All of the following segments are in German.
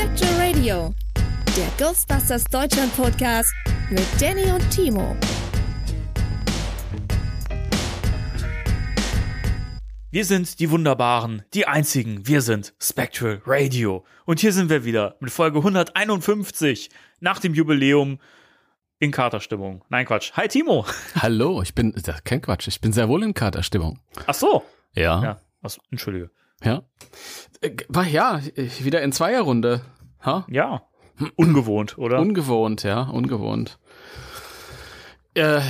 Spectral Radio, der Ghostbusters Deutschland Podcast mit Danny und Timo. Wir sind die Wunderbaren, die einzigen. Wir sind Spectral Radio. Und hier sind wir wieder mit Folge 151 nach dem Jubiläum in Katerstimmung. Nein, Quatsch. Hi, Timo. Hallo, ich bin, das kein Quatsch, ich bin sehr wohl in Katerstimmung. Ach so. Ja. Ja, was, entschuldige. Ja. Äh, War ja, wieder in Zweierrunde. Ha? Ja. Ungewohnt, oder? Ungewohnt, ja, ungewohnt. Äh,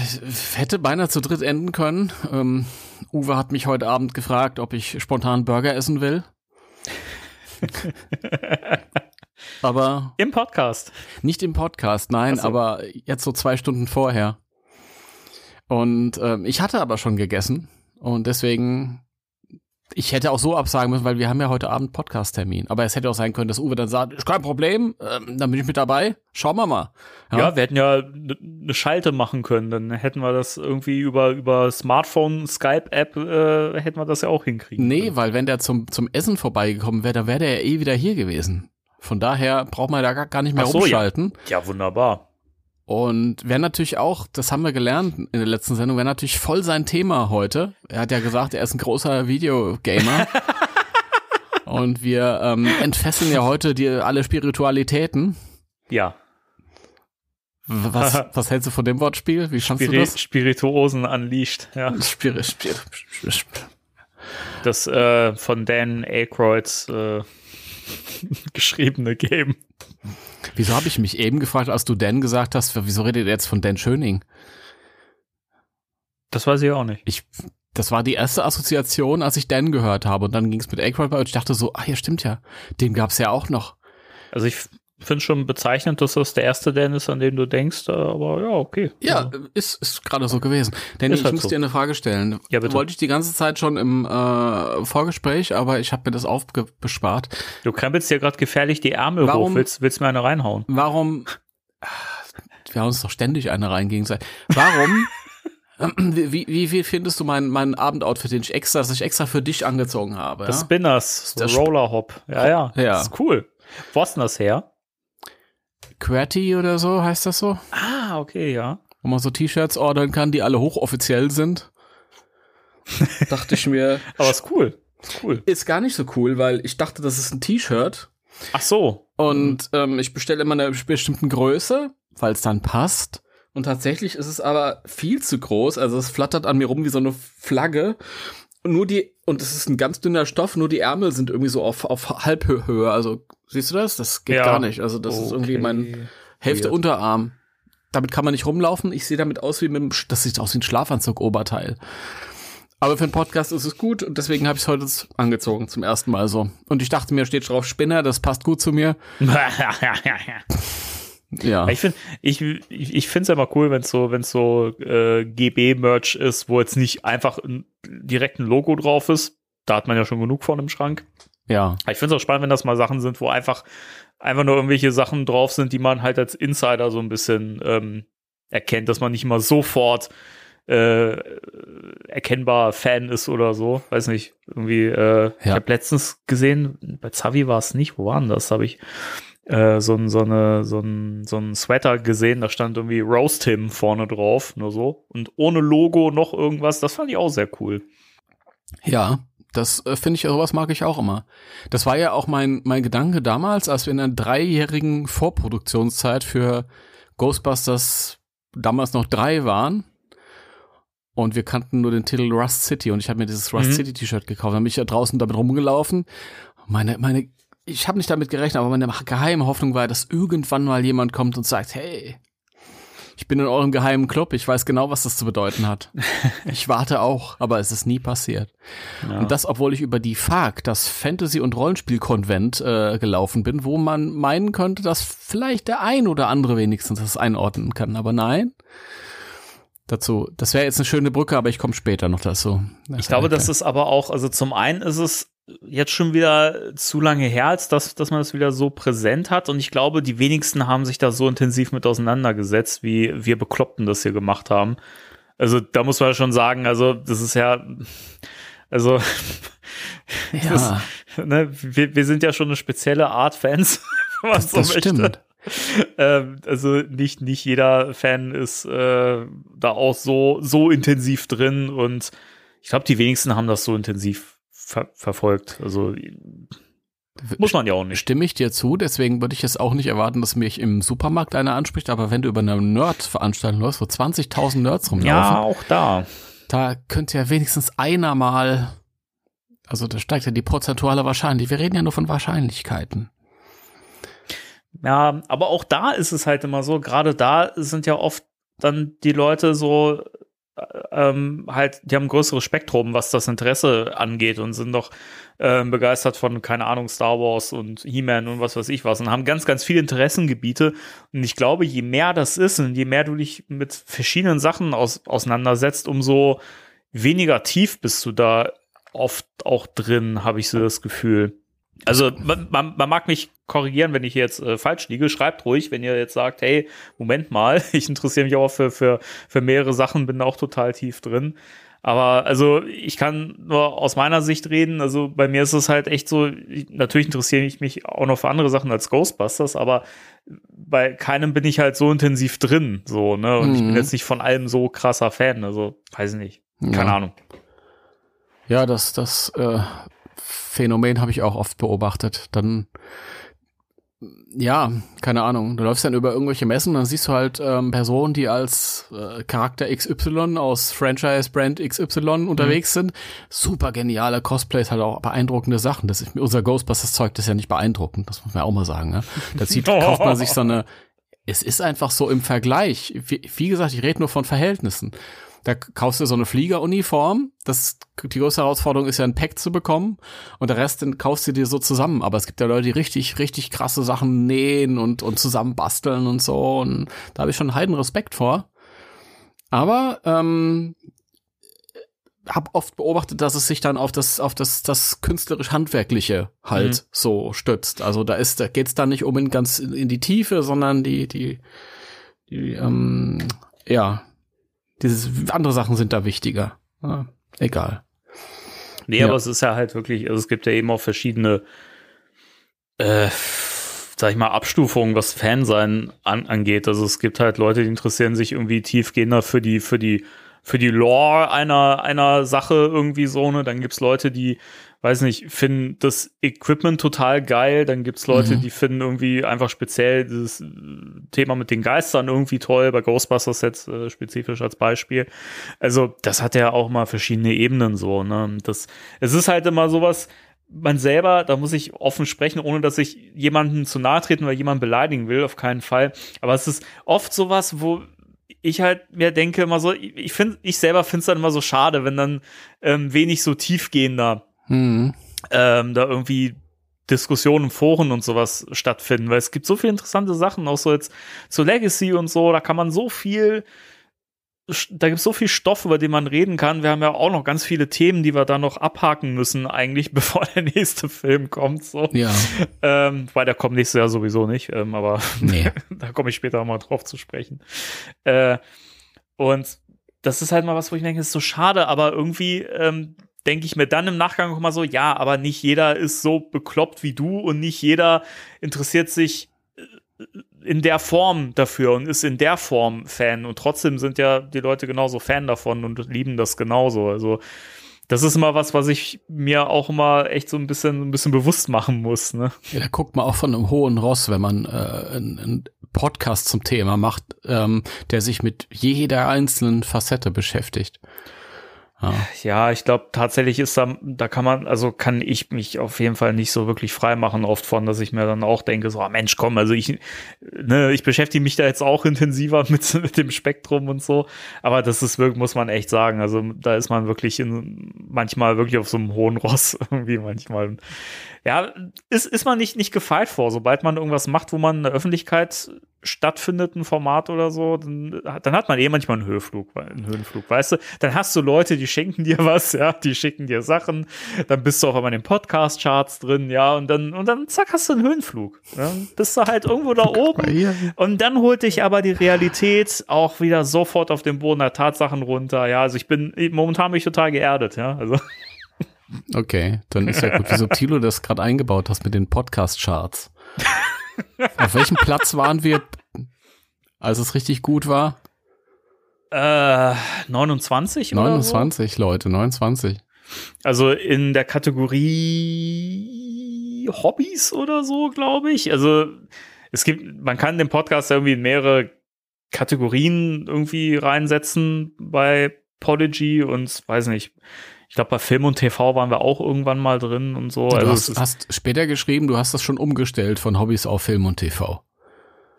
hätte beinahe zu dritt enden können. Ähm, Uwe hat mich heute Abend gefragt, ob ich spontan Burger essen will. aber Im Podcast. nicht im Podcast, nein, so. aber jetzt so zwei Stunden vorher. Und ähm, ich hatte aber schon gegessen und deswegen, ich hätte auch so absagen müssen, weil wir haben ja heute Abend Podcast-Termin. Aber es hätte auch sein können, dass Uwe dann sagt, ist kein Problem, ähm, dann bin ich mit dabei. Schauen wir mal. Ja, wir hätten ja eine Schalte machen können. Dann hätten wir das irgendwie über, über Smartphone, Skype-App, äh, hätten wir das ja auch hinkriegen Nee, können. weil wenn der zum, zum Essen vorbeigekommen wäre, dann wäre der ja eh wieder hier gewesen. Von daher braucht man da gar, gar nicht mehr Ach so, ja. umschalten. Ja, wunderbar. Und wäre natürlich auch, das haben wir gelernt in der letzten Sendung, wäre natürlich voll sein Thema heute. Er hat ja gesagt, er ist ein großer Videogamer. Und wir ähm, entfesseln ja heute die, alle Spiritualitäten. Ja. Was, was hältst du von dem Wortspiel? Wie du Spiri das? Spirituosen unleashed. Ja. Spiri Spir Spir Das äh, von Dan Aykroyds äh, geschriebene Game. Wieso habe ich mich eben gefragt, als du Dan gesagt hast, wieso redet ihr jetzt von Dan Schöning? Das weiß ich auch nicht. Ich, das war die erste Assoziation, als ich Dan gehört habe. Und dann ging es mit Aykroyd bei und ich dachte so, ah ja, stimmt ja, den gab's ja auch noch. Also ich finde schon bezeichnend, dass das der erste Dan ist, an den du denkst, äh, aber ja, okay. Ja, ist, ist gerade so gewesen. Denn ich halt muss so. dir eine Frage stellen. Ja, bitte. Wollte ich die ganze Zeit schon im äh, Vorgespräch, aber ich habe mir das aufbespart. Du krempelst dir gerade gefährlich die Ärmel Warum- hoch, willst, willst mir eine reinhauen. Warum? Wir haben uns doch ständig eine rein gegenseitig. Warum? Wie, wie, wie, findest du mein, mein Abendoutfit, den ich extra, das ich extra für dich angezogen habe? Das ja? Spinners, Das Roller Hop. Ja, ja, Ja. Das ist cool. Wo hast du denn das her? QWERTY oder so heißt das so? Ah, okay, ja. Wo man so T-Shirts ordern kann, die alle hochoffiziell sind. Dachte ich mir, Aber ist cool. Ist cool. ist gar nicht so cool, weil ich dachte, das ist ein T-Shirt Ach so. und ähm, ich bestelle immer eine bestimmten Größe, weil es dann passt. Und tatsächlich ist es aber viel zu groß. Also es flattert an mir rum wie so eine Flagge. Und nur die, und es ist ein ganz dünner Stoff, nur die Ärmel sind irgendwie so auf, auf Halbhöhe. Also, siehst du das? Das geht Ja. gar nicht. Also, das ist irgendwie Okay. mein Hälfte Weird. Unterarm. Damit kann man nicht rumlaufen. Ich sehe damit aus wie mit einem, das sieht aus wie ein Schlafanzug-Oberteil. Aber für einen Podcast ist es gut und deswegen habe ich es heute angezogen zum ersten Mal so. Und ich dachte mir, steht drauf Spinner, das passt gut zu mir. Ja. Ich finde ich, ich, finde es immer cool, wenn es so, wenn so äh, GB-Merch ist, wo jetzt nicht einfach ein, direkt ein Logo drauf ist. Da hat man ja schon genug von im Schrank. Ja. Ich finde es auch spannend, wenn das mal Sachen sind, wo einfach, einfach nur irgendwelche Sachen drauf sind, die man halt als Insider so ein bisschen ähm, erkennt, dass man nicht immer sofort äh, erkennbar Fan ist oder so. Weiß nicht, irgendwie, äh, ich Ja. habe letztens gesehen, bei Zavi war es nicht, wo war denn das? Habe ich äh, so, ein, so, eine, so, ein, so ein Sweater gesehen, da stand irgendwie Roast Him vorne drauf, nur so. Und ohne Logo noch irgendwas, das fand ich auch sehr cool. Ja. Das äh, finde ich, sowas mag ich auch immer. Das war ja auch mein, mein Gedanke damals, als wir in einer dreijährigen Vorproduktionszeit für Ghostbusters damals noch drei waren. Und wir kannten nur den Titel Rust City und ich habe mir dieses Rust Mhm. City T-Shirt gekauft. Dann bin ich ja draußen damit rumgelaufen. Meine, meine, ich habe nicht damit gerechnet, aber meine geheime Hoffnung war, dass irgendwann mal jemand kommt und sagt, hey, Ich bin in eurem geheimen Club. Ich weiß genau, was das zu bedeuten hat. ich warte auch, aber es ist nie passiert. Ja. Und das, obwohl ich über die FAQ, das Fantasy- und Rollenspielkonvent, äh, gelaufen bin, wo man meinen könnte, dass vielleicht der ein oder andere wenigstens das einordnen kann. Aber nein, dazu. Das wäre jetzt eine schöne Brücke, aber ich komme später noch dazu. Das ich glaube, das ist aber auch, also zum einen ist es jetzt schon wieder zu lange her, als dass, dass man das wieder so präsent hat. Und ich glaube, die wenigsten haben sich da so intensiv mit auseinandergesetzt, wie wir Bekloppten das hier gemacht haben. Also da muss man schon sagen, also das ist ja, also ja. Das, ne, wir, wir sind ja schon eine spezielle Art Fans, was das, so das stimmt. ähm, also nicht, nicht jeder Fan ist äh, da auch so, so intensiv drin und ich glaube, die wenigsten haben das so intensiv ver verfolgt. Also muss man ja auch nicht. Stimme ich dir zu, deswegen würde ich jetzt auch nicht erwarten, dass mich im Supermarkt einer anspricht, aber wenn du über eine Nerd-Veranstaltung läufst, wo 20.000 Nerds rumlaufen. Ja, auch da. Da könnte ja wenigstens einer mal, also da steigt ja die prozentuale Wahrscheinlichkeit. Wir reden ja nur von Wahrscheinlichkeiten. Ja, aber auch da ist es halt immer so, gerade da sind ja oft dann die Leute so ähm, halt, die haben ein größeres Spektrum, was das Interesse angeht und sind doch äh, begeistert von, keine Ahnung, Star Wars und He-Man und was weiß ich was und haben ganz, ganz viele Interessengebiete. Und ich glaube, je mehr das ist und je mehr du dich mit verschiedenen Sachen aus, auseinandersetzt, umso weniger tief bist du da oft auch drin, habe ich so das Gefühl. Also man, man, man mag mich korrigieren, wenn ich jetzt äh, falsch liege. Schreibt ruhig, wenn ihr jetzt sagt, hey, Moment mal, ich interessiere mich auch für, für, für mehrere Sachen, bin da auch total tief drin. Aber also ich kann nur aus meiner Sicht reden. Also bei mir ist es halt echt so, ich, natürlich interessiere ich mich auch noch für andere Sachen als Ghostbusters, aber bei keinem bin ich halt so intensiv drin. So, ne? Und mhm. ich bin mhm. jetzt nicht von allem so krasser Fan. Also, weiß ich nicht. Keine ja. Ahnung. Ja, das, das äh, Phänomen habe ich auch oft beobachtet. Dann, ja, keine Ahnung, du läufst dann über irgendwelche Messen, dann siehst du halt ähm, Personen, die als äh, Charakter XY aus Franchise Brand XY unterwegs mhm. sind. Super geniale Cosplays, halt auch beeindruckende Sachen. Das ist, unser Ghostbusters-Zeug, das ist ja nicht beeindruckend, das muss man auch mal sagen. Ne? Da zieht, kauft man sich so eine, es ist einfach so im Vergleich. Wie, wie gesagt, ich rede nur von Verhältnissen. Da kaufst du so eine Fliegeruniform. Das, die größte Herausforderung ist ja ein Pack zu bekommen. Und der Rest, den kaufst du dir so zusammen. Aber es gibt ja Leute, die richtig, richtig krasse Sachen nähen und, und zusammen basteln und so. Und da habe ich schon heiden Respekt vor. Aber, ähm, habe oft beobachtet, dass es sich dann auf das auf das das künstlerisch handwerkliche halt mhm. so stützt. Also da ist da geht's dann nicht unbedingt ganz in die Tiefe, sondern die die die ähm, ja dieses, andere Sachen sind da wichtiger. Ja, egal. Nee, ja. aber es ist ja halt wirklich, also es gibt ja eben auch verschiedene, äh, sag ich mal, Abstufungen, was Fansein an, angeht. Also es gibt halt Leute, die interessieren sich irgendwie tiefgehender für die, für die, für die Lore einer, einer Sache irgendwie so, ne? Dann gibt's Leute, die weiß nicht, finden das Equipment total geil. Dann gibt's Leute, mhm. die finden irgendwie einfach speziell dieses Thema mit den Geistern irgendwie toll, bei Ghostbusters jetzt äh, spezifisch als Beispiel. Also, das hat ja auch mal verschiedene Ebenen so, ne? Das, es ist halt immer sowas, man selber, da muss ich offen sprechen, ohne dass ich jemanden zu nahe treten oder jemanden beleidigen will, auf keinen Fall. Aber es ist oft sowas, wo ich halt mir denke immer so, ich finde, ich selber finde es dann immer so schade, wenn dann ähm, wenig so tiefgehender mhm. ähm, da irgendwie Diskussionen, Foren und sowas stattfinden, weil es gibt so viele interessante Sachen, auch so jetzt zu Legacy und so, da kann man so viel, da gibt es so viel Stoff, über den man reden kann. Wir haben ja auch noch ganz viele Themen, die wir da noch abhaken müssen, eigentlich, bevor der nächste Film kommt. So. Ja. Ähm, weil der kommt nächstes Jahr sowieso nicht, ähm, aber nee. da komme ich später mal drauf zu sprechen. Äh, und das ist halt mal was, wo ich denke, ist so schade, aber irgendwie ähm, denke ich mir dann im Nachgang auch mal so, ja, aber nicht jeder ist so bekloppt wie du und nicht jeder interessiert sich äh, in der Form dafür und ist in der Form Fan und trotzdem sind ja die Leute genauso Fan davon und lieben das genauso. Also das ist immer was, was ich mir auch immer echt so ein bisschen, ein bisschen bewusst machen muss. Ne? Ja, da guckt man auch von einem hohen Ross, wenn man äh, einen Podcast zum Thema macht, ähm, der sich mit jeder einzelnen Facette beschäftigt. Ja. Ja, ich glaube tatsächlich ist da, da kann man, also kann ich mich auf jeden Fall nicht so wirklich frei machen oft von, dass ich mir dann auch denke, so, ah, Mensch, komm, also ich, ne, ich beschäftige mich da jetzt auch intensiver mit, mit dem Spektrum und so, aber das ist wirklich, muss man echt sagen, also da ist man wirklich in, manchmal wirklich auf so einem hohen Ross irgendwie manchmal. Ja, ist, ist man nicht, nicht gefeit vor, sobald man irgendwas macht, wo man in der Öffentlichkeit stattfindet, ein Format oder so, dann, dann hat man eh manchmal einen Höhenflug, einen Höhenflug, weißt du? Dann hast du Leute, die schenken dir was, ja, die schicken dir Sachen, dann bist du auch immer in den Podcast-Charts drin, ja, und dann, und dann zack, hast du einen Höhenflug. Ja? Bist du halt irgendwo da oben und dann holt dich aber die Realität auch wieder sofort auf den Boden der Tatsachen runter, ja, also ich bin, momentan bin ich total geerdet, ja, also. Okay, dann ist ja gut, wie subtil du das gerade eingebaut hast mit den Podcast-Charts. Auf welchem Platz waren wir, als es richtig gut war? Äh, 29 oder 29 so? Leute, 29. Also in der Kategorie Hobbys oder so, glaube ich. Also es gibt, man kann den Podcast irgendwie in mehrere Kategorien irgendwie reinsetzen bei Podigy und weiß nicht. Ich glaube, bei Film und TV waren wir auch irgendwann mal drin und so. Du also hast, hast später geschrieben, du hast das schon umgestellt von Hobbys auf Film und TV.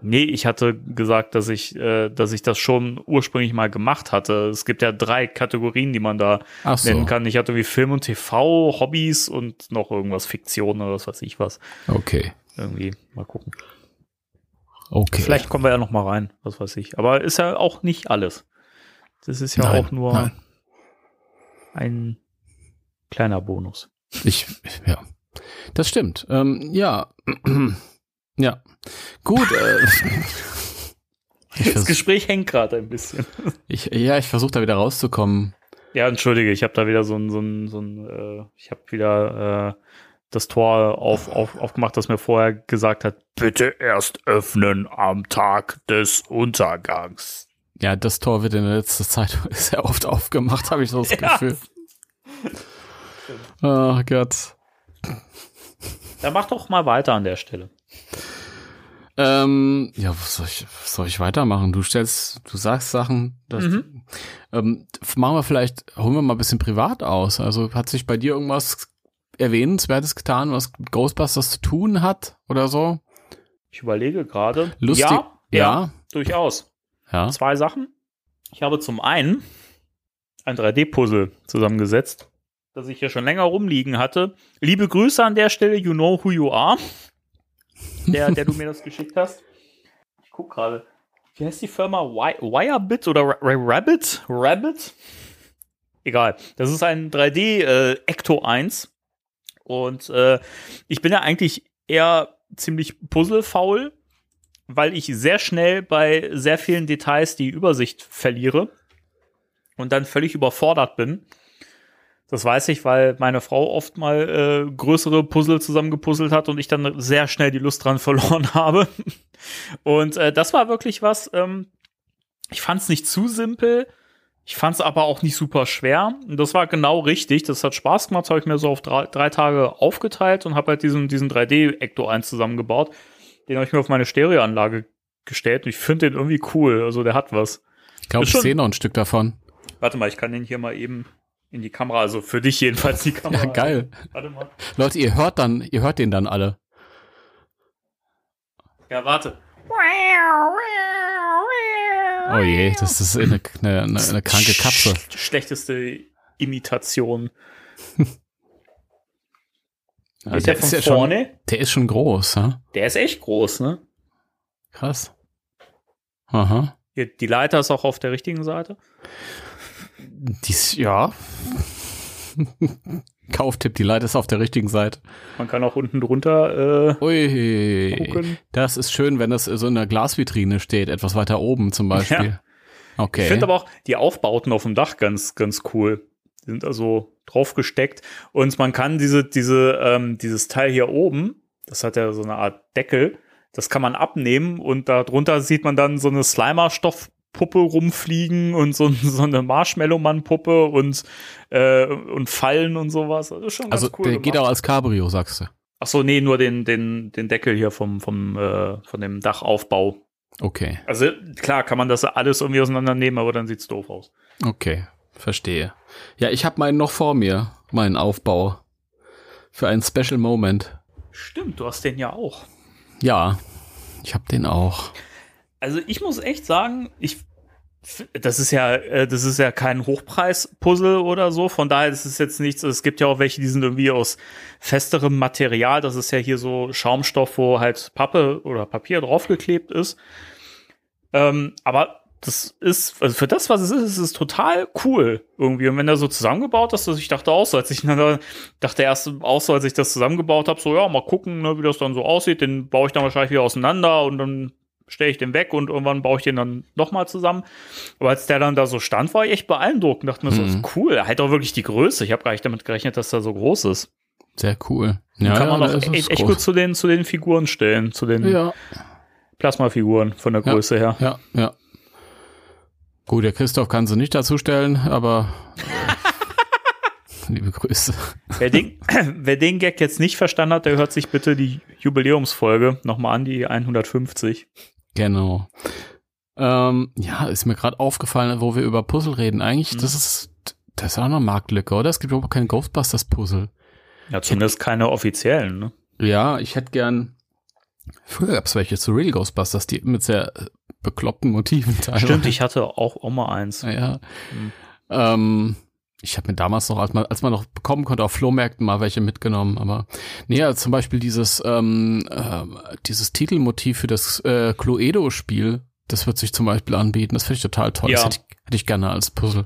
Nee, ich hatte gesagt, dass ich, äh, dass ich das schon ursprünglich mal gemacht hatte. Es gibt ja drei Kategorien, die man da so. nennen kann. Ich hatte wie Film und TV, Hobbys und noch irgendwas Fiktion oder was weiß ich was. Okay. Irgendwie mal gucken. Okay. Vielleicht kommen wir ja noch mal rein, was weiß ich. Aber ist ja auch nicht alles. Das ist ja Nein, auch nur nein. Ein kleiner Bonus. Ich, ja. Das stimmt. Ähm, ja. ja. Gut. Äh, Das Gespräch hängt gerade ein bisschen. ich, ja, ich versuche da wieder rauszukommen. Ja, entschuldige, ich habe da wieder so ein, so ein, so ein äh, ich habe wieder äh, das Tor auf, auf, aufgemacht, das mir vorher gesagt hat, bitte erst öffnen am Tag des Untergangs. Ja, das Tor wird in der letzten Zeit sehr oft aufgemacht, habe ich so das Ja. Gefühl. Oh Gott. Dann mach doch mal weiter an der Stelle. Ähm, ja, was soll ich, was soll ich weitermachen? Du stellst, du sagst Sachen, das, Mhm. ähm, machen wir vielleicht, holen wir mal ein bisschen privat aus. Also hat sich bei dir irgendwas Erwähnenswertes getan, was mit Ghostbusters zu tun hat oder so? Ich überlege gerade. Lustig. Ja, ja, Ja. durchaus. Ja. Zwei Sachen. Ich habe zum einen ein 3D-Puzzle zusammengesetzt, das ich hier schon länger rumliegen hatte. Liebe Grüße an der Stelle, you know who you are. Der, der du mir das geschickt hast. Ich guck gerade. Wie heißt die Firma? Wi Wirebit oder Ra Ra Rabbit? Rabbit? Egal. Das ist ein 3D äh, Ecto 1. Und äh, ich bin ja eigentlich eher ziemlich puzzlefaul, weil ich sehr schnell bei sehr vielen Details die Übersicht verliere und dann völlig überfordert bin. Das weiß ich, weil meine Frau oft mal äh, größere Puzzle zusammengepuzzelt hat und ich dann sehr schnell die Lust dran verloren habe. Und äh, das war wirklich was. Ähm, ich fand es nicht zu simpel. Ich fand es aber auch nicht super schwer. Und das war genau richtig. Das hat Spaß gemacht. Das habe ich mir so auf drei, drei Tage aufgeteilt und habe halt diesen, diesen 3D-Ecto 1 zusammengebaut. Den habe ich mir auf meine Stereoanlage gestellt. Und ich finde den irgendwie cool. Also der hat was. Ich glaube, ich sehe noch ein Stück davon. Warte mal, ich kann den hier mal eben in die Kamera, also für dich jedenfalls die Kamera. Ja, geil. Warte mal. Leute, ihr hört dann, ihr hört den dann alle. Ja, warte. Oh je, das ist eine, eine, eine, eine kranke Katze. Sch schlechteste Imitation. Also ist der der, von ist ja schon, vorne? der ist schon groß, ha? Der ist echt groß, ne? Krass. Aha. Hier, die Leiter ist auch auf der richtigen Seite. Dies, ja. Kauftipp, die Leiter ist auf der richtigen Seite. Man kann auch unten drunter äh, Ui, gucken. das ist schön, wenn das so in der Glasvitrine steht, etwas weiter oben zum Beispiel. Okay. Ich finde aber auch die Aufbauten auf dem Dach ganz, ganz cool. Die sind also draufgesteckt und man kann diese, diese, ähm, dieses Teil hier oben, das hat ja so eine Art Deckel, das kann man abnehmen und darunter sieht man dann so eine Slimer-Stoffpuppe rumfliegen und so, so eine Marshmallow-Mann-Puppe und, äh, und Fallen und sowas. Das ist schon ganz also cool. der geht gemacht. auch als Cabrio, sagst du. Ach so, nee, nur den, den, den Deckel hier vom, vom, äh, von dem Dachaufbau. Okay, Also klar kann man das alles irgendwie auseinandernehmen, aber dann sieht's doof aus. okay. Verstehe. Ja, ich habe meinen noch vor mir, meinen Aufbau. Für einen Special Moment. Stimmt, du hast den ja auch. Ja, ich habe den auch. Also ich muss echt sagen, ich das ist ja, äh, das ist ja kein Hochpreis-Puzzle oder so. Von daher ist es jetzt nichts. Es gibt ja auch welche, die sind irgendwie aus festerem Material. Das ist ja hier so Schaumstoff, wo halt Pappe oder Papier draufgeklebt ist. Ähm, aber das ist, also für das, was es ist, ist es total cool irgendwie. Und wenn er so zusammengebaut ist, dass ich dachte auch so, als ich dachte erst auch so, als ich das zusammengebaut habe, so ja, mal gucken, ne, wie das dann so aussieht. Den baue ich dann wahrscheinlich wieder auseinander und dann stelle ich den weg und irgendwann baue ich den dann nochmal zusammen. Aber als der dann da so stand, war ich echt beeindruckt und dachte mir, mhm. so ist cool. Er hat auch wirklich die Größe. Ich habe gar nicht damit gerechnet, dass er so groß ist. Sehr cool. Ja, kann man auch echt, echt gut zu den, zu den Figuren stellen, zu den ja. Plasmafiguren von der Größe ja, her. Ja, ja. Gut, der Christoph kann sie nicht dazu stellen, aber liebe Grüße. Wer den, wer den Gag jetzt nicht verstanden hat, der hört sich bitte die Jubiläumsfolge nochmal an, die 150. Genau. Ähm, ja, ist mir gerade aufgefallen, wo wir über Puzzle reden. Eigentlich, mhm. das ist, das ist auch eine Marktlücke, oder? Es gibt überhaupt kein Ghostbusters-Puzzle. Ja, zumindest hätte, keine offiziellen, ne? Ja, ich hätte gern. Früher gab es welche zu Real Ghostbusters, die mit sehr äh, bekloppten Motiven teilweise. Stimmt, ich hatte auch, auch mal eins. Ja. Mhm. Ähm, ich habe mir damals noch, als man, als man noch bekommen konnte, auf Flohmärkten mal welche mitgenommen, aber nee, also zum Beispiel dieses, ähm, äh, dieses Titelmotiv für das äh, Cluedo-Spiel, das wird sich zum Beispiel anbieten. Das finde ich total toll. Ja. Das hätte ich, hätte ich gerne als Puzzle.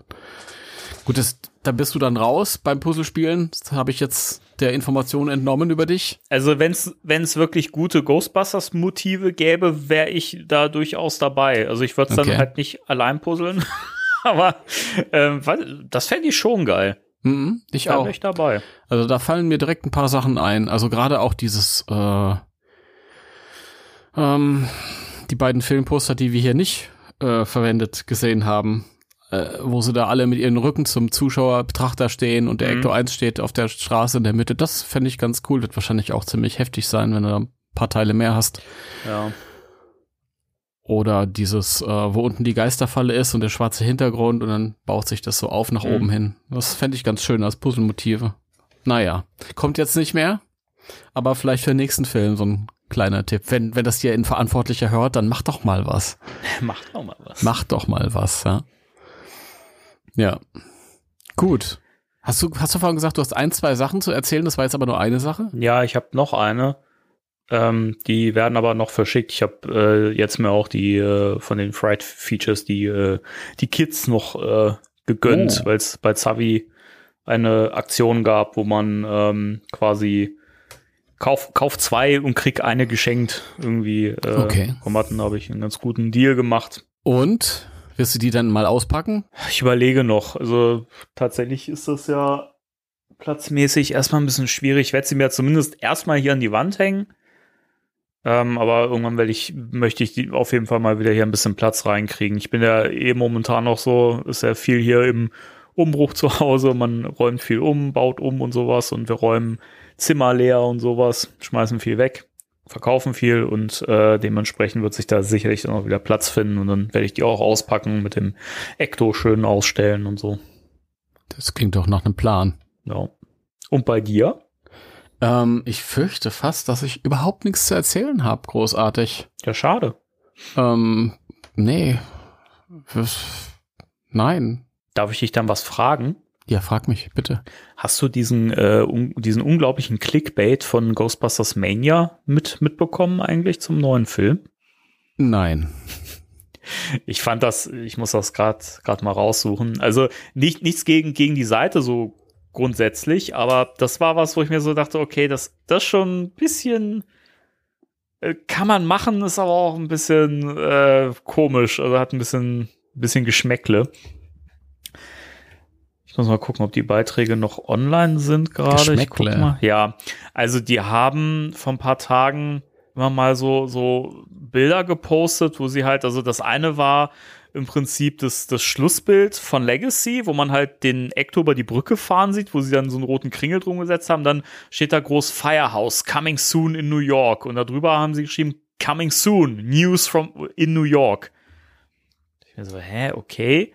Gut, das, da bist du dann raus beim Puzzlespielen. Das habe ich jetzt der Information entnommen über dich. Also wenn es wirklich gute Ghostbusters-Motive gäbe, wäre ich da durchaus dabei. Also ich würde es okay. dann halt nicht allein puzzeln. aber ähm, das fände ich schon geil. Mhm, ich da auch. Ich dabei. Also da fallen mir direkt ein paar Sachen ein. Also gerade auch dieses, äh, ähm, die beiden Filmposter, die wir hier nicht äh, verwendet gesehen haben, wo sie da alle mit ihren Rücken zum Zuschauer, Betrachter stehen und der mhm. Ecto 1 steht auf der Straße in der Mitte. Das fände ich ganz cool. Wird wahrscheinlich auch ziemlich heftig sein, wenn du da ein paar Teile mehr hast. Ja. Oder dieses, äh, wo unten die Geisterfalle ist und der schwarze Hintergrund und dann baut sich das so auf nach mhm. oben hin. Das fände ich ganz schön als Puzzlemotive. Naja, kommt jetzt nicht mehr, aber vielleicht für den nächsten Film so ein kleiner Tipp. Wenn, wenn das hier ein Verantwortlicher hört, dann mach doch mal was. mach doch mal was. Mach doch mal was, ja. Ja. Gut. Hast du, hast du vorhin gesagt, du hast ein, zwei Sachen zu erzählen, das war jetzt aber nur eine Sache? Ja, ich habe noch eine. Ähm, die werden aber noch verschickt. Ich habe äh, jetzt mir auch die äh, von den Fright Features die äh, die Kids noch äh, gegönnt, oh. weil es bei Zavi eine Aktion gab, wo man ähm, quasi kauf, kauf zwei und krieg eine geschenkt irgendwie. Äh, okay. Kommatten habe ich einen ganz guten Deal gemacht. Und wirst du die dann mal auspacken? Ich überlege noch. Also tatsächlich ist das ja platzmäßig erstmal ein bisschen schwierig. Ich werde sie mir zumindest erstmal hier an die Wand hängen. Ähm, aber irgendwann will ich, möchte ich die auf jeden Fall mal wieder hier ein bisschen Platz reinkriegen. Ich bin ja eh momentan noch so, ist ja viel hier im Umbruch zu Hause. Man räumt viel um, baut um und sowas und wir räumen Zimmer leer und sowas, schmeißen viel weg, verkaufen viel und äh, dementsprechend wird sich da sicherlich dann auch wieder Platz finden und dann werde ich die auch auspacken mit dem Ecto schön ausstellen und so. Das klingt doch nach einem Plan. Ja. Und bei dir? Ähm, ich fürchte fast, dass ich überhaupt nichts zu erzählen habe, großartig. Ja, schade. Ähm, nee. Nein. Darf ich dich dann was fragen? Ja, frag mich, bitte. Hast du diesen, äh, un diesen unglaublichen Clickbait von Ghostbusters Mania mit, mitbekommen eigentlich zum neuen Film? Nein. Ich fand das, ich muss das gerade gerade mal raussuchen. Also nicht, nichts gegen, gegen die Seite so grundsätzlich, aber das war was, wo ich mir so dachte, okay, das, das schon ein bisschen äh, kann man machen, ist aber auch ein bisschen äh, komisch, also hat ein bisschen, bisschen Geschmäckle. Ich muss mal gucken, ob die Beiträge noch online sind gerade. Ich guck mal. Ja, also die haben vor ein paar Tagen immer mal so, so Bilder gepostet, wo sie halt, also das eine war im Prinzip das, das Schlussbild von Legacy, wo man halt den Ecto über die Brücke fahren sieht, wo sie dann so einen roten Kringel drum gesetzt haben. Dann steht da groß Firehouse, coming soon in New York. Und darüber haben sie geschrieben, coming soon, news from in New York. Ich mir so, hä, okay.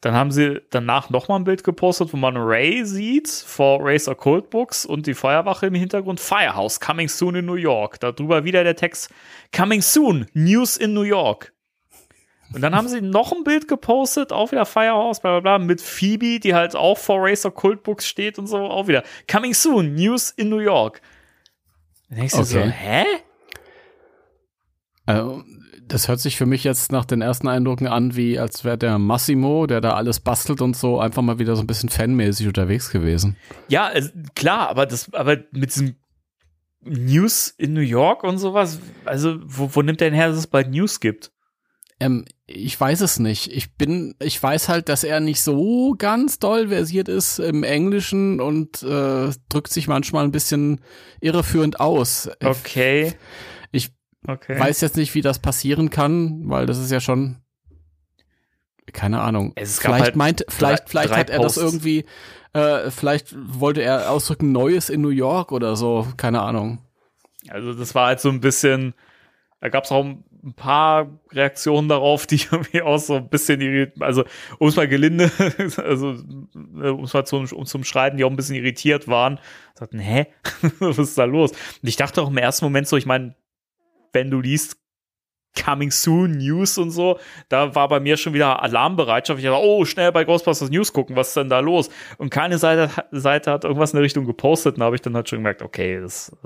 Dann haben sie danach nochmal ein Bild gepostet, wo man Ray sieht vor Racer Cold Books und die Feuerwache im Hintergrund. Firehouse, coming soon in New York. Darüber wieder der Text, coming soon, News in New York. Und dann haben sie noch ein Bild gepostet, auch wieder Firehouse, bla bla bla, mit Phoebe, die halt auch vor Racer Cult Books steht und so, auch wieder. Coming soon, News in New York. Dann denkst du Okay. so, hä? Also, das hört sich für mich jetzt nach den ersten Eindrücken an, wie als wäre der Massimo, der da alles bastelt und so, einfach mal wieder so ein bisschen fanmäßig unterwegs gewesen. Ja, also, klar, aber das, aber mit diesem News in New York und sowas, also wo, wo nimmt der denn her, dass es bald News gibt? Ähm, ich weiß es nicht. Ich bin, ich weiß halt, dass er nicht so ganz doll versiert ist im Englischen und äh, drückt sich manchmal ein bisschen irreführend aus. Okay. Ich Okay. weiß jetzt nicht, wie das passieren kann, weil das ist ja schon keine Ahnung. Es vielleicht halt meint, vielleicht, drei- vielleicht drei hat er das Posts. irgendwie, äh, vielleicht wollte er ausdrücken Neues in New York oder so, keine Ahnung. Also das war halt so ein bisschen, da gab es auch ein paar Reaktionen darauf, die irgendwie auch so ein bisschen irritiert, also um es mal gelinde, also äh, um es mal zum, um zum Schreiben, die auch ein bisschen irritiert waren, sagten, hä, was ist da los? Und ich dachte auch im ersten Moment so, ich meine, wenn du liest, Coming Soon News und so, da war bei mir schon wieder Alarmbereitschaft. Ich dachte, oh, schnell bei Ghostbusters News gucken, was ist denn da los? Und keine Seite, Seite hat irgendwas in der Richtung gepostet, da habe ich dann halt schon gemerkt, okay, das,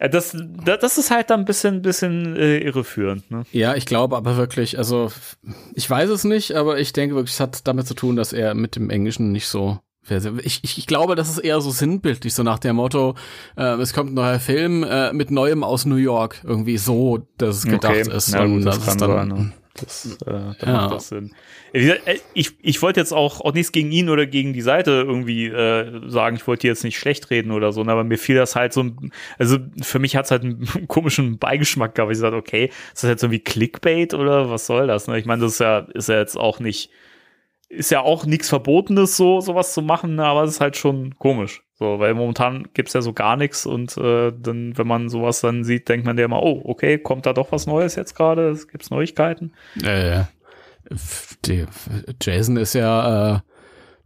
ja, das, das, das ist halt dann ein bisschen, bisschen äh, irreführend. Ne? Ja, ich glaube aber wirklich, also ich weiß es nicht, aber ich denke wirklich, es hat damit zu tun, dass er mit dem Englischen nicht so. Ich, ich, ich glaube, das ist eher so sinnbildlich, so nach dem Motto, äh, es kommt ein neuer Film äh, mit Neuem aus New York, irgendwie so, dass es gedacht ist. Na gut, und das, das kann ist dann, sein. Ne? Das, äh, da Ja. macht das Sinn. Gesagt, äh, Ich, ich wollte jetzt auch, auch nichts gegen ihn oder gegen die Seite irgendwie äh, sagen, ich wollte jetzt nicht schlecht reden oder so, ne, aber mir fiel das halt so, ein- also für mich hat es halt einen komischen Beigeschmack gehabt. Ich sagte, okay, ist das jetzt irgendwie Clickbait oder was soll das? Ne? Ich meine, das ist ja, ist ja jetzt auch nicht, ist ja auch nichts Verbotenes, so sowas zu machen, ne, aber es ist halt schon komisch. So, weil momentan gibt's ja so gar nichts und äh, dann, wenn man sowas dann sieht, denkt man ja immer, oh, okay, kommt da doch was Neues jetzt gerade? Es Gibt's Neuigkeiten? Äh, die, Jason ist ja, äh,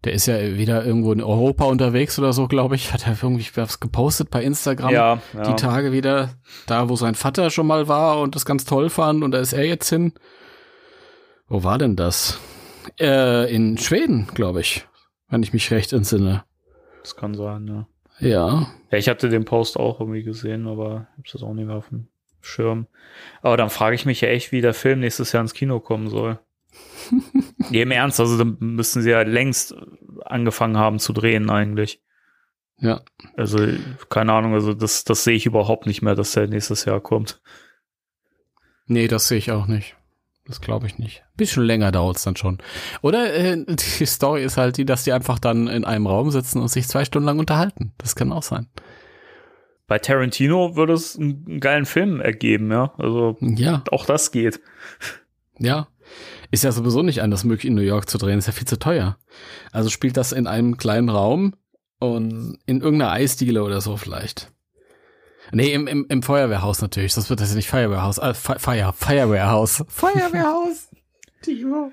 der ist ja wieder irgendwo in Europa unterwegs oder so, glaube ich. Hat er irgendwie was gepostet bei Instagram. ja, ja. Die Tage wieder, da wo sein Vater schon mal war und das ganz toll fand und da ist er jetzt hin. Wo war denn das? Äh, in Schweden, glaube ich, wenn ich mich recht entsinne. das kann sein, ja. Ja. Ja, ich hatte den Post auch irgendwie gesehen, aber hab's das auch nicht mehr auf dem Schirm. Aber dann frage ich mich ja echt, wie der Film nächstes Jahr ins Kino kommen soll. nee, im Ernst, also dann müssten sie ja längst angefangen haben zu drehen eigentlich. Ja. Also, keine Ahnung, also das, das sehe ich überhaupt nicht mehr, dass der nächstes Jahr kommt. Nee, das sehe ich auch nicht. Das glaube ich nicht. Bisschen länger dauert's dann schon. Oder äh, die Story ist halt die, dass die einfach dann in einem Raum sitzen und sich zwei Stunden lang unterhalten. Das kann auch sein. Bei Tarantino würde es einen, einen geilen Film ergeben, ja. Also Ja, auch das geht. ja. Ist ja sowieso nicht anders möglich, in New York zu drehen. Ist ja viel zu teuer. Also spielt das in einem kleinen Raum und in irgendeiner Eisdiele oder so vielleicht. Nee, im, im, im Feuerwehrhaus natürlich. Das wird das ja nicht Feuerwehrhaus. Äh, Feuer, Feuerwehrhaus. Feuerwehrhaus. Timo.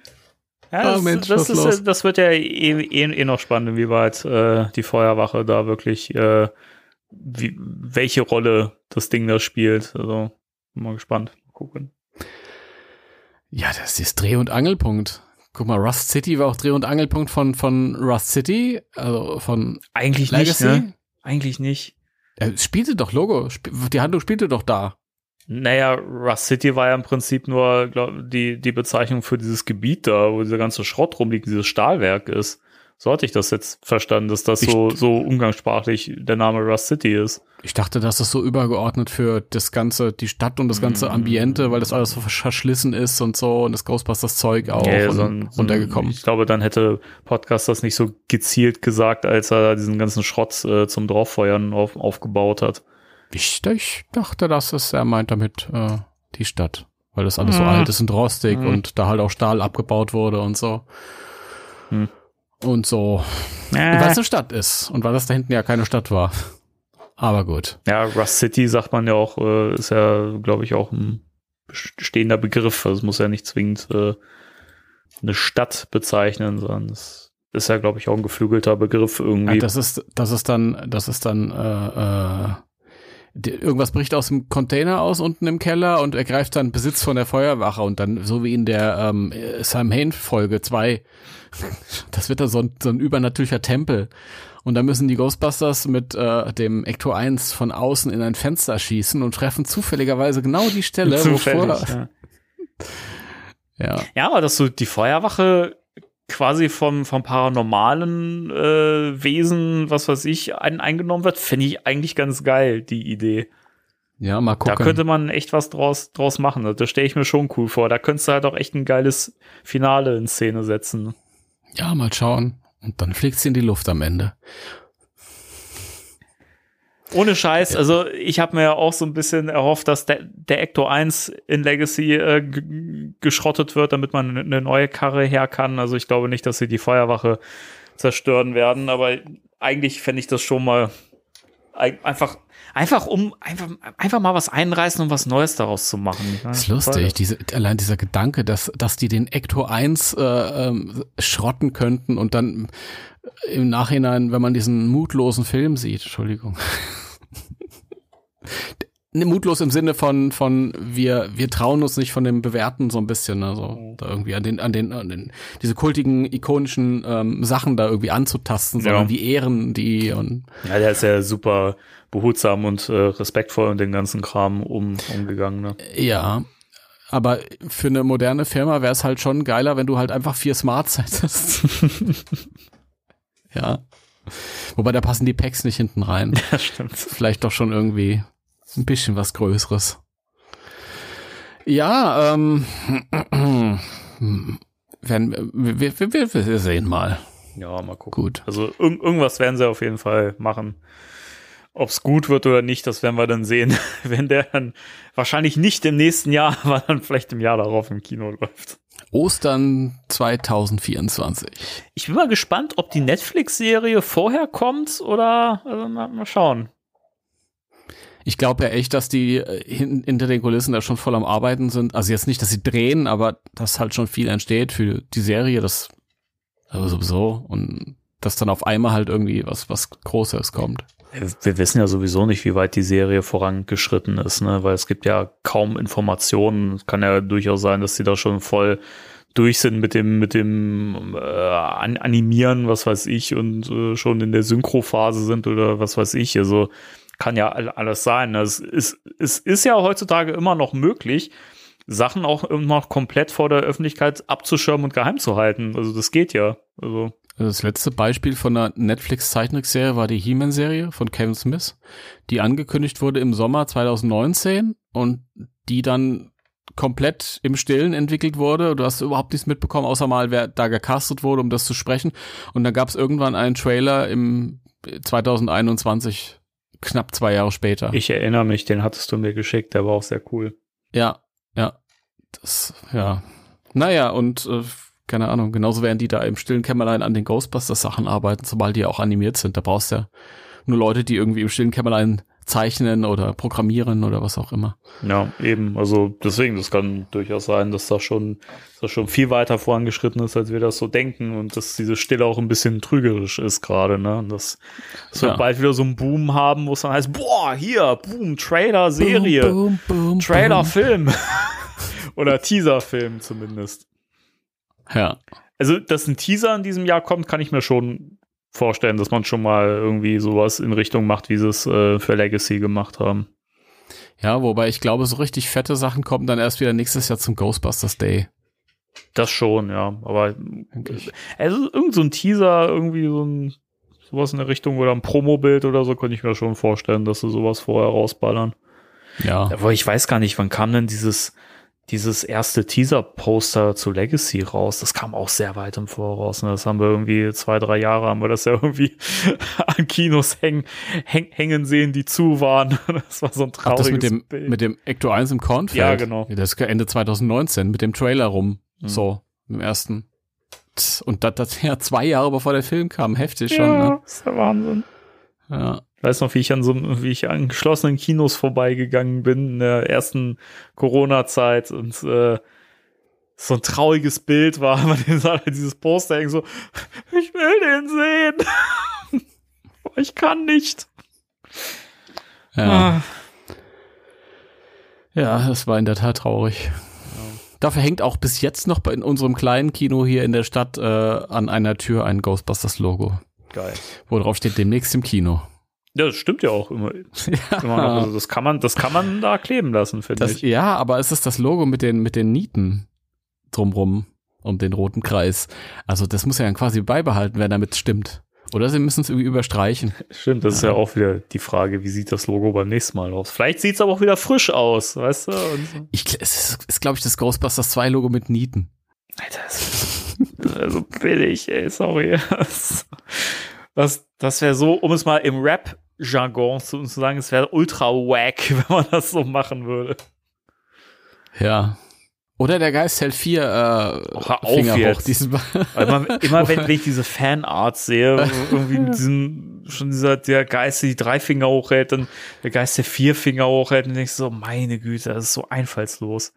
Ja, Oh, das, Mensch, das, ist, das wird ja eh, eh, eh noch spannend, inwieweit äh, die Feuerwache da wirklich, äh, wie, welche Rolle das Ding da spielt. Also, bin mal gespannt. Mal gucken. Ja, das ist Dreh- und Angelpunkt. Guck mal, Rust City war auch Dreh- und Angelpunkt von, von Rust City, also von Eigentlich Legacy. nicht, ne? Eigentlich nicht. Er spielte doch Logo. Die Handlung spielte doch da. Naja, Rust City war ja im Prinzip nur glaub, die, die Bezeichnung für dieses Gebiet da, wo dieser ganze Schrott rumliegt, dieses Stahlwerk ist. So hatte ich das jetzt verstanden, dass das so, so umgangssprachlich der Name Rust City ist. Ich dachte, das ist so übergeordnet für das ganze, die Stadt und das ganze Mm. Ambiente, weil das alles so verschlissen ist und so und das Ghostbusters Zeug auch und so ein- so runtergekommen. Ich glaube, dann hätte Podcast das nicht so gezielt gesagt, als er diesen ganzen Schrott äh, zum Drauffeuern auf, aufgebaut hat. Ich, ich dachte, das ist, er meint damit äh, die Stadt, weil das alles so Hm. alt ist und rostig Hm. und da halt auch Stahl abgebaut wurde und so. Hm. Und so. Äh. Weil es eine Stadt ist und weil das da hinten ja keine Stadt war. Aber gut. Ja, Rust City sagt man ja auch, äh, ist ja, glaube ich, auch ein stehender Begriff. Also es muss ja nicht zwingend äh, eine Stadt bezeichnen, sondern es ist ja, glaube ich, auch ein geflügelter Begriff irgendwie. Ja, das ist, das ist dann, das ist dann, äh, äh, irgendwas bricht aus dem Container aus unten im Keller und ergreift dann Besitz von der Feuerwache und dann, so wie in der ähm, Sam Hain Folge 2, das wird dann so ein, so ein übernatürlicher Tempel. Und da müssen die Ghostbusters mit äh, dem Ecto 1 von außen in ein Fenster schießen und treffen zufälligerweise genau die Stelle, Zufällig, wo vorher, ja. ja. Ja, aber dass so die Feuerwache quasi vom, vom paranormalen äh, Wesen, was weiß ich, ein, eingenommen wird, finde ich eigentlich ganz geil, die Idee. Ja, mal gucken. Da könnte man echt was draus, draus machen. Also, Das stelle ich mir schon cool vor. Da könntest du halt auch echt ein geiles Finale in Szene setzen. ja, mal schauen. Und dann fliegt sie in die Luft am Ende. Ohne Scheiß, also ich habe mir ja auch so ein bisschen erhofft, dass der, der Ecto 1 in Legacy äh, geschrottet wird, damit man eine neue Karre her kann. Also ich glaube nicht, dass sie die Feuerwache zerstören werden, aber eigentlich fände ich das schon mal ein- einfach, einfach um, einfach, einfach mal was einreißen und was Neues daraus zu machen. Das ist lustig, diese, allein dieser Gedanke, dass, dass die den Ecto 1 äh, ähm, schrotten könnten und dann im Nachhinein, wenn man diesen mutlosen Film sieht, Entschuldigung. Ne, mutlos im Sinne von, von wir, wir trauen uns nicht von dem Bewerten so ein bisschen, also da irgendwie an den, an den, an den diese kultigen, ikonischen ähm, Sachen da irgendwie anzutasten, sondern Ja. wir ehren die und Ja, der ist ja super behutsam und äh, respektvoll und den ganzen Kram um, umgegangen. Ne? Ja, aber für eine moderne Firma wäre es halt schon geiler, wenn du halt einfach vier Smarts hättest. ja. Wobei da passen die Packs nicht hinten rein. Das stimmt. Vielleicht doch schon irgendwie ein bisschen was Größeres. Ja, ähm, werden, wir, wir, wir, wir sehen mal. Ja, mal gucken. Gut. Also irg irgendwas werden sie auf jeden Fall machen. Ob es gut wird oder nicht, das werden wir dann sehen, wenn der dann wahrscheinlich nicht im nächsten Jahr, aber dann vielleicht im Jahr darauf im Kino läuft. Ostern 2024. Ich bin mal gespannt, ob die Netflix-Serie vorher kommt oder also mal, schauen. Ich glaube ja echt, dass die äh, hin, hinter den Kulissen da schon voll am Arbeiten sind. Also jetzt nicht, dass sie drehen, aber dass halt schon viel entsteht für die Serie, das also sowieso und dass dann auf einmal halt irgendwie was was Großes kommt. Wir- wissen ja sowieso nicht, wie weit die Serie vorangeschritten ist, ne? weil es gibt ja kaum Informationen. Es kann ja durchaus sein, dass sie da schon voll durch sind mit dem mit dem äh, An Animieren, was weiß ich, und äh, schon in der Synchrophase sind oder was weiß ich. Also kann ja all- alles sein. Es ist, es ist ja heutzutage immer noch möglich, Sachen auch immer noch komplett vor der Öffentlichkeit abzuschirmen und geheim zu halten. Also das geht ja. Also Also Das letzte Beispiel von einer Netflix-Zeichentrickserie war die He-Man-Serie von Kevin Smith, die angekündigt wurde im Sommer 2019 und die dann komplett im Stillen entwickelt wurde. Du hast überhaupt nichts mitbekommen, außer mal, wer da gecastet wurde, um das zu sprechen. Und dann gab es irgendwann einen Trailer im 2021, knapp zwei Jahre später. ich erinnere mich, den hattest du mir geschickt, der war auch sehr cool. Ja, ja. Das, ja. Naja, und äh, keine Ahnung, genauso werden die da im stillen Kämmerlein an den Ghostbusters-Sachen arbeiten, sobald die auch animiert sind. Da brauchst du ja nur Leute, die irgendwie im stillen Kämmerlein zeichnen oder programmieren oder was auch immer. Ja, eben. Also deswegen, das kann durchaus sein, dass das schon, dass das schon viel weiter vorangeschritten ist, als wir das so denken und dass diese Stille auch ein bisschen trügerisch ist gerade, ne? Und dass, dass wir Ja. bald wieder so einen Boom haben, wo es dann heißt, boah, hier, Boom, Trailer, Serie, Boom, boom, boom, Trailer. Film. Oder Teaser-Film zumindest. Ja. Also, dass ein Teaser in diesem Jahr kommt, kann ich mir schon vorstellen, dass man schon mal irgendwie sowas in Richtung macht, wie sie es äh, für Legacy gemacht haben. Ja, wobei ich glaube, so richtig fette Sachen kommen dann erst wieder nächstes Jahr zum Ghostbusters Day. Das schon, ja. Aber also irgend so ein Teaser, irgendwie so ein sowas in der Richtung oder ein Promobild oder so, könnte ich mir schon vorstellen, dass sie sowas vorher rausballern. Ja. Aber ich weiß gar nicht, wann kam denn dieses dieses erste Teaser-Poster zu Legacy raus? Das kam auch sehr weit im Voraus. Ne? Das haben wir irgendwie zwei, drei Jahre haben wir das ja irgendwie an Kinos hängen, häng, hängen sehen, die zu waren. Das war so ein Ach, trauriges das mit dem, Bild. mit dem Ecto 1 im Kornfeld. Ja, genau. Das ist Ende 2019 mit dem Trailer rum. Mhm. So, im ersten. Und das, das ja zwei Jahre bevor der Film kam. Heftig schon, ja, ne? ist der Wahnsinn. Ja. Ich weiß noch, wie ich an so wie ich an geschlossenen Kinos vorbeigegangen bin in der ersten Corona-Zeit und äh, so ein trauriges Bild war, man sah dieses Poster hängen so, ich will den sehen. ich kann nicht. Ja. Ah. Ja, das war in der Tat traurig. Dafür hängt auch bis jetzt noch in unserem kleinen Kino hier in der Stadt äh, an einer Tür ein Ghostbusters-Logo. Geil. Wo drauf steht demnächst im Kino. Ja, das stimmt ja auch immer. Ja. immer also das kann man, das kann man da kleben lassen, finde ich. Ja, aber es ist das Logo mit den, mit den Nieten drumrum um den roten Kreis. Also das muss ja dann quasi beibehalten werden, damit es stimmt. Oder sie müssen es irgendwie überstreichen. Stimmt, das ja. ist ja auch wieder die Frage, wie sieht das Logo beim nächsten Mal aus? Vielleicht sieht es aber auch wieder frisch aus, weißt du? So. Ich, es ist, ist glaube ich, das Ghostbusters 2 Logo mit Nieten. Alter, das ist also billig, ey, sorry. Das, das wäre so, um es mal im Rap-Jargon zu, zu sagen, es wäre ultra wack, wenn man das so machen würde. Ja, oder der Geist hält vier äh, oh, auf Finger jetzt. hoch. Diesmal. Immer, immer wenn, wenn ich diese Fanarts sehe, irgendwie mit diesem, schon dieser, der Geist, der die drei Finger hochhält, dann der Geist, der vier Finger hochhält, und denkst so, meine Güte, das ist so einfallslos.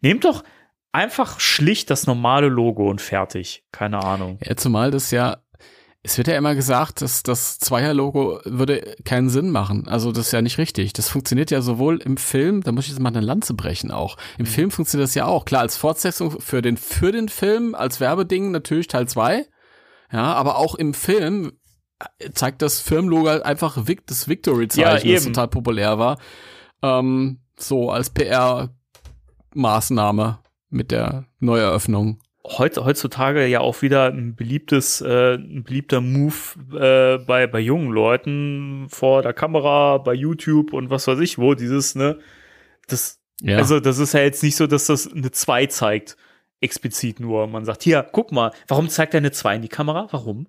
Nehmt doch einfach schlicht das normale Logo und fertig. Keine Ahnung. Ja, zumal das ja es wird ja immer gesagt, dass das Zweier-Logo würde keinen Sinn machen. Also das ist ja nicht richtig. Das funktioniert ja sowohl im Film, da muss ich jetzt mal eine Lanze brechen auch. Im mhm. Film funktioniert das ja auch. Klar, als Fortsetzung für den, für den Film, als Werbeding natürlich Teil zwei. Ja, aber auch im Film zeigt das Firmenlogo halt einfach das Victory-Zeichen, ja, das total populär war. Ähm, so als PR-Maßnahme mit der Neueröffnung heutzutage ja auch wieder ein beliebtes, äh, ein beliebter Move äh, bei, bei jungen Leuten vor der Kamera, bei YouTube und was weiß ich wo, dieses, ne, das, ja. also das ist ja jetzt nicht so, dass das eine 2 zeigt, explizit nur. Man sagt, hier, guck mal, warum zeigt er eine 2 in die Kamera? Warum?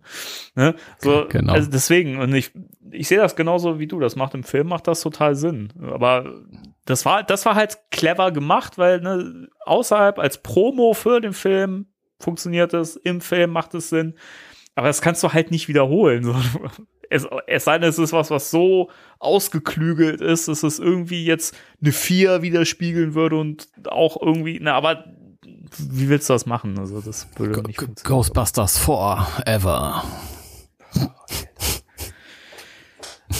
Ne? So, genau. Also deswegen, und ich, ich sehe das genauso wie du, das macht im Film, macht das total Sinn. Aber das war, das war halt clever gemacht, weil ne, außerhalb als Promo für den Film funktioniert es, im Film macht es Sinn. Aber das kannst du halt nicht wiederholen. Es, es sei denn, es ist was, was so ausgeklügelt ist, dass es irgendwie jetzt eine 4 widerspiegeln würde und auch irgendwie, na, aber wie willst du das machen? Also, das würde nicht funktionieren. Ghostbusters Forever.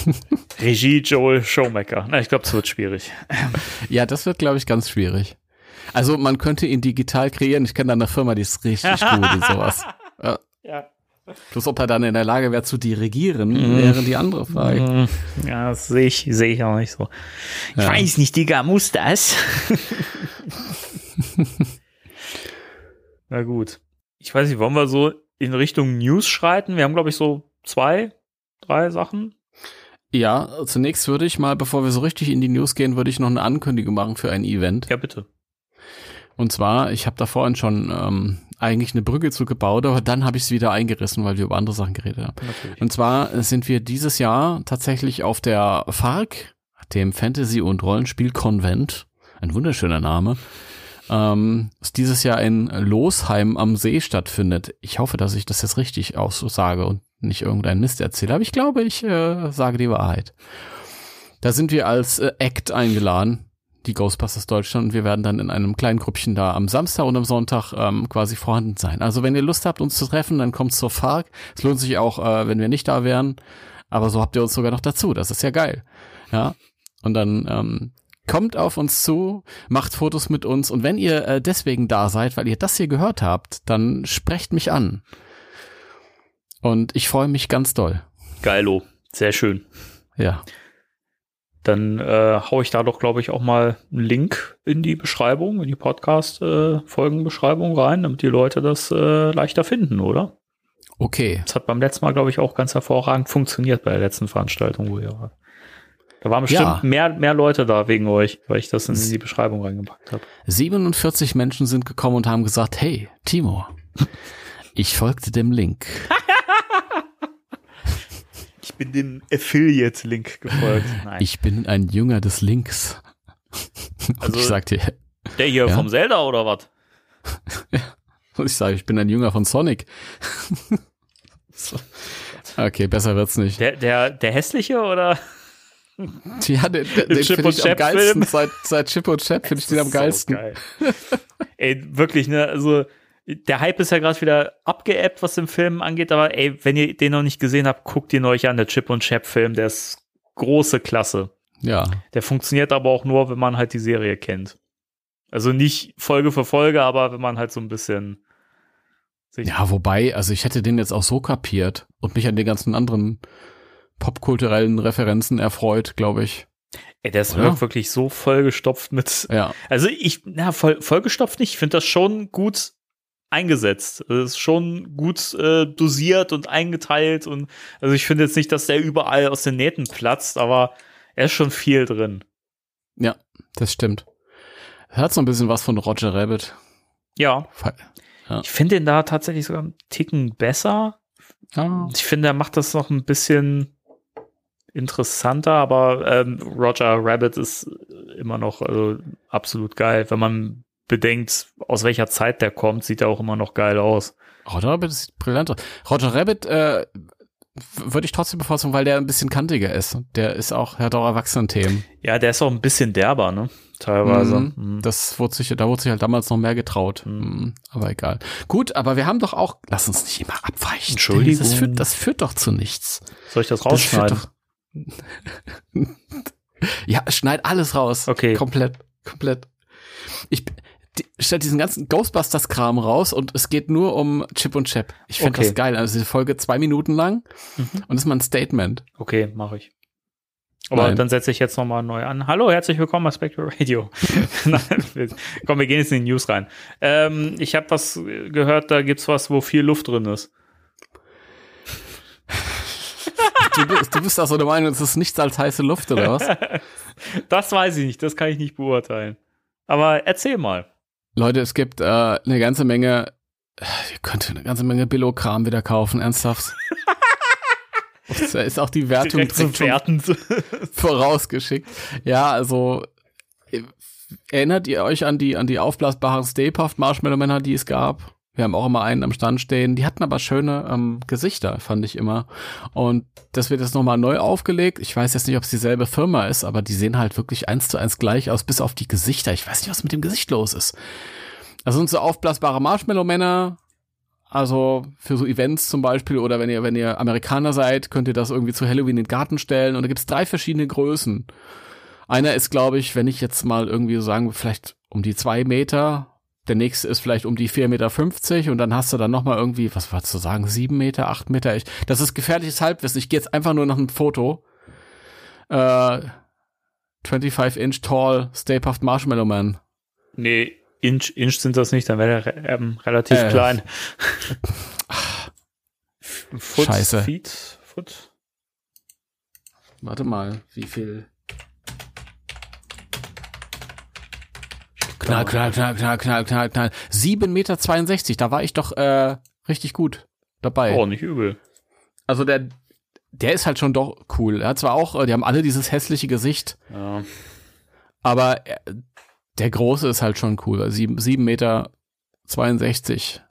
Regie Joel Showmaker. Na, ich glaube, es wird schwierig. Ja, das wird, glaube ich, ganz schwierig. Also man könnte ihn digital kreieren. Ich kenne da eine Firma, die ist richtig gut und sowas. Ja. ja. Plus ob er dann in der Lage wäre zu dirigieren, mm. wäre die andere Frage. Mhm. Ja, das sehe ich, sehe ich auch nicht so. Ich ja. weiß nicht, Digga, muss das? Na gut. Ich weiß nicht, wollen wir so in Richtung News schreiten? Wir haben, glaube ich, so zwei, drei Sachen. Ja, zunächst würde ich mal, bevor wir so richtig in die News gehen, würde ich noch eine Ankündigung machen für ein Event. Ja, bitte. Und zwar, ich habe da vorhin schon ähm, eigentlich eine Brücke zu gebaut, aber dann habe ich es wieder eingerissen, weil wir über andere Sachen geredet haben. Natürlich. Und zwar sind wir dieses Jahr tatsächlich auf der FARC, dem Fantasy- und Rollenspiel-Konvent, ein wunderschöner Name, ähm, das dieses Jahr in Losheim am See stattfindet. Ich hoffe, dass ich das jetzt richtig aussage und nicht irgendeinen Mist erzähle, aber ich glaube, ich äh, sage die Wahrheit. Da sind wir als äh, Act eingeladen die Ghostbusters Deutschland und wir werden dann in einem kleinen Gruppchen da am Samstag und am Sonntag ähm, quasi vorhanden sein. Also wenn ihr Lust habt, uns zu treffen, dann kommt zur FARC. Es lohnt sich auch, äh, wenn wir nicht da wären. Aber so habt ihr uns sogar noch dazu. Das ist ja geil. Ja. Und dann ähm, kommt auf uns zu, macht Fotos mit uns und wenn ihr äh, deswegen da seid, weil ihr das hier gehört habt, dann sprecht mich an. Und ich freue mich ganz doll. Geilo. Sehr schön. Ja dann äh, hau ich da doch, glaube ich, auch mal einen Link in die Beschreibung, in die Podcast-Folgenbeschreibung äh, rein, damit die Leute das äh, leichter finden, oder? Okay. Das hat beim letzten Mal, glaube ich, auch ganz hervorragend funktioniert bei der letzten Veranstaltung, wo ihr wart. Da waren bestimmt ja. mehr, mehr Leute da wegen euch, weil ich das in die Beschreibung reingepackt habe. 47 Menschen sind gekommen und haben gesagt, hey, Timo, ich folgte dem Link. Ich bin dem Affiliate-Link gefolgt. Nein. Ich bin ein Jünger des Links. Und also, ich sagte, der hier ja? vom Zelda oder was? ja. Und ich sage, ich bin ein Jünger von Sonic. so. Okay, besser wird's nicht. Der, der, der hässliche oder? Ja, den, den, den finde ich am geilsten. Seit, seit Chip und Chap finde ich den am geilsten. So geil. ey, wirklich, ne, also der Hype ist ja gerade wieder abgeebbt, was den Film angeht, aber ey, wenn ihr den noch nicht gesehen habt, guckt ihn euch an, der Chip und Chap Film, der ist große Klasse. Ja. Der funktioniert aber auch nur, wenn man halt die Serie kennt. Also nicht Folge für Folge, aber wenn man halt so ein bisschen sich Ja, wobei, also ich hätte den jetzt auch so kapiert und mich an den ganzen anderen popkulturellen Referenzen erfreut, glaube ich. Ey, der ist Oder? wirklich so vollgestopft mit. Ja. Also ich, na, voll, vollgestopft nicht. Ich finde das schon gut eingesetzt. Es ist schon gut äh, dosiert und eingeteilt und also ich finde jetzt nicht, dass der überall aus den Nähten platzt, aber er ist schon viel drin. Ja, das stimmt. Hat so ein bisschen was von Roger Rabbit. Ja. Ja. Ich finde ihn da tatsächlich sogar einen Ticken besser. Ah. Ich finde, er macht das noch ein bisschen interessanter, aber ähm, Roger Rabbit ist immer noch also, absolut geil. Wenn man bedenkt, aus welcher Zeit der kommt, sieht er auch immer noch geil aus. Roger Rabbit sieht brillant aus. Roger Rabbit äh, würde ich trotzdem bevorzugen, weil der ein bisschen kantiger ist. Der ist auch, hat auch Erwachsenen-Themen. Ja, der ist auch ein bisschen derber, ne? Teilweise. Mhm. Mhm. Das wurde sich, da wurde sich halt damals noch mehr getraut. Mhm. Mhm. Aber egal. Gut, aber wir haben doch auch, lass uns nicht immer abweichen. Entschuldigung. Das führt, das führt doch zu nichts. Soll ich das Das rausschneiden? doch- ja, schneid alles raus. Okay. Komplett, komplett. Ich die, stell diesen ganzen Ghostbusters-Kram raus und es geht nur um Chip und Chap. Ich finde Okay. das geil. Also die Folge zwei Minuten lang Mhm. und das ist mal ein Statement. Okay, mache ich. Aber Nein. dann setze ich jetzt nochmal neu an. Hallo, herzlich willkommen bei Spectral Radio. Komm, wir gehen jetzt in die News rein. Ähm, ich habe was gehört, da gibt's was, wo viel Luft drin ist. Du bist, du bist also der Meinung, es ist nichts als heiße Luft oder was? Das weiß ich nicht, das kann ich nicht beurteilen. Aber erzähl mal. Leute, es gibt äh, eine ganze Menge, ihr könnt eine ganze Menge Billo-Kram wieder kaufen, ernsthaft. Da ist auch die Wertung drin werten. vorausgeschickt. Ja, also erinnert ihr euch an die an die aufblasbaren Stay Puft Marshmallow Männer, die es gab? Wir haben auch immer einen am Stand stehen. Die hatten aber schöne ähm, Gesichter, fand ich immer. Und das wird jetzt nochmal neu aufgelegt. Ich weiß jetzt nicht, ob es dieselbe Firma ist, aber die sehen halt wirklich eins zu eins gleich aus, bis auf die Gesichter. Ich weiß nicht, was mit dem Gesicht los ist. Also sind so aufblasbare Marshmallow-Männer. Also für so Events zum Beispiel oder wenn ihr, wenn ihr Amerikaner seid, könnt ihr das irgendwie zu Halloween in den Garten stellen. Und da gibt's drei verschiedene Größen. Einer ist, glaube ich, wenn ich jetzt mal irgendwie so sagen, vielleicht um die zwei Meter. Der nächste ist vielleicht um die 4,50 Meter und dann hast du dann nochmal irgendwie, was wolltest du sagen, sieben Meter, acht Meter. Ich, das ist gefährliches Halbwissen. Ich gehe jetzt einfach nur nach einem Foto. Äh, 25 Inch Tall Stay Puft Marshmallow Man. Nee, Inch, Inch sind das nicht, dann wäre re- ähm, relativ Äh. klein. Foot, Scheiße. Feet, Foot. Warte mal, wie viel? Knall, knall, knall, knall, knall, knall, knall. 7,62 Meter, da war ich doch äh, richtig gut dabei. Oh, nicht übel. Also der, der ist halt schon doch cool. Er hat zwar auch, äh, die haben alle dieses hässliche Gesicht, Ja. aber er, der große ist halt schon cool. 7, 7 Meter 62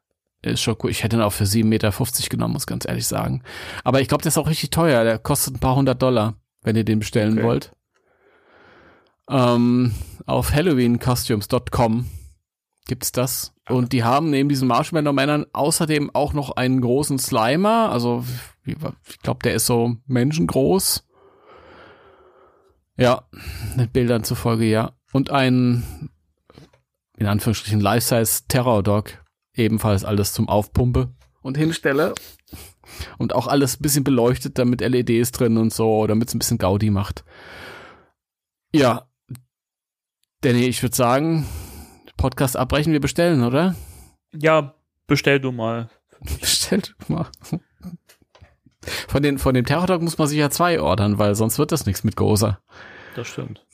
ist schon cool. Ich hätte ihn auch für 7,50 Meter genommen, muss ganz ehrlich sagen. Aber ich glaube, der ist auch richtig teuer. Der kostet ein paar hundert Dollar, wenn ihr den bestellen Okay. wollt. Ähm, auf halloweencostumes.com gibt's das. Und die haben neben diesen Marshmallow-Männern außerdem auch noch einen großen Slimer. Also, ich glaube, der ist so menschengroß. Ja, mit Bildern zufolge, ja. Und ein, in Anführungsstrichen, Life-Size Terror Dog. Ebenfalls alles zum Aufpumpe und hinstelle. Und auch alles ein bisschen beleuchtet, damit LEDs drin und so, damit es ein bisschen Gaudi macht. Ja. Danny, ich würde sagen, Podcast abbrechen, wir bestellen, oder? ja, bestell du mal. Bestellt mal. Von, den, von dem Terror Dog muss man sich ja zwei ordern, weil sonst wird das nichts mit Goza. Das stimmt.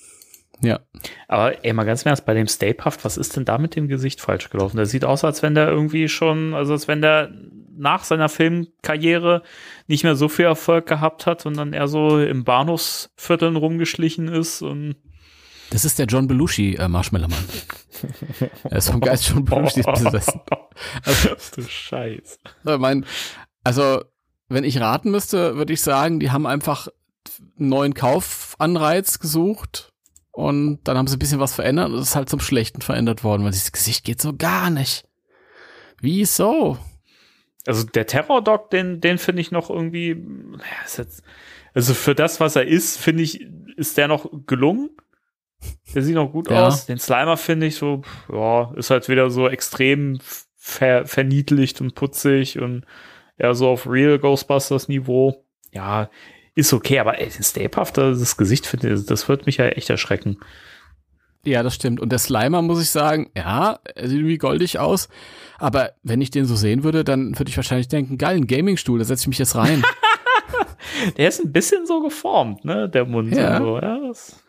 Ja. Aber ey, mal ganz im Ernst, bei dem Stay Puft, was ist denn da mit dem Gesicht falsch gelaufen? Der sieht aus, als wenn der irgendwie schon, also als wenn der nach seiner Filmkarriere nicht mehr so viel Erfolg gehabt hat und dann eher so im Bahnhofsvierteln rumgeschlichen ist und Das ist der John Belushi äh, Marshmallow Mann. er ist vom Geist John Belushi besessen. Also, du Scheiß. mein, also, wenn ich raten müsste, würde ich sagen, die haben einfach einen neuen Kaufanreiz gesucht Und dann haben sie ein bisschen was verändert und es ist halt zum Schlechten verändert worden, weil dieses Gesicht geht so gar nicht. Wieso? Also der Terror-Dog, den, den finde ich noch irgendwie, ja, ist jetzt, also für das, was er ist, finde ich, ist der noch gelungen. Der sieht noch gut Ja. aus. Den Slimer finde ich so, ja, ist halt wieder so extrem ver verniedlicht und putzig und ja, so auf Real Ghostbusters Niveau. Ja, ist okay, aber ey, Puft, das Gesicht finde ich, das wird mich ja echt erschrecken. Ja, das stimmt. Und der Slimer, muss ich sagen, ja, er sieht irgendwie goldig aus. Aber wenn ich den so sehen würde, dann würde ich wahrscheinlich denken, geil, ein Gamingstuhl, da setze ich mich jetzt rein. Der ist ein bisschen so geformt, ne, der Mund. Ja. So. ja, das,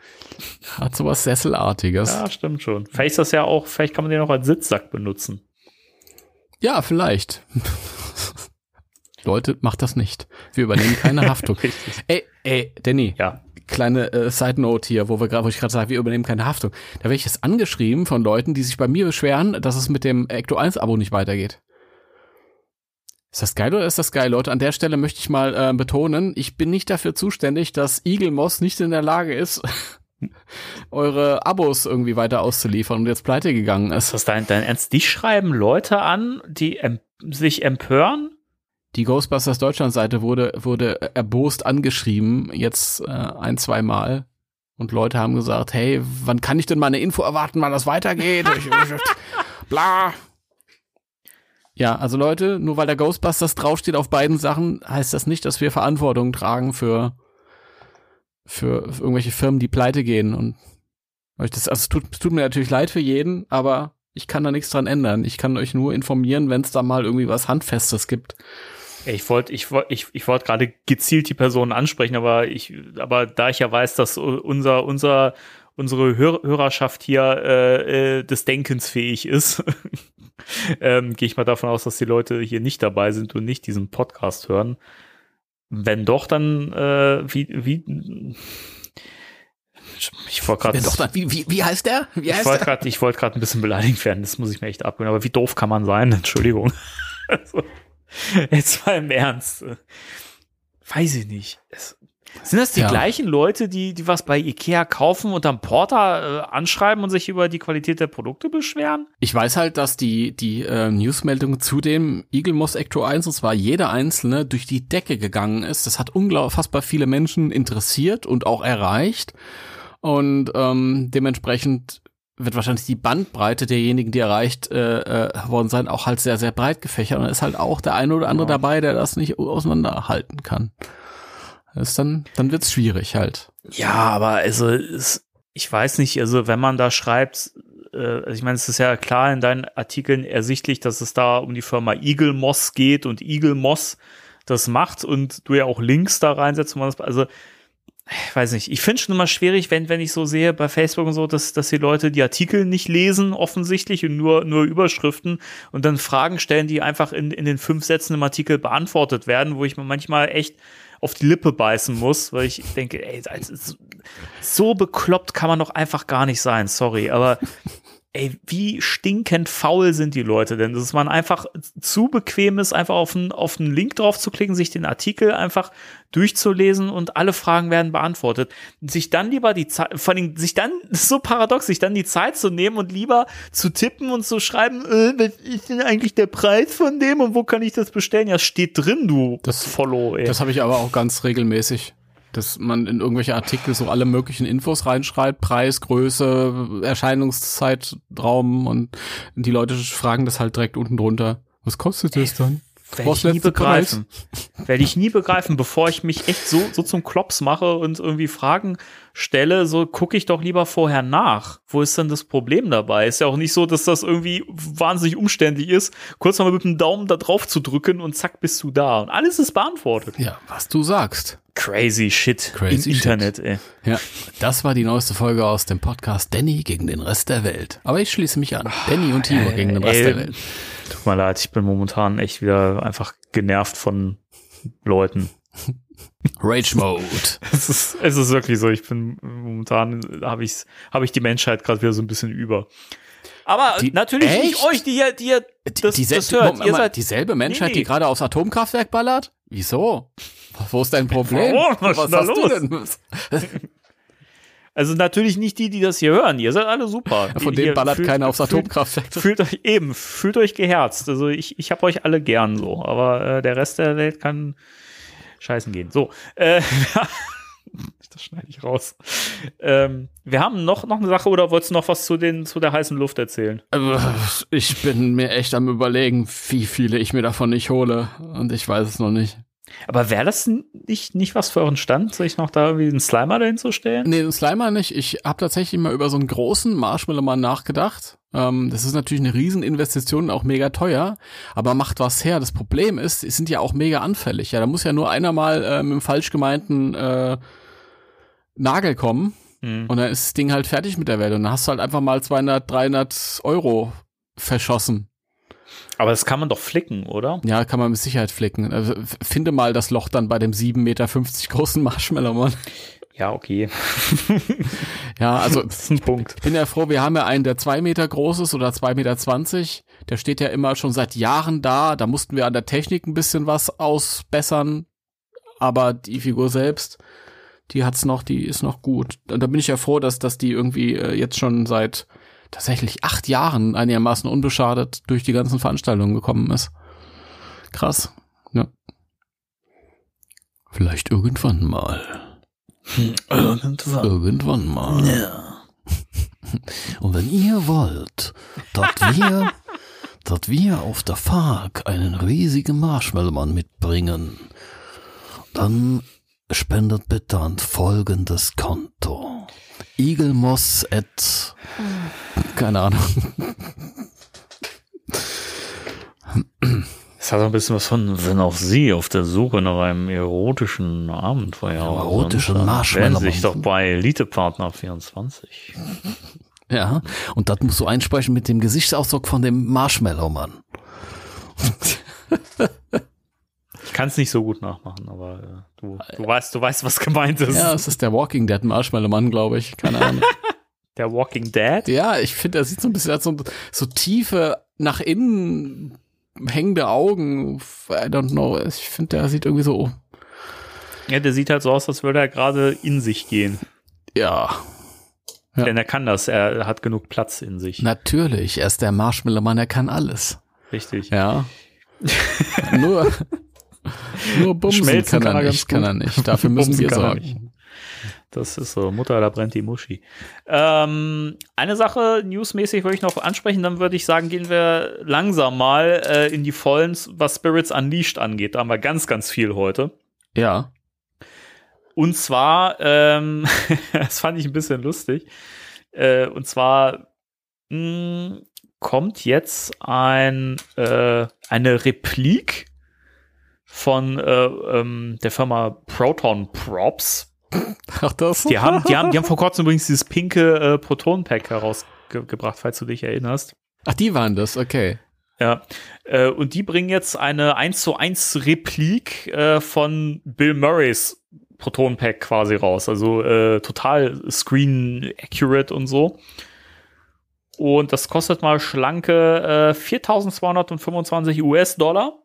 Hat sowas Sesselartiges. ja, stimmt schon. Vielleicht ist das ja auch, vielleicht kann man den auch als Sitzsack benutzen. Ja, vielleicht. Leute, macht das nicht. Wir übernehmen keine Haftung. Ey, ey, Danny, Ja. kleine äh, Side Note hier, wo wir gerade, wo ich gerade sage, wir übernehmen keine Haftung. Da werde ich jetzt angeschrieben von Leuten, die sich bei mir beschweren, dass es mit dem Ecto 1 Abo nicht weitergeht. Ist das geil oder ist das geil, Leute? An der Stelle möchte ich mal äh, betonen, ich bin nicht dafür zuständig, dass Eagle Moss nicht in der Lage ist, eure Abos irgendwie weiter auszuliefern und jetzt pleite gegangen ist. Ist das dein, dein Ernst? Die schreiben Leute an, die em sich empören? Die Ghostbusters Deutschland Seite wurde, wurde erbost angeschrieben, jetzt äh, ein, zwei Mal. Und Leute haben gesagt, hey, wann kann ich denn mal eine Info erwarten, wann das weitergeht? Bla. Ja, also Leute, nur weil der Ghostbusters draufsteht auf beiden Sachen, heißt das nicht, dass wir Verantwortung tragen für, für, für irgendwelche Firmen, die pleite gehen. Und euch das, also es tut, es tut mir natürlich leid für jeden, aber ich kann da nichts dran ändern. Ich kann euch nur informieren, wenn es da mal irgendwie was Handfestes gibt. Ich wollte ich ich, ich wollt gerade gezielt die Personen ansprechen, aber ich, aber da ich ja weiß, dass unser, unser, unsere Hör Hörerschaft hier äh, äh, des Denkens fähig ist, ähm, gehe ich mal davon aus, dass die Leute hier nicht dabei sind und nicht diesen Podcast hören. Wenn doch, dann äh, wie, wie ich wollte gerade Ja, doch, dann, wie, wie, wie heißt der? Wie ich heißt wollte der? gerade ich wollte gerade ein bisschen beleidigt werden, das muss ich mir echt abgewöhnen, aber wie doof kann man sein? Entschuldigung. Also, jetzt mal im Ernst. Weiß ich nicht. Es, sind das die Ja. gleichen Leute, die, die was bei Ikea kaufen und am Porter äh, anschreiben und sich über die Qualität der Produkte beschweren? Ich weiß halt, dass die, die äh, Newsmeldung zu dem Eagle Moss Ecto 1, und zwar jeder einzelne, durch die Decke gegangen ist. Das hat unfassbar viele Menschen interessiert und auch erreicht. Und ähm, dementsprechend wird wahrscheinlich die Bandbreite derjenigen, die erreicht äh, äh, worden sein, auch halt sehr, sehr breit gefächert. Und da ist halt auch der eine oder andere Ja. dabei, der das nicht auseinanderhalten kann. Ist dann, dann wird's schwierig halt. Ja, aber also es, ich weiß nicht, also wenn man da schreibt, äh, also ich meine, es ist ja klar in deinen Artikeln ersichtlich, dass es da um die Firma Eagle Moss geht und Eagle Moss das macht und du ja auch Links da reinsetzt. Also ich weiß nicht, ich finde schon immer schwierig, wenn, wenn ich so sehe bei Facebook und so, dass, dass die Leute die Artikel nicht lesen, offensichtlich, und nur, nur Überschriften und dann Fragen stellen, die einfach in, in den fünf Sätzen im Artikel beantwortet werden, wo ich manchmal echt auf die Lippe beißen muss, weil ich denke, ey, so bekloppt kann man doch einfach gar nicht sein, sorry, aber ey, wie stinkend faul sind die Leute denn, dass man einfach zu bequem ist, einfach auf einen, auf einen Link drauf zu klicken, sich den Artikel einfach durchzulesen und alle Fragen werden beantwortet. Sich dann lieber die Zeit, vor allem sich dann, das ist so paradox, sich dann die Zeit zu nehmen und lieber zu tippen und zu schreiben, äh, was ist denn eigentlich der Preis von dem und wo kann ich das bestellen? Ja, steht drin, du Das- Follow, ey. Das habe ich aber auch ganz regelmäßig. Dass man in irgendwelche Artikel so alle möglichen Infos reinschreibt, Preis, Größe, Erscheinungszeitraum und die Leute fragen das halt direkt unten drunter. Was kostet das dann? Werde ich nie begreifen. Werde ich nie begreifen, bevor ich mich echt so, so zum Klops mache und irgendwie Fragen stelle, so gucke ich doch lieber vorher nach. Wo ist denn das Problem dabei? Ist ja auch nicht so, dass das irgendwie wahnsinnig umständlich ist, kurz mal mit dem Daumen da drauf zu drücken und zack bist du da. Und alles ist beantwortet. Ja, was du sagst. Crazy shit Crazy im shit. Internet, ey. Ja, das war die neueste Folge aus dem Podcast Danny gegen den Rest der Welt. Aber ich schließe mich an. Danny und Timo gegen den Rest ey. der Welt. Tut mir leid, ich bin momentan echt wieder einfach genervt von Leuten. Rage Mode. Es ist, es ist wirklich so. Ich bin momentan habe ich habe ich die Menschheit gerade wieder so ein bisschen über. Aber Die- natürlich nicht Echt? euch, die ihr, die ihr das, Diesel- das hört. Ihr seid dieselbe Menschheit, Nee, nee. die gerade aufs Atomkraftwerk ballert? Wieso? Wo ist dein Problem? Warum? Was da hast los? du denn? Also natürlich nicht die, die das hier hören. Ihr seid alle super. Von denen ballert fühlt- keiner aufs fühlt- Atomkraftwerk. Fühlt euch eben, fühlt euch geherzt. Also ich, ich hab euch alle gern so, aber äh, der Rest der Welt kann scheißen gehen. So, äh, das schneide ich raus. Ähm, wir haben noch, noch eine Sache oder wolltest du noch was zu, den, zu der heißen Luft erzählen? Äh, Ich bin mir echt am überlegen, wie viele ich mir davon nicht hole. Und ich weiß es noch nicht. Aber wäre das nicht, nicht was für euren Stand, sich noch da irgendwie einen Slimer dahin zu stellen? Nee, den Slimer nicht. Ich habe tatsächlich mal über so einen großen Marshmallow-Mann nachgedacht. Ähm, das ist natürlich eine Rieseninvestition, auch mega teuer, aber macht was her. Das Problem ist, die sind ja auch mega anfällig. Ja, da muss ja nur einer mal äh, mit einem falsch gemeinten äh, Nagel kommen Hm. und dann ist das Ding halt fertig mit der Welt und dann hast du halt einfach mal 200, 300 Euro verschossen. Aber das kann man doch flicken, oder? Ja, kann man mit Sicherheit flicken. Also, finde mal das Loch dann bei dem 7,50 Meter großen Marshmallow-Mann. Ja, okay. Ja, also Das ist ein Punkt. Ich bin ja froh, wir haben ja einen, der zwei Meter groß ist oder zwei Meter. zwanzig. Der steht ja immer schon seit Jahren da. Da mussten wir an der Technik ein bisschen was ausbessern. Aber die Figur selbst, die hat's noch, die ist noch gut. Und da bin ich ja froh, dass, dass die irgendwie äh, jetzt schon seit tatsächlich acht Jahren einigermaßen unbeschadet durch die ganzen Veranstaltungen gekommen ist. Krass. Ja. Vielleicht irgendwann mal. Irgendwann. Irgendwann mal. Ja. Und wenn ihr wollt, dass wir, dass wir auf der Fahrt einen riesigen Marshmallow-Mann mitbringen, dann spendet bitte an folgendes Konto. Igelmoss at, Keine Ahnung. Es hat so ein bisschen was von, wenn auch Sie auf der Suche nach einem erotischen Abenteuer erotischen sind, dann Marshmallow. Sie sich doch bei Elitepartner 24. ja, und das musst du einsprechen mit dem Gesichtsausdruck von dem Marshmallow-Mann. Ich kann es nicht so gut nachmachen, aber äh, du, du weißt, du weißt, was gemeint ist. Ja, es ist der Walking Dead Marshmallow Mann, glaube ich. Keine Ahnung. Der Walking Dead. ja, ich finde, er sieht so ein bisschen, er hat so, so tiefe, nach innen hängende Augen. I don't know. Ich finde, der sieht irgendwie so, Ja, der sieht halt so aus, als würde er gerade in sich gehen. ja, Ja. Denn er kann das, er hat genug Platz in sich. natürlich. Er ist der Marshmallow Mann, er kann alles. Richtig. Ja. nur, nur bumsen Schmelzen kann er kann er nicht, kann er nicht. Dafür müssen Bumsen wir sorgen. nicht. Das ist so. Mutter, da brennt die Muschi. Ähm, eine Sache newsmäßig würde ich noch ansprechen, dann würde ich sagen, gehen wir langsam mal äh, in die Vollen, was Spirits Unleashed angeht. Da haben wir ganz, ganz viel heute. Ja. Und zwar, ähm, das fand ich ein bisschen lustig. Äh, und zwar mh, kommt jetzt ein, äh, eine Replik von äh, ähm, der Firma Proton Props. Ach, das? Die haben, die haben, die haben vor kurzem übrigens dieses pinke äh, Proton-Pack herausgebracht, falls du dich erinnerst. Ach, die waren das, okay. Ja, äh, und die bringen jetzt eine 1 zu 1 Replik äh, von Bill Murrays Proton Pack quasi raus. Also äh, total screen accurate und so. Und das kostet mal schlanke äh, 4225 US-Dollar.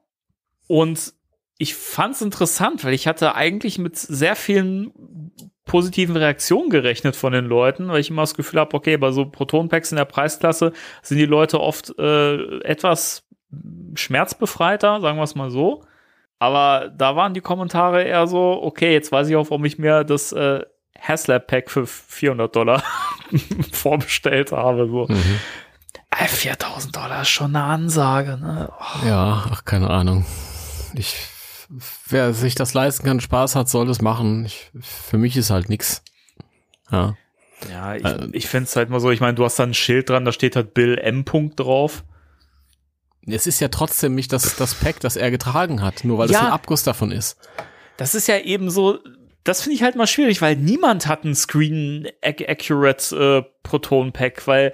Und ich fand's interessant, weil ich hatte eigentlich mit sehr vielen positiven Reaktionen gerechnet von den Leuten, weil ich immer das Gefühl habe, okay, bei so Proton-Packs in der Preisklasse sind die Leute oft äh, etwas schmerzbefreiter, sagen wir es mal so. Aber da waren die Kommentare eher so, okay, jetzt weiß ich auch, warum ich mir das äh, Haslab Pack für 400 Dollar vorbestellt habe. So. Mhm. Äh, 4000 Dollar ist schon eine Ansage, ne? Oh. Ja, ach, keine Ahnung. Ich, wer sich das leisten kann, Spaß hat, soll das machen. Ich, für mich ist halt nix. Ja. Ja, ich, Äh, ich finde es halt mal so, ich meine, du hast da ein Schild dran, da steht halt Bill M. Punkt drauf. Es ist ja trotzdem nicht das, das Pack, das er getragen hat, nur weil Ja. es ein Abguss davon ist. Das ist ja eben so, das finde ich halt mal schwierig, weil niemand hat ein Screen ac- Accurate äh, Proton Pack, weil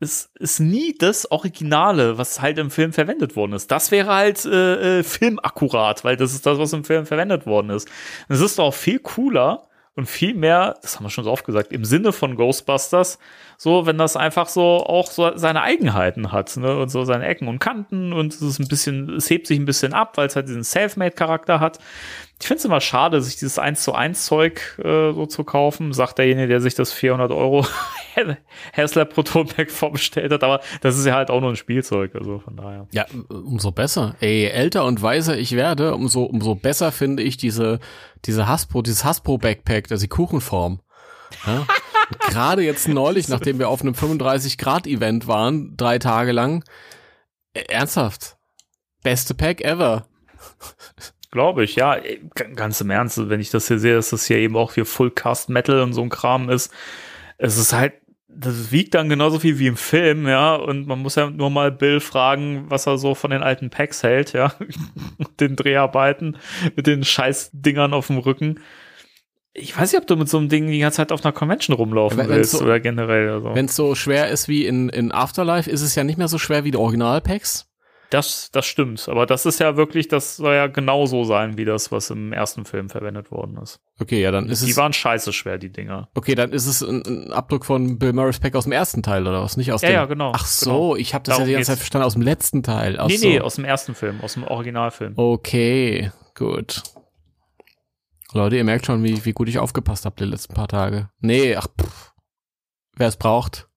es ist nie das Originale, was halt im Film verwendet worden ist. Das wäre halt äh, äh, filmakkurat, weil das ist das, was im Film verwendet worden ist. Es ist auch viel cooler und viel mehr, das haben wir schon so oft gesagt, im Sinne von Ghostbusters, so, wenn das einfach so auch so seine Eigenheiten hat, ne, und so seine Ecken und Kanten und es ist ein bisschen, es hebt sich ein bisschen ab, weil es halt diesen Selfmade-Charakter hat. Ich finde es immer schade, sich dieses 1 zu 1 Zeug äh, so zu kaufen, sagt derjenige, der sich das 400 Euro Hessler Proton-Pack vorbestellt hat, aber das ist ja halt auch nur ein Spielzeug, also von daher. Ja, umso besser. Ey, älter und weiser ich werde, umso, umso besser finde ich diese, diese Hasbro, dieses Hasbro-Backpack, also die Kuchenform. Ja? Gerade jetzt neulich, nachdem wir auf einem 35-Grad-Event waren, drei Tage lang, äh, ernsthaft, beste Pack ever. Glaube ich, ja. Ganz im Ernst, wenn ich das hier sehe, dass das hier eben auch für Full-Cast Metal und so ein Kram ist. Es ist halt, das wiegt dann genauso viel wie im Film, ja. Und man muss ja nur mal Bill fragen, was er so von den alten Packs hält, ja. den Dreharbeiten mit den Scheißdingern auf dem Rücken. Ich weiß nicht, ob du mit so einem Ding die ganze Zeit auf einer Convention rumlaufen Wenn- willst so- oder generell. Also. Wenn es so schwer ist wie in, in Afterlife, ist es ja nicht mehr so schwer wie die Original-Packs. Das, das stimmt. Aber das ist ja wirklich, das soll ja genauso sein wie das, was im ersten Film verwendet worden ist. Okay, ja, dann ist Die es. waren scheiße schwer, die Dinger. Okay, dann ist es ein, ein Abdruck von Bill Murray's Pack aus dem ersten Teil oder was? Nicht aus Ja, dem. ja, genau. Ach so, Genau. ich habe das Darum ja die ganze Zeit verstanden aus dem letzten Teil. Ach nee, so. nee, aus dem ersten Film, aus dem Originalfilm. Okay, gut. Leute, ihr merkt schon, wie, wie gut ich aufgepasst habe die letzten paar Tage. Nee, ach, pff. wer es braucht.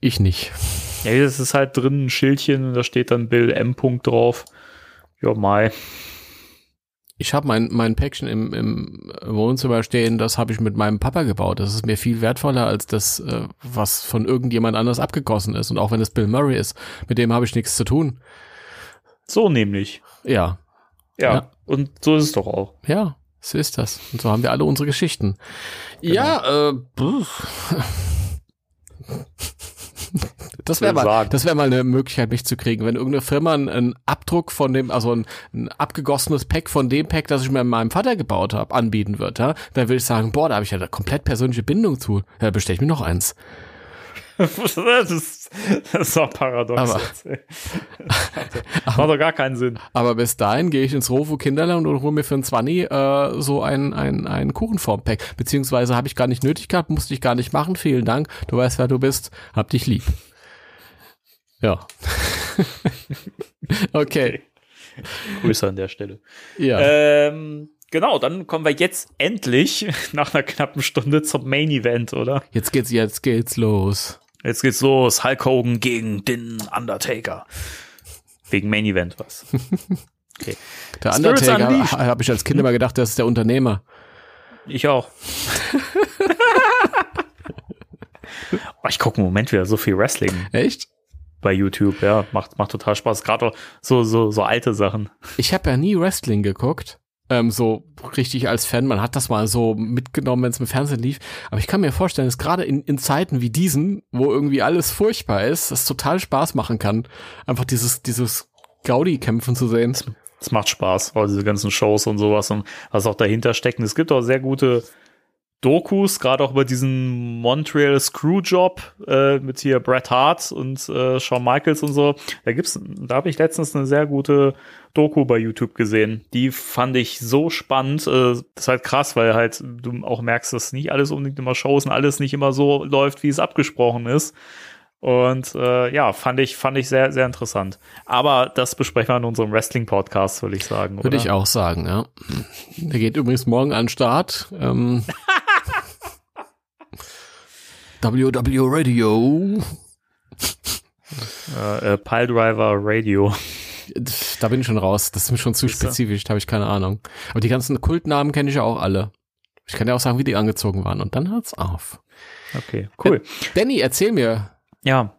Ich nicht. Ja, das ist halt drin ein Schildchen und da steht dann Bill M. Punkt drauf. Ja, Mai. Ich habe mein, mein Päckchen im, im Wohnzimmer stehen, das habe ich mit meinem Papa gebaut. Das ist mir viel wertvoller als das, äh, was von irgendjemand anders abgegossen ist. Und auch wenn es Bill Murray ist, mit dem habe ich nichts zu tun. So nämlich. Ja, Ja. Ja. Und so ist es doch auch. ja, so ist das. Und so haben wir alle unsere Geschichten. Ja, äh, pff. Das wäre mal, das wäre mal eine Möglichkeit, mich zu kriegen. Wenn irgendeine Firma einen, einen Abdruck von dem, also ein, ein abgegossenes Pack von dem Pack, das ich mir meinem Vater gebaut habe, anbieten wird, ja, dann würde ich sagen, boah, da habe ich ja eine komplett persönliche Bindung zu. Ja, bestell ich mir noch eins. Das, ist, das ist doch paradox. Aber- ey. Macht doch gar keinen Sinn. Aber bis dahin gehe ich ins Rovo Kinderland und hole mir für ein 20 äh, so ein, ein, ein Kuchenform-Pack. Beziehungsweise habe ich gar nicht nötig gehabt, musste ich gar nicht machen. Vielen Dank. Du weißt, wer du bist. Hab dich lieb. Ja. okay. Grüße an der Stelle. Ja. Ähm, genau, dann kommen wir jetzt endlich nach einer knappen Stunde zum Main Event, oder? Jetzt geht's, jetzt geht's los. Jetzt geht's los. Hulk Hogan gegen den Undertaker. Wegen Main Event was. Okay. Der Undertaker habe ich als Kind immer gedacht, das ist der Unternehmer. Ich auch. oh, ich gucke im Moment wieder so viel Wrestling Echt? bei YouTube, ja. Macht, macht total Spaß. Gerade so, so, so alte Sachen. Ich habe ja nie Wrestling geguckt. Ähm, so richtig als Fan. Man hat das mal so mitgenommen, wenn es im Fernsehen lief. Aber ich kann mir vorstellen, dass gerade in, in Zeiten wie diesen, wo irgendwie alles furchtbar ist, es total Spaß machen kann, einfach dieses, dieses Gaudi-Kämpfen zu sehen. Es macht Spaß, auch diese ganzen Shows und sowas und was auch dahinter steckt. Und es gibt auch sehr gute Dokus, gerade auch über diesen Montreal Screwjob äh, mit hier Bret Hart und äh, Shawn Michaels und so. Da gibt's, da habe ich letztens eine sehr gute Doku bei YouTube gesehen. Die fand ich so spannend. Äh, das ist halt krass, weil halt du auch merkst, dass nicht alles unbedingt immer Shows und alles nicht immer so läuft, wie es abgesprochen ist. Und äh, ja, fand ich, fand ich sehr, sehr interessant. Aber das besprechen wir in unserem Wrestling-Podcast, würde ich sagen. Würde ich auch sagen, ja. Der geht übrigens morgen an den Start. Ähm, WW Radio. Äh, äh, Piledriver Radio. Da bin ich schon raus. Das ist mir schon zu Siehste? spezifisch, da habe ich keine Ahnung. Aber die ganzen Kultnamen kenne ich ja auch alle. Ich kann ja auch sagen, wie die angezogen waren. Und dann hört's auf. Okay, cool. Danny, erzähl mir. Ja.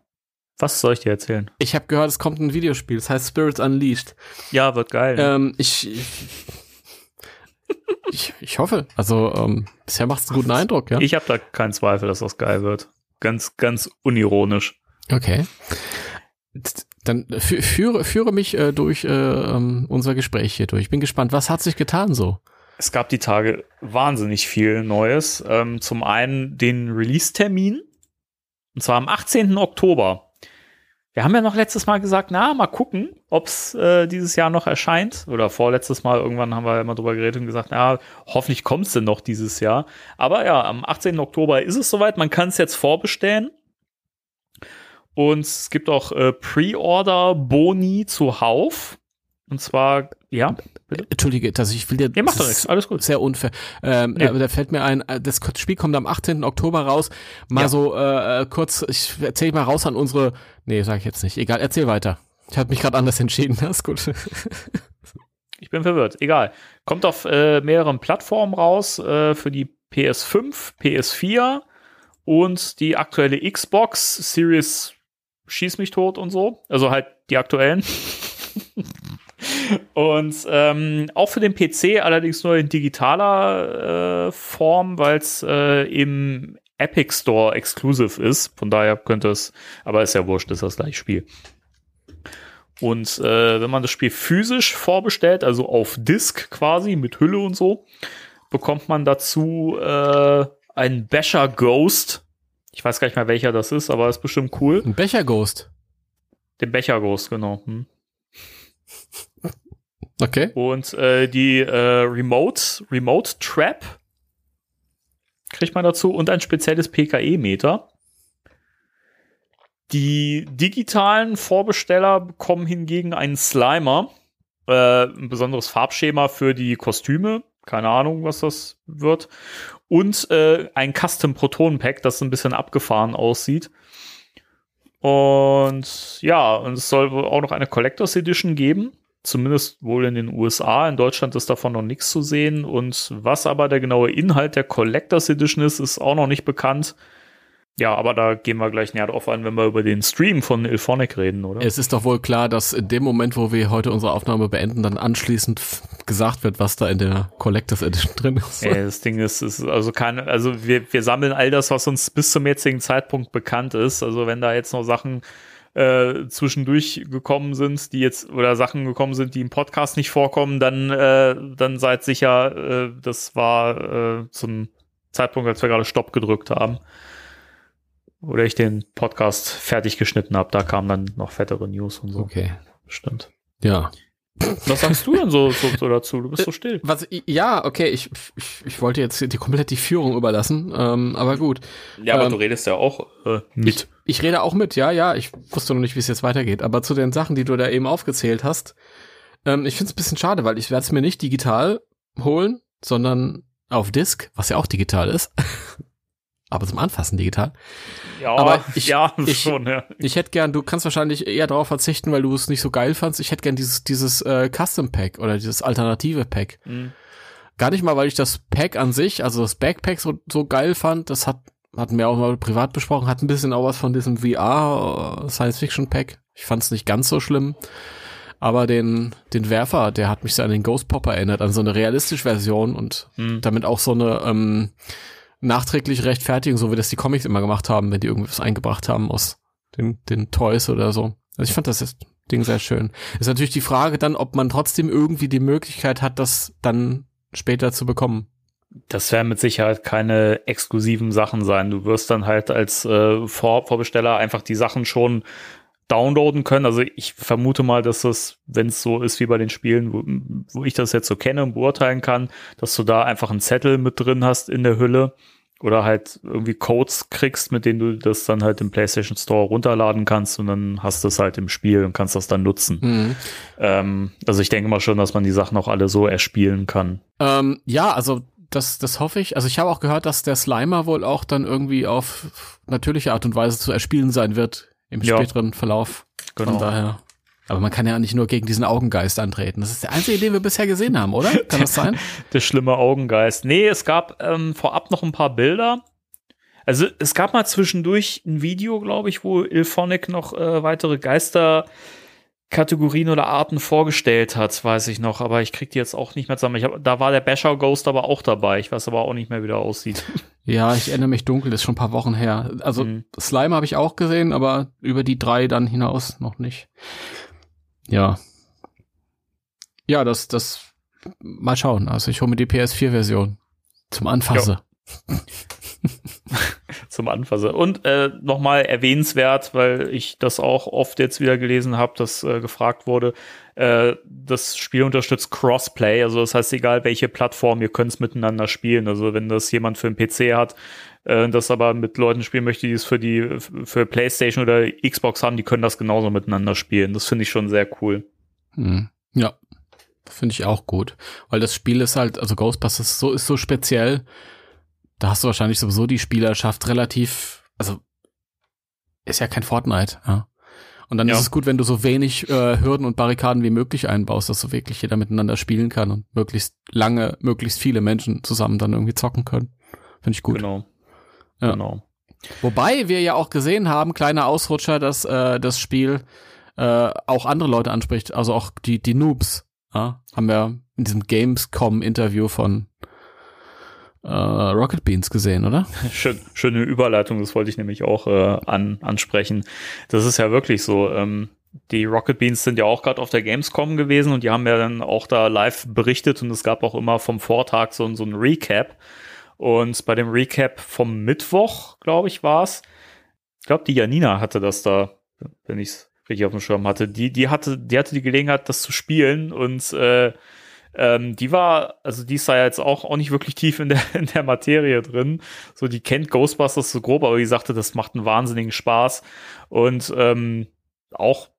Was soll ich dir erzählen? Ich habe gehört, es kommt ein Videospiel. Das heißt Spirits Unleashed. Ja, wird geil. Ähm, ich, ich, ich hoffe. Also ähm, bisher macht's einen guten Eindruck, ja. Ich habe da keinen Zweifel, dass das geil wird. Ganz, ganz unironisch. Okay. Dann fü- führe, führe mich äh, durch äh, ähm, unser Gespräch hier durch. Ich bin gespannt, was hat sich getan so? Es gab die Tage wahnsinnig viel Neues. Ähm, zum einen den Release-Termin. Und zwar am 18. Oktober wir haben ja noch letztes Mal gesagt, na, mal gucken, ob's äh, dieses Jahr noch erscheint. Oder vorletztes Mal, irgendwann haben wir ja immer drüber geredet und gesagt, na, hoffentlich kommt's denn noch dieses Jahr. Aber ja, am 18. Oktober ist es soweit, man kann es jetzt vorbestellen. Und es gibt auch äh, Pre-Order-Boni zuhauf. Und zwar, ja, bitte? Entschuldige, dass ich will dir. Ja, macht doch nichts, alles gut. Sehr unfair. Ähm, Nee. aber da fällt mir ein, äh, das Spiel kommt am 18. Oktober raus. Mal Ja. so äh, äh, kurz, ich erzähl mal raus an unsere. Nee, sag ich jetzt nicht. Egal, erzähl weiter. Ich habe mich gerade anders entschieden. Das ist gut. Ich bin verwirrt. Egal. Kommt auf äh, mehreren Plattformen raus äh, für die PS5, PS4 und die aktuelle Xbox Series Schieß mich tot und so. Also halt die aktuellen. und ähm, auch für den PC allerdings nur in digitaler äh, Form, weil es äh, im Epic Store exclusive ist. Von daher könnte es, aber ist ja wurscht, ist das gleiche Spiel. Und äh, wenn man das Spiel physisch vorbestellt, also auf Disk quasi mit Hülle und so, bekommt man dazu äh, einen Basher Ghost. Ich weiß gar nicht mehr, welcher das ist, aber ist bestimmt cool. Ein Becher Ghost. Den Becher Ghost, genau. Hm. Okay. Und äh, die äh, Remote, Remote Trap kriegt man dazu und ein spezielles PKE-Meter. Die digitalen Vorbesteller bekommen hingegen einen Slimer, äh, ein besonderes Farbschema für die Kostüme, keine Ahnung, was das wird, und äh, ein Custom Proton Pack, das ein bisschen abgefahren aussieht. Und ja, und es soll auch noch eine Collectors Edition geben. Zumindest wohl in den USA. In Deutschland ist davon noch nichts zu sehen. Und was aber der genaue Inhalt der Collectors Edition ist, ist auch noch nicht bekannt. Ja, aber da gehen wir gleich näher drauf ein, wenn wir über den Stream von Ilphonic reden, oder? Es ist doch wohl klar, dass in dem Moment, wo wir heute unsere Aufnahme beenden, dann anschließend gesagt wird, was da in der Collectors Edition drin ist. Ey, das Ding ist, ist also keine, also wir, wir sammeln all das, was uns bis zum jetzigen Zeitpunkt bekannt ist. Also wenn da jetzt noch Sachen äh, zwischendurch gekommen sind, die jetzt oder Sachen gekommen sind, die im Podcast nicht vorkommen, dann äh, dann seid sicher, äh, das war äh, zum Zeitpunkt, als wir gerade Stopp gedrückt haben. Oder ich den Podcast fertig geschnitten habe, da kamen dann noch fettere News und so. Okay. Stimmt. Ja. Was sagst du denn so, so, so dazu? Du bist so still. Was, ja, okay, ich, ich, ich wollte jetzt die komplett die Führung überlassen, ähm, aber gut. Ja, aber Ähm, du redest ja auch äh, mit. Ich rede auch mit, ja, ja, ich wusste noch nicht, wie es jetzt weitergeht, aber zu den Sachen, die du da eben aufgezählt hast, ähm, ich finde es ein bisschen schade, weil ich werde es mir nicht digital holen, sondern auf Disk, was ja auch digital ist. aber zum Anfassen digital. Ja, Aber ich- ja, ich- schon, ja. Ich hätte gern, du kannst wahrscheinlich eher darauf verzichten, weil du es nicht so geil fandst. Ich hätte gern dieses, dieses äh, Custom Pack oder dieses alternative Pack. Mhm. Gar nicht mal, weil ich das Pack an sich, also das Backpack so, so geil fand. Das hat, hatten wir auch mal privat besprochen, hat ein bisschen auch was von diesem VR äh, Science Fiction Pack. Ich fand es nicht ganz so schlimm. Aber den, den Werfer, der hat mich so an den Ghost Popper erinnert, an so eine realistische Version und Mhm. damit auch so eine ähm, nachträgliche Rechtfertigung, so wie das die Comics immer gemacht haben, wenn die irgendwas eingebracht haben aus den, den Toys oder so. Also ich fand das Ding sehr schön. Ist natürlich die Frage dann, ob man trotzdem irgendwie die Möglichkeit hat, das dann später zu bekommen. Das werden mit Sicherheit keine exklusiven Sachen sein. Du wirst dann halt als äh, Vor Vorbesteller einfach die Sachen schon downloaden können. Also ich vermute mal, dass das, wenn es so ist wie bei den Spielen, wo, wo ich das jetzt so kenne und beurteilen kann, dass du da einfach einen Zettel mit drin hast in der Hülle oder halt irgendwie Codes kriegst, mit denen du das dann halt im PlayStation Store runterladen kannst und dann hast du es halt im Spiel und kannst das dann nutzen. Mhm. Ähm, also ich denke mal schon, dass man die Sachen auch alle so erspielen kann. Ähm, ja, also das, das hoffe ich. Also ich habe auch gehört, dass der Slimer wohl auch dann irgendwie auf natürliche Art und Weise zu erspielen sein wird im Ja. späteren Verlauf. Von Genau. daher. Aber man kann ja nicht nur gegen diesen Augengeist antreten. Das ist der einzige, den wir bisher gesehen haben, oder? Kann das sein? Der schlimme Augengeist. Nee, es gab ähm, vorab noch ein paar Bilder. Also es gab mal zwischendurch ein Video, glaube ich, wo Ilphonic noch äh, weitere Geisterkategorien oder Arten vorgestellt hat, weiß ich noch. Aber ich krieg die jetzt auch nicht mehr zusammen. Ich hab, da war der Basher Ghost aber auch dabei. Ich weiß aber auch nicht mehr, wie der aussieht. Ja, ich erinnere mich dunkel, das ist schon ein paar Wochen her. Also Mhm. Slime habe ich auch gesehen, aber über die drei dann hinaus noch nicht. Ja. Ja, das, das, mal schauen. Also ich hole mir die PS4-Version zum Anfassen. zum Anfassen. Und äh, nochmal erwähnenswert, weil ich das auch oft jetzt wieder gelesen habe, dass äh, gefragt wurde, äh, das Spiel unterstützt Crossplay, also das heißt, egal welche Plattform, ihr könnt es miteinander spielen. Also wenn das jemand für einen PC hat, äh, das aber mit Leuten spielen möchte, die es für die für PlayStation oder Xbox haben, die können das genauso miteinander spielen. Das finde ich schon sehr cool. Hm. Ja, finde ich auch gut, weil das Spiel ist halt, also Ghostbusters so ist so speziell. Da hast du wahrscheinlich sowieso die Spielerschaft relativ, also ist ja kein Fortnite, ja. Und dann Ja. ist es gut, wenn du so wenig äh, Hürden und Barrikaden wie möglich einbaust, dass so wirklich jeder miteinander spielen kann und möglichst lange, möglichst viele Menschen zusammen dann irgendwie zocken können. Finde ich gut. Genau. Ja. Genau. Wobei wir ja auch gesehen haben, kleiner Ausrutscher, dass äh, das Spiel äh, auch andere Leute anspricht, also auch die, die Noobs. Ja, haben wir in diesem Gamescom-Interview von äh, Rocket Beans gesehen, oder? Schön, schöne Überleitung, das wollte ich nämlich auch äh, an, ansprechen. Das ist ja wirklich so. Ähm, die Rocket Beans sind ja auch gerade auf der Gamescom gewesen und die haben ja dann auch da live berichtet und es gab auch immer vom Vortag so, so ein Recap. Und bei dem Recap vom Mittwoch, glaube ich, war es. Ich glaube, die Janina hatte das da, wenn ich es richtig auf dem Schirm hatte. Die, die hatte, die hatte die Gelegenheit, das zu spielen und äh, ähm, die war, also die ist da jetzt auch, auch nicht wirklich tief in der, in der Materie drin. So, die kennt Ghostbusters so grob, aber die sagte, das macht einen wahnsinnigen Spaß. Und ähm, auch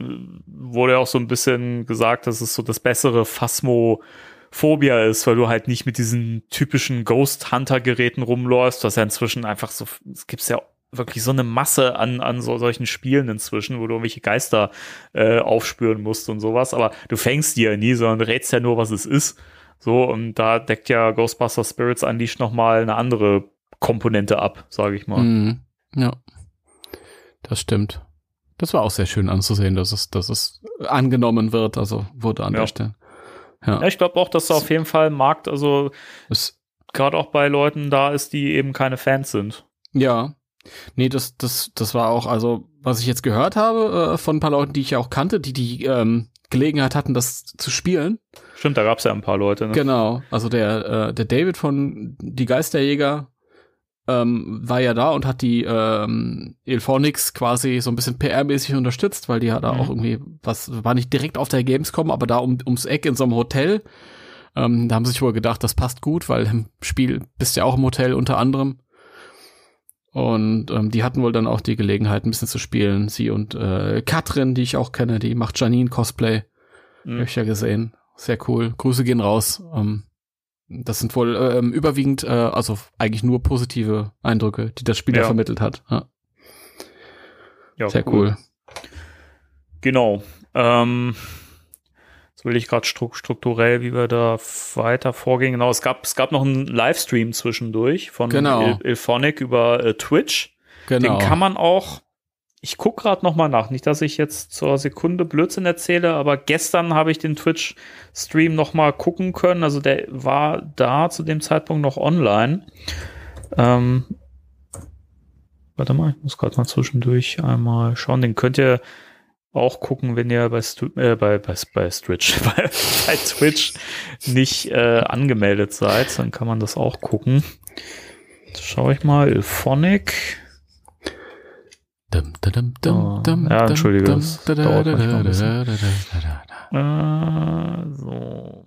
äh, wurde auch so ein bisschen gesagt, dass es so das bessere Phasmophobia ist, weil du halt nicht mit diesen typischen Ghost Hunter Geräten rumläufst, was ja inzwischen einfach so, es gibt ja wirklich so eine Masse an, an so, solchen Spielen inzwischen, wo du irgendwelche Geister äh, aufspüren musst und sowas, aber du fängst die ja nie, sondern du rätst ja nur, was es ist. So, und da deckt ja Ghostbusters Spirits Unleashed nochmal eine andere Komponente ab, sage ich mal. Mhm. Ja. Das stimmt. Das war auch sehr schön anzusehen, dass es, dass es angenommen wird, also wurde an Ja. der Stelle. Ja, ich glaube auch, dass da auf jeden Fall Markt, also gerade auch bei Leuten da ist, die eben keine Fans sind. Ja. Nee, das, das, das war auch, also, was ich jetzt gehört habe äh, von ein paar Leuten, die ich ja auch kannte, die die ähm, Gelegenheit hatten, das zu spielen. Stimmt, da gab es ja ein paar Leute. Ne? Genau. Also der, äh, der David von Die Geisterjäger ähm, war ja da und hat die ähm, Ilphonics quasi so ein bisschen PR-mäßig unterstützt, weil die ja da Mhm. auch irgendwie, was war nicht direkt auf der Gamescom, aber da um, ums Eck in so einem Hotel. Ähm, da haben sie sich wohl gedacht, das passt gut, weil im Spiel bist ja auch im Hotel unter anderem. Und ähm, die hatten wohl dann auch die Gelegenheit, ein bisschen zu spielen. Sie und äh, Katrin, die ich auch kenne, die macht Janine Cosplay. Mhm. Hab ich ja gesehen. Sehr cool. Grüße gehen raus. Ähm, das sind wohl ähm, überwiegend, äh, also eigentlich nur positive Eindrücke, die das Spiel ja vermittelt hat. Ja, Ja, sehr cool. Genau. Ähm, jetzt will ich gerade stru strukturell, wie wir da weiter vorgehen. Genau, es gab, es gab noch einen Livestream zwischendurch von Genau. Il Ilphonic über äh, Twitch. Genau. Den kann man auch. Ich guck gerade noch mal nach, nicht, dass ich jetzt zur Sekunde Blödsinn erzähle, aber gestern habe ich den Twitch-Stream noch mal gucken können. Also der war da zu dem Zeitpunkt noch online. Ähm, warte mal, ich muss gerade mal zwischendurch einmal schauen. Den könnt ihr auch gucken, wenn ihr bei, äh, bei, bei, bei, Twitch, bei, bei Twitch nicht äh, angemeldet seid. Dann kann man das auch gucken. Jetzt schaue ich mal. Ilphonic. Dum, dum, dum, dum, ja, entschuldige, das da, da, dauert da, manchmal ein bisschen. Äh, so.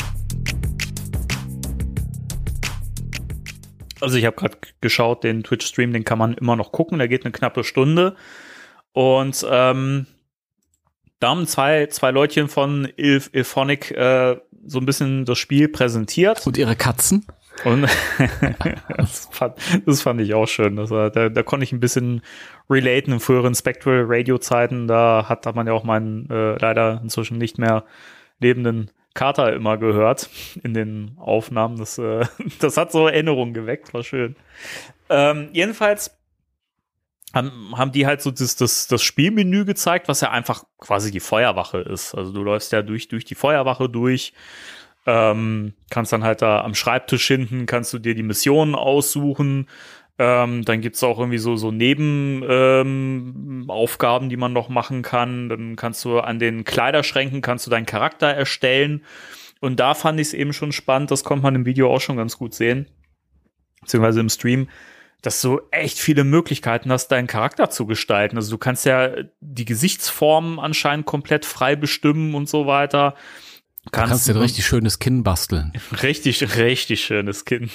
Also ich habe gerade geschaut, den Twitch-Stream, den kann man immer noch gucken. Der geht eine knappe Stunde. Und ähm, da haben zwei, zwei Leutchen von Il Ilphonic äh, so ein bisschen das Spiel präsentiert. Und ihre Katzen? Und das, fand, das fand ich auch schön. Das da, da konnte ich ein bisschen relaten in früheren Spectral Radio Zeiten. Da hat, hat man ja auch meinen äh, leider inzwischen nicht mehr lebenden Kater immer gehört in den Aufnahmen. Das, äh, das hat so Erinnerungen geweckt, war schön. Ähm, jedenfalls haben, haben die halt so das, das, das Spielmenü gezeigt, was ja einfach quasi die Feuerwache ist. Also du läufst ja durch, durch die Feuerwache durch, ähm, kannst dann halt da am Schreibtisch hinten, kannst du dir die Missionen aussuchen. Ähm, dann gibt's auch irgendwie so, so Nebenaufgaben, ähm, die man noch machen kann. Dann kannst du an den Kleiderschränken, kannst du deinen Charakter erstellen. Und da fand ich es eben schon spannend, das konnte man im Video auch schon ganz gut sehen, beziehungsweise im Stream, dass du echt viele Möglichkeiten hast, deinen Charakter zu gestalten. Also du kannst ja die Gesichtsformen anscheinend komplett frei bestimmen und so weiter. Kannst, du kannst dir ein richtig schönes Kinn basteln. Richtig, richtig schönes Kinn.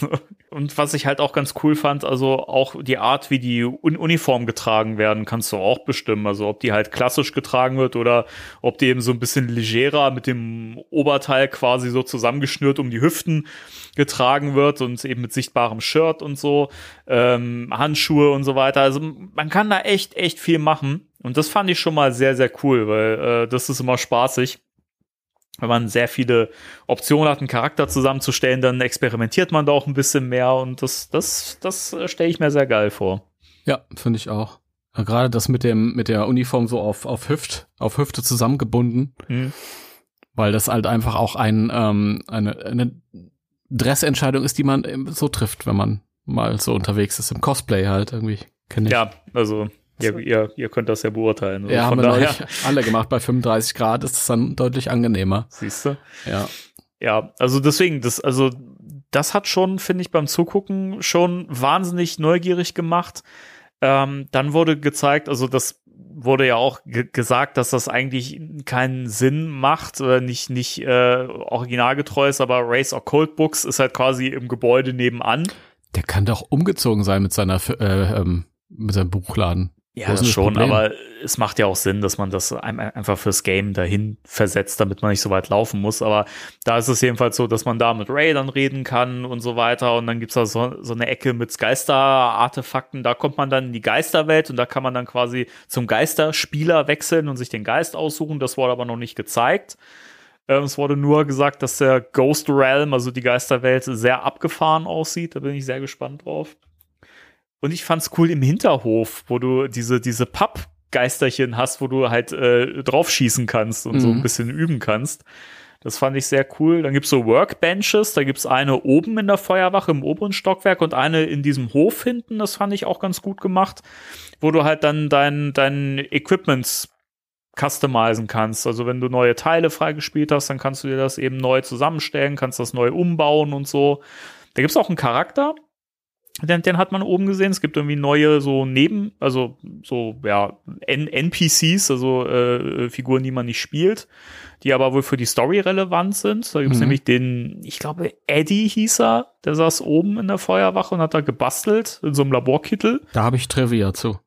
Und was ich halt auch ganz cool fand, also auch die Art, wie die Un Uniform getragen werden, kannst du auch bestimmen. Also ob die halt klassisch getragen wird oder ob die eben so ein bisschen legerer mit dem Oberteil quasi so zusammengeschnürt um die Hüften getragen wird und eben mit sichtbarem Shirt und so, ähm, Handschuhe und so weiter. Also man kann da echt, echt viel machen. Und das fand ich schon mal sehr, sehr cool, weil äh, das ist immer spaßig wenn man sehr viele Optionen hat, einen Charakter zusammenzustellen, dann experimentiert man da auch ein bisschen mehr und das, das, das stelle ich mir sehr geil vor. Ja, finde ich auch. Gerade das mit dem, mit der Uniform so auf, auf Hüft, auf Hüfte zusammengebunden. Mhm. Weil das halt einfach auch ein, ähm, eine, eine Dressentscheidung ist, die man so trifft, wenn man mal so unterwegs ist, im Cosplay halt irgendwie. Kenn ich. Ja, also Ihr, ihr, ihr könnt das ja beurteilen. Also ja, haben wir neulich alle gemacht. Bei 35 Grad ist es dann deutlich angenehmer. Siehst du? Ja. Ja, also deswegen, das, also das hat schon, finde ich, beim Zugucken schon wahnsinnig neugierig gemacht. Ähm, dann wurde gezeigt, also das wurde ja auch gesagt, dass das eigentlich keinen Sinn macht oder nicht, nicht äh, originalgetreu ist, aber Race or Cold Books ist halt quasi im Gebäude nebenan. Der kann doch umgezogen sein mit seiner äh, ähm, mit seinem Buchladen. Ja, das schon, Problem? aber es macht ja auch Sinn, dass man das einfach fürs Game dahin versetzt, damit man nicht so weit laufen muss. Aber da ist es jedenfalls so, dass man da mit Ray dann reden kann und so weiter. Und dann gibt's da so, so eine Ecke mit Geisterartefakten. Da kommt man dann in die Geisterwelt und da kann man dann quasi zum Geisterspieler wechseln und sich den Geist aussuchen. Das wurde aber noch nicht gezeigt. Ähm, es wurde nur gesagt, dass der Ghost Realm, also die Geisterwelt, sehr abgefahren aussieht. Da bin ich sehr gespannt drauf. Und ich fand's cool im Hinterhof, wo du diese, diese Pappgeisterchen hast, wo du halt äh, draufschießen kannst und mhm. so ein mhm. bisschen üben kannst. Das fand ich sehr cool. Dann gibt's so Workbenches. Da gibt's eine oben in der Feuerwache im oberen Stockwerk und eine in diesem Hof hinten. Das fand ich auch ganz gut gemacht, wo du halt dann dein, dein Equipment customizen kannst. Also wenn du neue Teile freigespielt hast, dann kannst du dir das eben neu zusammenstellen, kannst das neu umbauen und so. Da gibt's auch einen Charakter, den, den hat man oben gesehen. Es gibt irgendwie neue so Neben, also so ja N NPCs, also äh, Figuren, die man nicht spielt, die aber wohl für die Story relevant sind. Da gibt es mhm. nämlich den, ich glaube Eddie hieß er, der saß oben in der Feuerwache und hat da gebastelt in so einem Laborkittel. Da habe ich Trivia zu.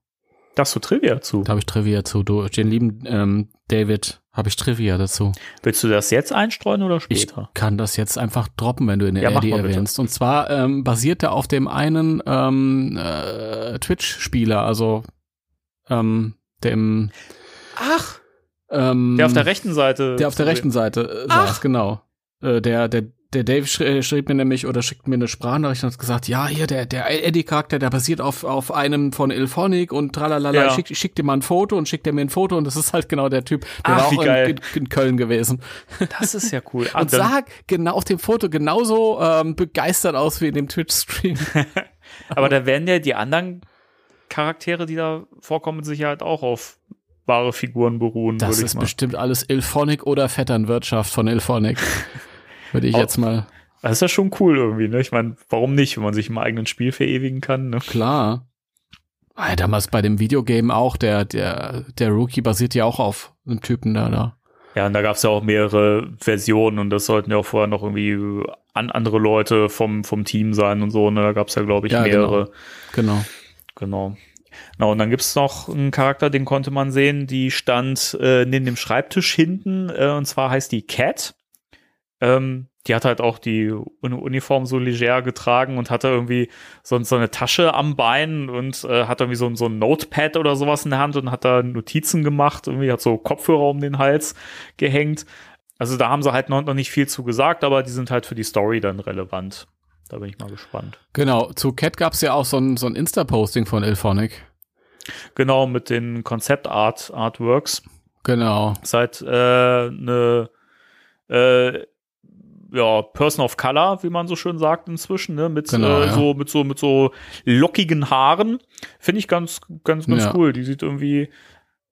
Da hast du Trivia zu. Da habe ich Trivia zu. Du, den lieben ähm, David habe ich Trivia dazu. Willst du das jetzt einstreuen oder später? Ich kann das jetzt einfach droppen, wenn du in der ja, RD erwähnst. Und zwar ähm, basiert er auf dem einen ähm, äh, Twitch-Spieler, also ähm, dem Ach, ähm, der auf der rechten Seite. Der auf der rechten Seite äh, saß, genau. Äh, der, der der Dave äh, schrieb mir nämlich oder schickt mir eine Sprachnachricht und hat gesagt, ja, hier, der, der Eddie-Charakter, der basiert auf, auf einem von Ilphonic und tralalala, ja. schick, schick dir mal ein Foto und schickt er mir ein Foto und das ist halt genau der Typ, der Ach, war auch in, in, Köln gewesen. Das ist ja cool. und sah genau auf dem Foto genauso ähm, begeistert aus wie in dem Twitch-Stream. Aber da werden ja die anderen Charaktere, die da vorkommen, mit Sicherheit auch auf wahre Figuren beruhen. Das ist bestimmt alles Ilphonic oder Vetternwirtschaft von Ilphonic. Würde ich jetzt mal. Das ist ja schon cool irgendwie, ne? Ich meine, warum nicht, wenn man sich im eigenen Spiel verewigen kann, ne? Klar. Ah, damals bei dem Videogame auch, der, der, der Rookie basiert ja auch auf einem Typen da, da. Ja, und da gab es ja auch mehrere Versionen und das sollten ja auch vorher noch irgendwie an andere Leute vom, vom Team sein und so. Ne? Da gab es ja, glaube ich, ja, mehrere. Genau. Genau. Genau, und dann gibt's noch einen Charakter, den konnte man sehen, die stand äh, neben dem Schreibtisch hinten, äh, und zwar heißt die Cat. Ähm, die hat halt auch die Uniform so leger getragen und hatte irgendwie so, so eine Tasche am Bein und äh, hat irgendwie so, so ein Notepad oder sowas in der Hand und hat da Notizen gemacht. Irgendwie hat so Kopfhörer um den Hals gehängt. Also da haben sie halt noch, noch nicht viel zu gesagt, aber die sind halt für die Story dann relevant. Da bin ich mal gespannt. Genau, zu Cat gab es ja auch so ein, so ein Insta-Posting von Ilphonic. Genau, mit den Konzept-Art-Artworks. Genau. Seit äh, eine äh, ja, Person of Color, wie man so schön sagt inzwischen, ne? Mit Genau, äh, ja. so mit so mit so lockigen Haaren, finde ich ganz ganz ganz Ja. cool. Die sieht irgendwie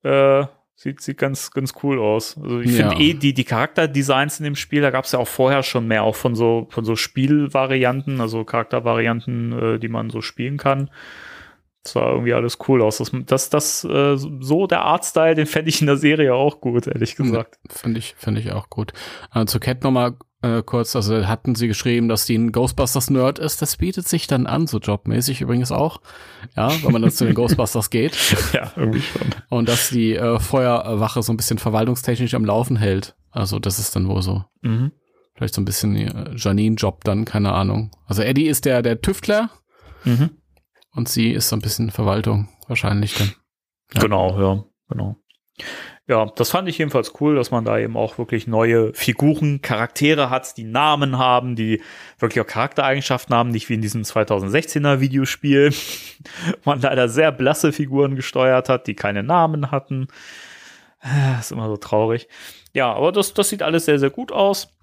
äh, sieht sieht ganz ganz cool aus. Also ich Ja. finde eh die die Charakterdesigns in dem Spiel, da gab es ja auch vorher schon mehr auch von so von so Spielvarianten, also Charaktervarianten, äh, die man so spielen kann. Das sah irgendwie alles cool aus. Das, das, das äh, so der Artstyle, den fände ich in der Serie auch gut, ehrlich gesagt. Finde ich, finde ich auch gut. Äh, zu Cat nochmal äh, kurz, also hatten sie geschrieben, dass die ein Ghostbusters-Nerd ist. Das bietet sich dann an, so jobmäßig übrigens auch. Ja, wenn man dann zu den Ghostbusters geht. Ja, irgendwie schon. Und dass die äh, Feuerwache so ein bisschen verwaltungstechnisch am Laufen hält. Also das ist dann wohl so. Mhm. Vielleicht so ein bisschen äh, Janine-Job dann, keine Ahnung. Also Eddie ist der, der Tüftler Mhm. und sie ist so ein bisschen Verwaltung wahrscheinlich dann. Ja. Genau, ja, genau. Ja, das fand ich jedenfalls cool, dass man da eben auch wirklich neue Figuren, Charaktere hat, die Namen haben, die wirklich auch Charaktereigenschaften haben, nicht wie in diesem 2016er Videospiel. man leider sehr blasse Figuren gesteuert hat, die keine Namen hatten. Äh, Ist immer so traurig. Ja, aber das, das sieht alles sehr, sehr gut aus.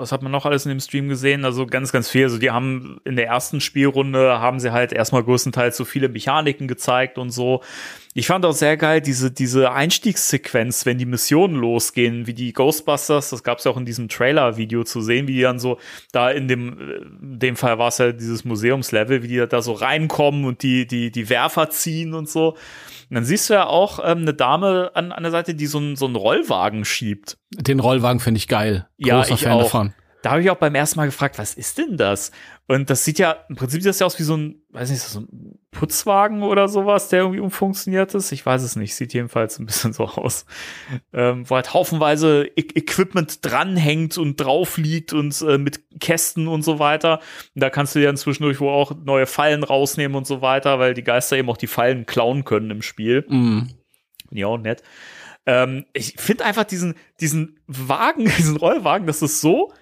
Was hat man noch alles in dem Stream gesehen? Also ganz, ganz viel. Also die haben in der ersten Spielrunde haben sie halt erstmal größtenteils so viele Mechaniken gezeigt und so. Ich fand auch sehr geil diese, diese Einstiegssequenz, wenn die Missionen losgehen, wie die Ghostbusters, das gab es ja auch in diesem Trailer-Video zu sehen, wie die dann so da in dem, in dem Fall war es ja dieses Museumslevel, wie die da so reinkommen und die, die, die Werfer ziehen und so. Und dann siehst du ja auch ähm, eine Dame an, an der Seite, die so einen so einen Rollwagen schiebt. Den Rollwagen finde ich geil. Ja, Großer ich Fan auch. davon. Da habe ich auch beim ersten Mal gefragt, was ist denn das? Und das sieht ja, im Prinzip sieht das ja aus wie so ein, weiß nicht, so ein Putzwagen oder sowas, der irgendwie umfunktioniert ist. Ich weiß es nicht, sieht jedenfalls ein bisschen so aus. Ähm, wo halt haufenweise e Equipment dranhängt und drauf liegt und äh, mit Kästen und so weiter. Und da kannst du ja zwischendurch wo auch neue Fallen rausnehmen und so weiter, weil die Geister eben auch die Fallen klauen können im Spiel. Mm. Ja, auch nett. Ähm, ich finde einfach diesen, diesen Wagen, diesen Rollwagen, das ist so,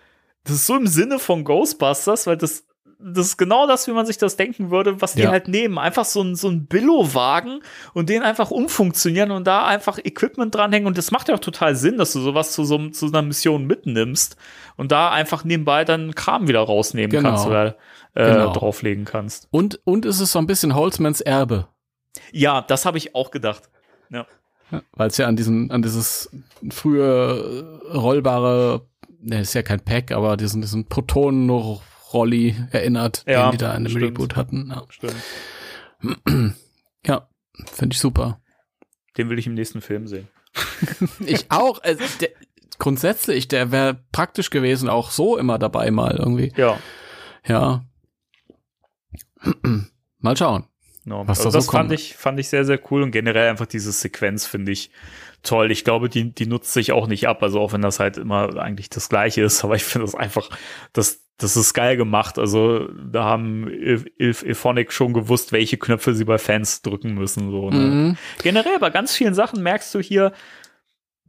das ist so im Sinne von Ghostbusters, weil das, das ist genau das, wie man sich das denken würde, was die Ja. halt nehmen. Einfach so ein, so ein Billo-Wagen und den einfach umfunktionieren und da einfach Equipment dranhängen. Und das macht ja auch total Sinn, dass du sowas zu so, zu einer Mission mitnimmst und da einfach nebenbei dann Kram wieder rausnehmen Genau. kannst oder äh, Genau. drauflegen kannst. Und, und es ist so ein bisschen Holzmans Erbe. Ja, das habe ich auch gedacht. Ja. Weil es ja an diesen, an dieses frühe rollbare, ne, ist ja kein Pack, aber diesen, diesen Protonen-Rolli erinnert, Ja, den die da in dem stimmt. Reboot hatten. Ja, Stimmt. ja finde ich super. Den will ich im nächsten Film sehen. Ich auch. Also, der, grundsätzlich, der wäre praktisch gewesen, auch so immer dabei mal irgendwie. Ja. Ja. mal schauen. Genau. Was also da so das fand kommt. ich, fand ich sehr, sehr cool und generell einfach diese Sequenz finde ich toll. Ich glaube, die, die nutzt sich auch nicht ab, also auch wenn das halt immer eigentlich das Gleiche ist, aber ich finde das einfach, das, das ist geil gemacht. Also da haben Il- Il- Ilphonic schon gewusst, welche Knöpfe sie bei Fans drücken müssen. So, ne? Mhm. Generell bei ganz vielen Sachen merkst du hier,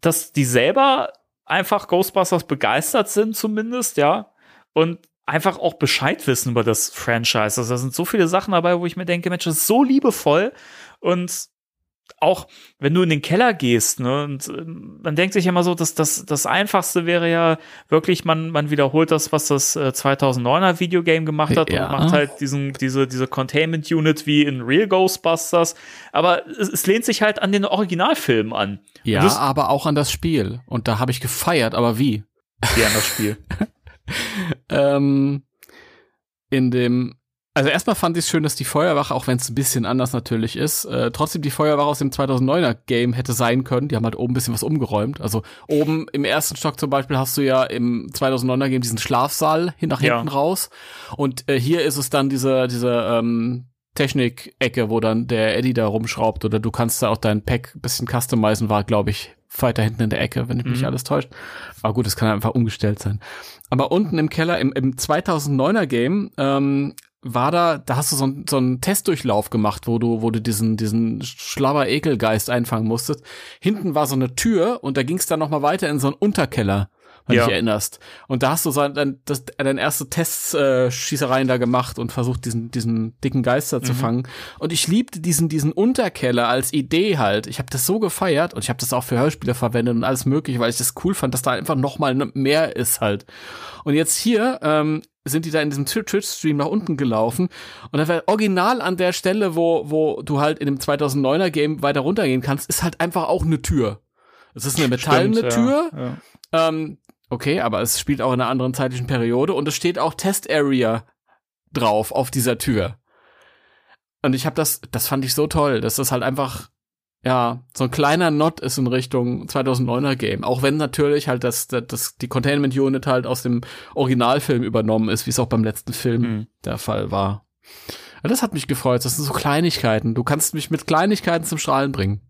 dass die selber einfach Ghostbusters begeistert sind, zumindest, ja. Und einfach auch Bescheid wissen über das Franchise. Also da sind so viele Sachen dabei, wo ich mir denke, Mensch, das ist so liebevoll. Und auch wenn du in den Keller gehst, ne, und ähm, man denkt sich immer so, dass das, das Einfachste wäre ja wirklich, man, man wiederholt das, was das äh, 2009er Videogame gemacht hat Ja. und macht halt diesen, diese, diese Containment Unit wie in Real Ghostbusters. Aber es, es lehnt sich halt an den Originalfilm an. Ja, das, aber auch an das Spiel. Und da habe ich gefeiert, aber wie? ja, an das Spiel. Ähm, in dem, also erstmal fand ich es schön, dass die Feuerwache, auch wenn es ein bisschen anders natürlich ist, äh, trotzdem die Feuerwache aus dem 2009er Game hätte sein können. Die haben halt oben ein bisschen was umgeräumt. Also oben im ersten Stock zum Beispiel hast du ja im 2009er Game diesen Schlafsaal hin nach Ja. hinten raus. Und äh, hier ist es dann diese, diese ähm, Technik-Ecke, wo dann der Eddie da rumschraubt oder du kannst da auch dein Pack ein bisschen customizen, war, glaube ich, weiter hinten in der Ecke, wenn ich mich Mhm. alles täuscht. Aber gut, es kann einfach umgestellt sein. Aber unten im Keller, im, im 2009er Game, ähm, war da, da hast du so, ein, so einen Testdurchlauf gemacht, wo du, wo du diesen, diesen Schlabber-Ekelgeist einfangen musstest. Hinten war so eine Tür und da ging es dann noch mal weiter in so einen Unterkeller, wenn Ja. du dich erinnerst. Und da hast du so dein, das, deine erste Testschießereien da gemacht und versucht, diesen, diesen dicken Geister zu fangen. Und ich liebte diesen, diesen Unterkeller als Idee halt. Ich habe das so gefeiert und ich habe das auch für Hörspiele verwendet und alles mögliche, weil ich das cool fand, dass da einfach noch mal mehr ist halt. Und jetzt hier ähm, sind die da in diesem Twi- Twitch-Stream nach unten gelaufen und da war original an der Stelle, wo, wo du halt in dem 2009er Game weiter runtergehen kannst, ist halt einfach auch eine Tür. Es ist eine metallene Stimmt, Tür, Ja, ja. ähm, okay, aber es spielt auch in einer anderen zeitlichen Periode und es steht auch Test Area drauf auf dieser Tür. Und ich habe das, das fand ich so toll, dass das halt einfach, ja, so ein kleiner Not ist in Richtung 2009er Game. Auch wenn natürlich halt das, das, das die Containment Unit halt aus dem Originalfilm übernommen ist, wie es auch beim letzten Film Mhm. der Fall war. Ja, das hat mich gefreut. Das sind so Kleinigkeiten. Du kannst mich mit Kleinigkeiten zum Strahlen bringen.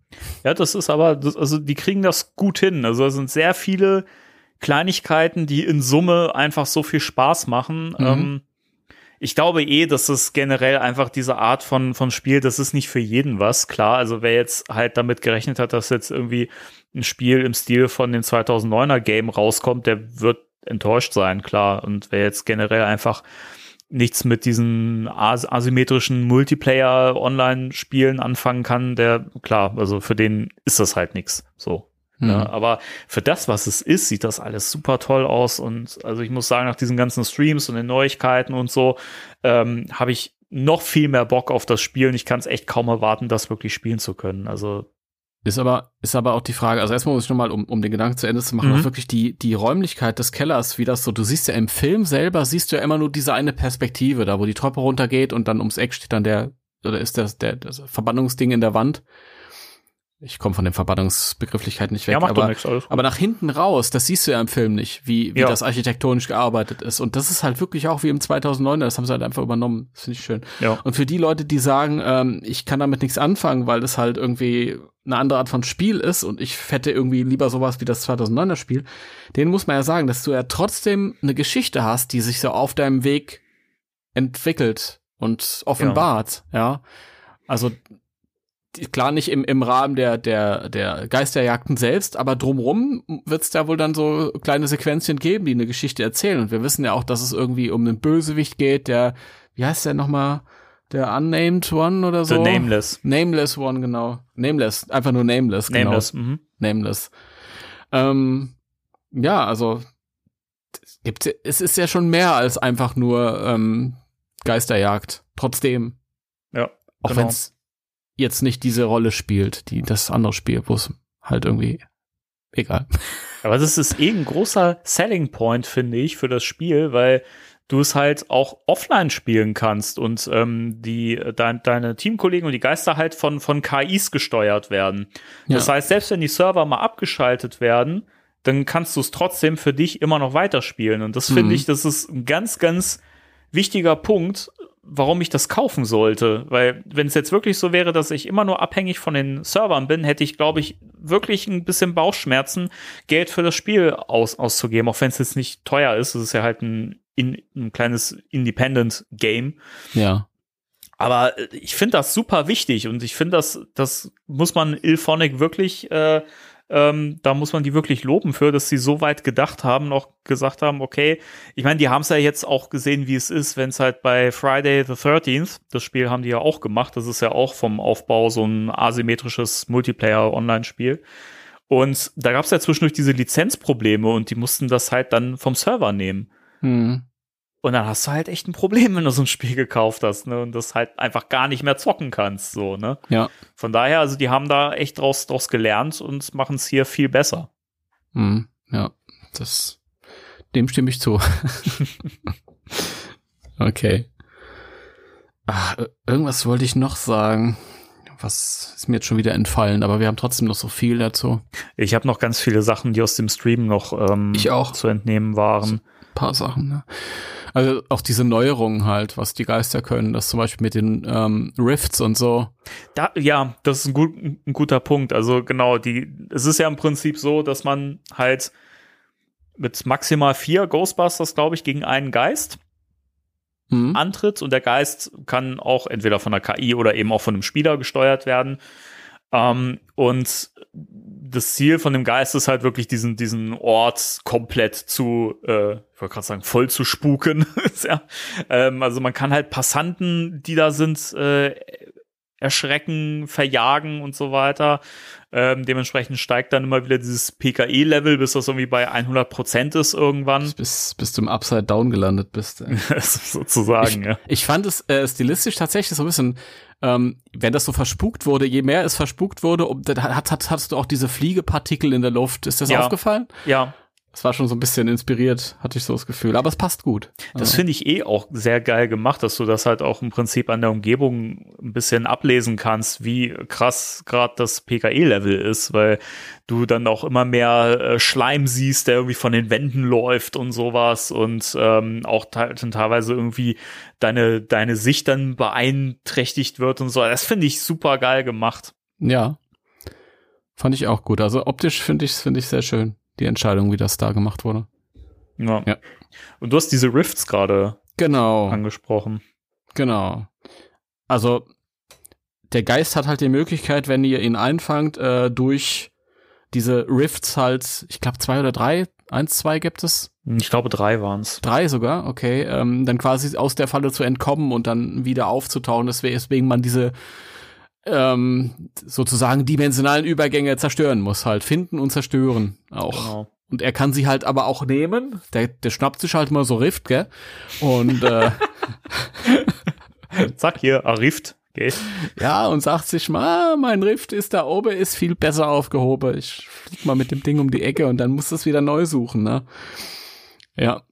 Ja, das ist aber, also die kriegen das gut hin. Also es sind sehr viele Kleinigkeiten, die in Summe einfach so viel Spaß machen. Mhm. Ähm, ich glaube eh, dass es generell einfach diese Art von, von Spiel, das ist nicht für jeden was, klar. Also wer jetzt halt damit gerechnet hat, dass jetzt irgendwie ein Spiel im Stil von dem 2009er Game rauskommt, der wird enttäuscht sein, klar. Und wer jetzt generell einfach nichts mit diesen as asymmetrischen Multiplayer-Online-Spielen anfangen kann, der, klar, also für den ist das halt nix. So. Mhm. Ja, aber für das, was es ist, sieht das alles super toll aus. Und also ich muss sagen, nach diesen ganzen Streams und den Neuigkeiten und so, ähm, habe ich noch viel mehr Bock auf das Spiel und ich kann es echt kaum erwarten, das wirklich spielen zu können. Also, Ist aber, ist aber auch die Frage, also erstmal muss ich nochmal, um, um den Gedanken zu Ende zu machen, Mhm. auch wirklich die, die Räumlichkeit des Kellers, wie das so, du siehst ja im Film selber, siehst du ja immer nur diese eine Perspektive, da wo die Treppe runtergeht und dann ums Eck steht dann der, oder ist das, der, das Verbannungsding in der Wand. Ich komme von den Verbannungsbegrifflichkeiten nicht weg, ja, macht aber, gut. aber nach hinten raus, das siehst du ja im Film nicht, wie, wie Ja. das architektonisch gearbeitet ist. Und das ist halt wirklich auch wie im 2009, das haben sie halt einfach übernommen. Das finde ich schön. ja. Und für die Leute, die sagen, ähm, ich kann damit nichts anfangen, weil das halt irgendwie eine andere Art von Spiel ist und ich hätte irgendwie lieber sowas wie das 2009er Spiel, denen muss man ja sagen, dass du ja trotzdem eine Geschichte hast, die sich so auf deinem Weg entwickelt und offenbart, ja. Also klar nicht im, im Rahmen der, der, der Geisterjagden selbst, aber drumrum wird es da wohl dann so kleine Sequenzien geben, die eine Geschichte erzählen. Und wir wissen ja auch, dass es irgendwie um einen Bösewicht geht, der, wie heißt der nochmal, der Unnamed One oder so? The Nameless. Nameless One, genau. Nameless, einfach nur Nameless, genau. Nameless. Mhm. Nameless. Ähm, ja, also es gibt, es ist ja schon mehr als einfach nur ähm, Geisterjagd. Trotzdem. Ja, Auch genau. wenn es jetzt nicht diese Rolle spielt, die das andere Spiel, wo es halt irgendwie egal. Aber das ist eh ein großer Selling Point, finde ich, für das Spiel, weil du es halt auch offline spielen kannst und ähm, die dein, deine Teamkollegen und die Geister halt von von KIs gesteuert werden. Das Ja. heißt, selbst wenn die Server mal abgeschaltet werden, dann kannst du es trotzdem für dich immer noch weiterspielen. Und das Mhm. finde ich, das ist ein ganz, ganz wichtiger Punkt, warum ich das kaufen sollte. Weil wenn es jetzt wirklich so wäre, dass ich immer nur abhängig von den Servern bin, hätte ich, glaube ich, wirklich ein bisschen Bauchschmerzen, Geld für das Spiel aus, auszugeben, auch wenn es jetzt nicht teuer ist. Es ist ja halt ein, in, ein kleines Independent-Game. Ja. Aber äh, ich finde das super wichtig und ich finde, das, das muss man Ilphonic wirklich, äh, ähm, da muss man die wirklich loben für, dass sie so weit gedacht haben, noch gesagt haben, okay, ich meine, die haben es ja jetzt auch gesehen, wie es ist, wenn es halt bei Friday the 13th, das Spiel haben die ja auch gemacht, das ist ja auch vom Aufbau so ein asymmetrisches Multiplayer-Online-Spiel. Und da gab es ja zwischendurch diese Lizenzprobleme und die mussten das halt dann vom Server nehmen. Hm. Und dann hast du halt echt ein Problem, wenn du so ein Spiel gekauft hast, ne? Und das halt einfach gar nicht mehr zocken kannst, so, ne? Ja. Von daher, also die haben da echt draus, draus gelernt und machen es hier viel besser. Hm. Ja. Das, dem stimme ich zu. okay. Ir- irgendwas wollte ich noch sagen. Was ist mir jetzt schon wieder entfallen, aber wir haben trotzdem noch so viel dazu. Ich habe noch ganz viele Sachen, die aus dem Stream noch ähm, Ich auch. zu entnehmen waren. paar Sachen. Ne? Also auch diese Neuerungen halt, was die Geister können, das zum Beispiel mit den ähm, Rifts und so. Da, ja, das ist ein, gut, ein guter Punkt. Also genau, die, es ist ja im Prinzip so, dass man halt mit maximal vier Ghostbusters, glaube ich, gegen einen Geist Hm? antritt und der Geist kann auch entweder von der KI oder eben auch von einem Spieler gesteuert werden. Ähm, und das Ziel von dem Geist ist halt wirklich diesen, diesen Ort komplett zu, äh, ich wollte gerade sagen, voll zu spuken. ja. ähm, also man kann halt Passanten, die da sind, äh, erschrecken, verjagen und so weiter. Ähm, dementsprechend steigt dann immer wieder dieses PKE-Level, bis das irgendwie bei 100 Prozent ist irgendwann. Bis, bis du im Upside Down gelandet bist. Sozusagen, ja. Ich fand es äh, stilistisch tatsächlich so ein bisschen, ähm, wenn das so verspukt wurde, je mehr es verspukt wurde, um, hat, hat, hattest du auch diese Fliegepartikel in der Luft. Ist das Ja. aufgefallen? Ja, Das war schon so ein bisschen inspiriert, hatte ich so das Gefühl. Aber es passt gut. Das finde ich eh auch sehr geil gemacht, dass du das halt auch im Prinzip an der Umgebung ein bisschen ablesen kannst, wie krass gerade das PKE-Level ist, weil du dann auch immer mehr äh, Schleim siehst, der irgendwie von den Wänden läuft und sowas und ähm, auch te teilweise irgendwie deine, deine Sicht dann beeinträchtigt wird und so. Das finde ich super geil gemacht. ja. Fand ich auch gut. Also optisch finde ich finde ich sehr schön, die Entscheidung, wie das da gemacht wurde. Ja. Ja. Und du hast diese Rifts gerade Genau. angesprochen. Genau. Also der Geist hat halt die Möglichkeit, wenn ihr ihn einfangt, äh, durch diese Rifts halt, ich glaube zwei oder drei, eins, zwei gibt es, Ich glaube, drei waren's. drei sogar, okay, ähm, dann quasi aus der Falle zu entkommen und dann wieder aufzutauchen. Deswegen man diese ähm, sozusagen dimensionalen Übergänge zerstören muss, halt finden und zerstören auch. Genau. Und er kann sie halt aber auch nehmen. Der, der schnappt sich halt mal so Rift, gell? Und äh, Zack, hier, Arift. Geht. Ja, und sagt sich mal, mein Rift ist da oben, ist viel besser aufgehoben. Ich flieg mal mit dem Ding um die Ecke und dann muss das wieder neu suchen, ne? Ja.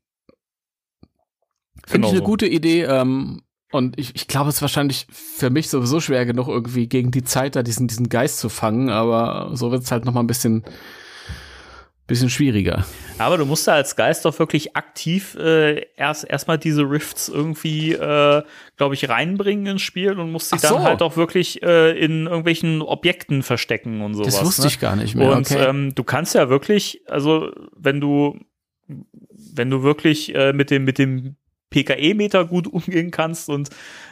Finde Genau ich eine so. gute Idee, ähm, und ich, ich glaube, es ist wahrscheinlich für mich sowieso schwer genug, irgendwie gegen die Zeit da diesen, diesen Geist zu fangen, aber so wird es halt noch mal ein bisschen, bisschen schwieriger. Aber du musst da als Geist doch wirklich aktiv äh, erst erstmal diese Rifts irgendwie, äh, glaube ich, reinbringen ins Spiel und musst sie Ach dann so. halt auch wirklich äh, in irgendwelchen Objekten verstecken und sowas. Das wusste ne? ich gar nicht mehr. Und okay. ähm, du kannst ja wirklich, also wenn du, wenn du wirklich äh, mit dem, mit dem PKE-Meter gut umgehen kannst und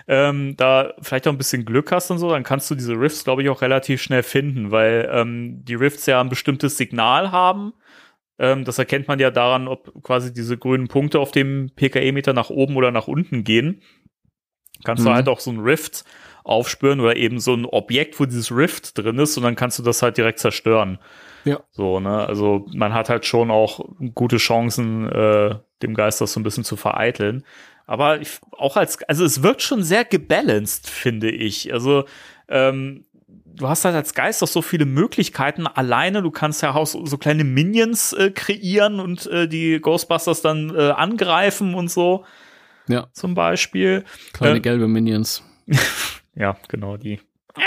ähm, da vielleicht auch ein bisschen Glück hast und so, dann kannst du diese Rifts, glaube ich, auch relativ schnell finden, weil ähm, die Rifts ja ein bestimmtes Signal haben. Ähm, das erkennt man ja daran, ob quasi diese grünen Punkte auf dem PKE-Meter nach oben oder nach unten gehen. Kannst du Mhm. halt auch so ein Rift aufspüren oder eben so ein Objekt, wo dieses Rift drin ist und dann kannst du das halt direkt zerstören. Ja. So, ne? Also man hat halt schon auch gute Chancen, äh, dem Geist das so ein bisschen zu vereiteln. Aber ich, auch als, also es wirkt schon sehr gebalanced, finde ich. Also, ähm, du hast halt als Geist auch so viele Möglichkeiten alleine. Du kannst ja auch so, so kleine Minions äh, kreieren und äh, die Ghostbusters dann äh, angreifen und so, ja, zum Beispiel. kleine äh, gelbe Minions. Ja, genau, die.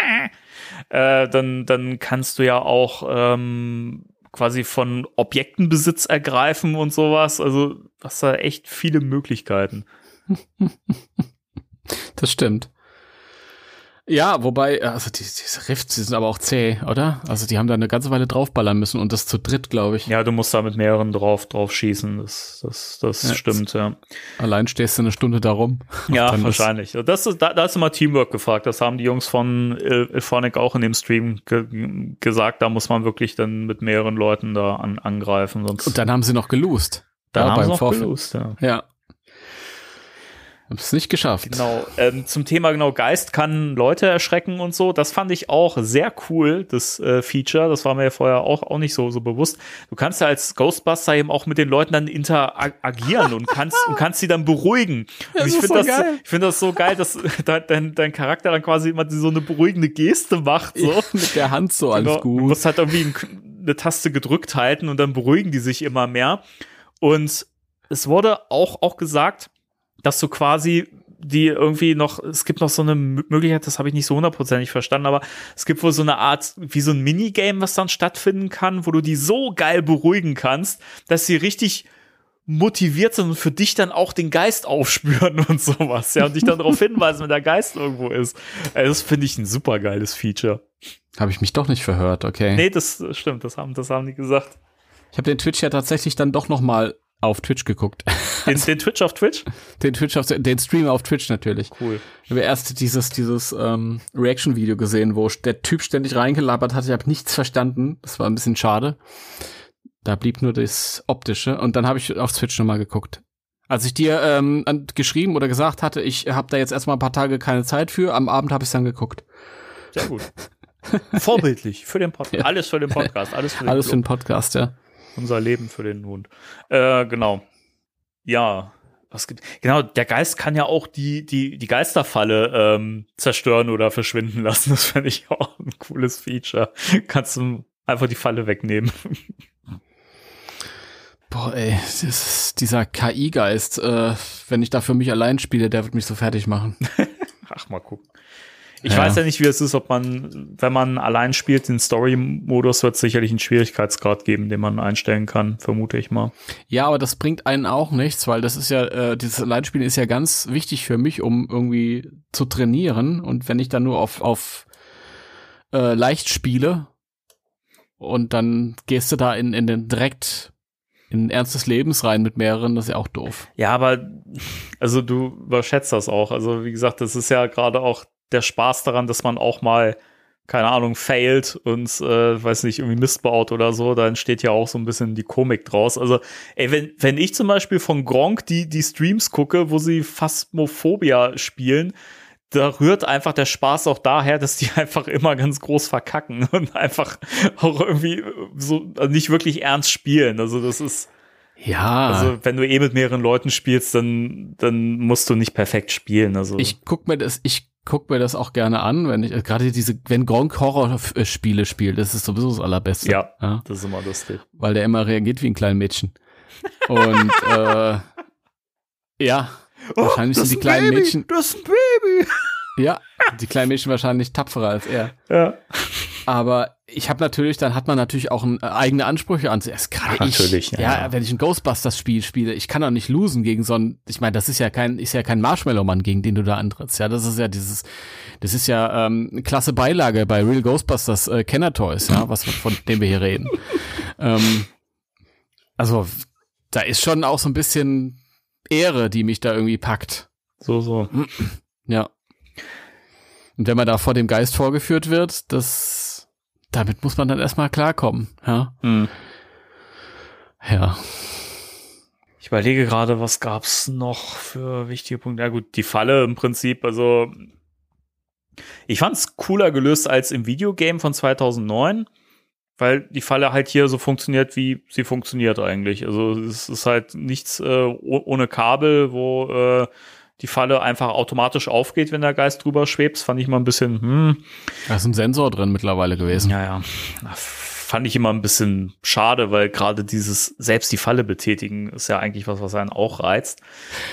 Äh, dann, dann kannst du ja auch ähm, quasi von Objektenbesitz ergreifen und sowas. Also hast da echt viele Möglichkeiten. Das stimmt. Ja, wobei, also die, diese Rifts, die sind aber auch zäh, oder? Also die haben da eine ganze Weile draufballern müssen und das zu dritt, glaube ich. Ja, du musst da mit mehreren drauf, drauf schießen. Das, das, das Ja, stimmt, ja. Allein stehst du eine Stunde da rum. Ja, wahrscheinlich. Das ist, da, da ist immer Teamwork gefragt. Das haben die Jungs von Il- Ilphonic auch in dem Stream ge gesagt. Da muss man wirklich dann mit mehreren Leuten da an, angreifen. Sonst Und dann haben sie noch gelost. dann ja, haben sie noch Vorfeld. gelost, ja. Ja. Hab's nicht geschafft. Genau. Ähm, zum Thema genau Geist kann Leute erschrecken und so. Das fand ich auch sehr cool, das äh, Feature. Das war mir ja vorher auch, auch nicht so, so bewusst. Du kannst ja als Ghostbuster eben auch mit den Leuten dann interagieren und kannst, und kannst sie dann beruhigen. Und Das ich finde so das, geil. ich finde das so geil, dass dein, dein, dein Charakter dann quasi immer so eine beruhigende Geste macht. So. Mit der Hand so alles Genau. Du gut. musst halt irgendwie ein- eine Taste gedrückt halten und dann beruhigen die sich immer mehr. Und es wurde auch, auch gesagt, dass du quasi die irgendwie noch, es gibt noch so eine Möglichkeit, das habe ich nicht so hundertprozentig verstanden, aber es gibt wohl so eine Art, wie so ein Minigame, was dann stattfinden kann, wo du die so geil beruhigen kannst, dass sie richtig motiviert sind und für dich dann auch den Geist aufspüren und sowas, ja, und dich dann darauf hinweisen, wenn der Geist irgendwo ist. Also das finde ich ein super geiles Feature. Habe ich mich doch nicht verhört, okay. Nee, das stimmt, das haben, das haben die gesagt. Ich habe den Twitch ja tatsächlich dann doch noch mal auf Twitch geguckt. Den, den Twitch auf Twitch? Den Twitch auf den Stream auf Twitch natürlich. Cool. Ich habe erst dieses dieses ähm, Reaction-Video gesehen, wo der Typ ständig reingelabert hat. Ich habe nichts verstanden. Das war ein bisschen schade. Da blieb nur das Optische. Und dann habe ich auf Twitch nochmal geguckt. Als ich dir ähm, geschrieben oder gesagt hatte, ich habe da jetzt erstmal ein paar Tage keine Zeit für, am Abend habe ich dann geguckt. Sehr gut. Vorbildlich für den Podcast. Ja. Alles für den Podcast. Alles für den Alles für den Podcast, ja. Unser Leben für den Hund. Äh, genau. Ja. Was gibt, genau, der Geist kann ja auch die, die, die Geisterfalle ähm, zerstören oder verschwinden lassen. Das fände ich auch ein cooles Feature. Kannst du einfach die Falle wegnehmen. Boah, ey, dieser KI-Geist, äh, wenn ich da für mich allein spiele, der wird mich so fertig machen. Ach, mal gucken. Ich Ja. weiß ja nicht, wie es ist, ob man, wenn man allein spielt, den Story-Modus wird es sicherlich einen Schwierigkeitsgrad geben, den man einstellen kann, vermute ich mal. Ja, aber das bringt einen auch nichts, weil das ist ja, äh, dieses Alleinspielen ist ja ganz wichtig für mich, um irgendwie zu trainieren. Und wenn ich dann nur auf, auf äh, leicht spiele und dann gehst du da in, in den direkt in ernstes Lebens rein mit mehreren, das ist ja auch doof. Ja, aber also du überschätzt das auch. Also wie gesagt, das ist ja gerade auch der Spaß daran, dass man auch mal keine Ahnung, failt und, äh, weiß nicht, irgendwie Mist baut oder so, da entsteht ja auch so ein bisschen die Komik draus. Also, ey, wenn, wenn ich zum Beispiel von Gronk die, die Streams gucke, wo sie Phasmophobia spielen, da rührt einfach der Spaß auch daher, dass die einfach immer ganz groß verkacken und einfach auch irgendwie so nicht wirklich ernst spielen. Also, das ist, Ja. also, wenn du eh mit mehreren Leuten spielst, dann, dann musst du nicht perfekt spielen. Also, Ich guck mir das, ich guck mir das auch gerne an, wenn ich, gerade diese, wenn Gronk Horrorspiele spielt, das ist sowieso das Allerbeste. Ja. ja. das ist immer lustig. Weil der immer reagiert wie ein kleines Mädchen. Und, äh, ja. Wahrscheinlich sind die kleinen Mädchen, Oh, Das ist ein Baby. ja, die kleinen Mädchen wahrscheinlich tapferer als er. Ja. Aber ich habe natürlich, dann hat man natürlich auch ein, äh, eigene Ansprüche an sich. Ich, Natürlich, ja, ja, wenn ich ein Ghostbusters-Spiel spiele, ich kann doch nicht losen gegen so ein, ich meine, das ist ja kein, ist ja kein Marshmallow-Mann, gegen den du da antrittst. Ja, das ist ja dieses, das ist ja ähm, eine klasse Beilage bei Real Ghostbusters äh, Kenner Toys, ja, was von dem wir hier reden. ähm, also da ist schon auch so ein bisschen Ehre, die mich da irgendwie packt. So, so. Ja. Und wenn man da vor dem Geist vorgeführt wird, das, damit muss man dann erstmal klarkommen, ja. Hm. Ja. Ich überlege gerade, was gab's noch für wichtige Punkte. Ja gut, die Falle im Prinzip, also ich fand's cooler gelöst als im Videogame von 2009, weil die Falle halt hier so funktioniert, wie sie funktioniert eigentlich. Also es ist halt nichts äh, oh- ohne Kabel, wo äh, die Falle einfach automatisch aufgeht, wenn der Geist drüber schwebt. Das fand ich mal ein bisschen, hm, Da ist ein Sensor drin mittlerweile gewesen. ja, ja. Na, Fand ich immer ein bisschen schade, weil gerade dieses selbst die Falle betätigen ist ja eigentlich was, was einen auch reizt.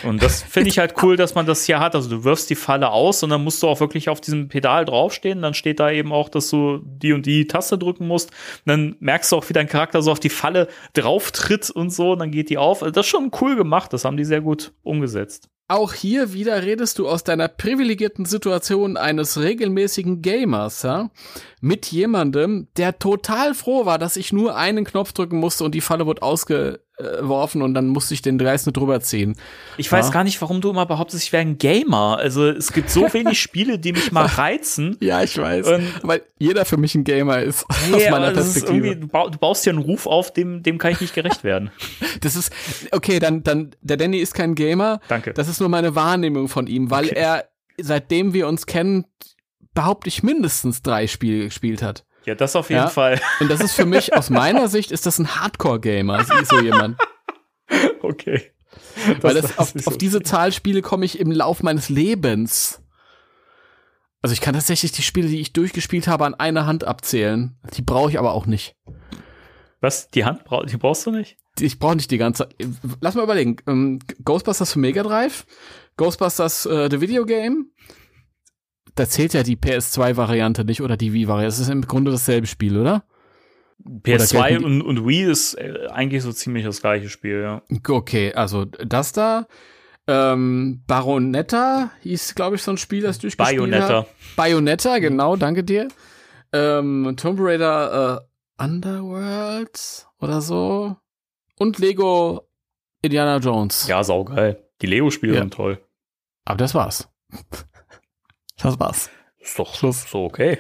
Und das finde ich halt cool, dass man das hier hat. Also du wirfst die Falle aus und dann musst du auch wirklich auf diesem Pedal draufstehen. Dann steht da eben auch, dass du die und die Taste drücken musst. Und dann merkst du auch, wie dein Charakter so auf die Falle drauftritt und so. Und dann geht die auf. Also das ist schon cool gemacht. Das haben die sehr gut umgesetzt. Auch hier wieder redest du aus deiner privilegierten Situation eines regelmäßigen Gamers, ja? Mit jemandem, der total froh war, dass ich nur einen Knopf drücken musste und die Falle wurde ausgeworfen und dann musste ich den Geist nur drüber ziehen. Ich weiß Ja. gar nicht, warum du immer behauptest, ich wäre ein Gamer. Also es gibt so wenig Spiele, die mich mal reizen. Ja, ich weiß. Und- weil jeder für mich ein Gamer ist, aus Nee, meiner aber das ist Perspektive. du, du baust dir einen Ruf auf, dem, dem kann ich nicht gerecht werden. Das ist, okay, dann, dann, der Danny ist kein Gamer. Danke. Das ist nur meine Wahrnehmung von ihm, weil Okay. er, seitdem wir uns kennen, behaupte ich mindestens drei Spiele gespielt hat. Ja, das auf jeden Ja. Fall. Und das ist für mich, aus meiner Sicht, ist das ein Hardcore-Gamer, so- so jemand. Okay. Weil Das das, auf, auf so. diese Zahlspiele komme ich im Lauf meines Lebens. Also ich kann tatsächlich die Spiele, die ich durchgespielt habe, an einer Hand abzählen. Die brauche ich aber auch nicht. Was? Die Hand brauch, die brauchst du nicht? Ich brauche nicht die ganze. Lass mal überlegen. Ähm, Ghostbusters für Mega Drive, Ghostbusters äh, The Video Game. Da zählt ja die PS2-Variante nicht oder die Wii-Variante. Das ist im Grunde dasselbe Spiel, oder? PS2 gelten die- und, und Wii ist äh, eigentlich so ziemlich das gleiche Spiel, ja. Okay, also das da. Ähm, Baronetta hieß, glaube ich, so ein Spiel, das du durchgespielt Bayonetta. hast. Bayonetta, genau, danke dir. Ähm, Tomb Raider äh, Underworld oder so. Und Lego Indiana Jones. Ja, saugeil. Die Lego-Spiele Ja. sind toll. Aber das war's. Das war's. Ist doch so okay.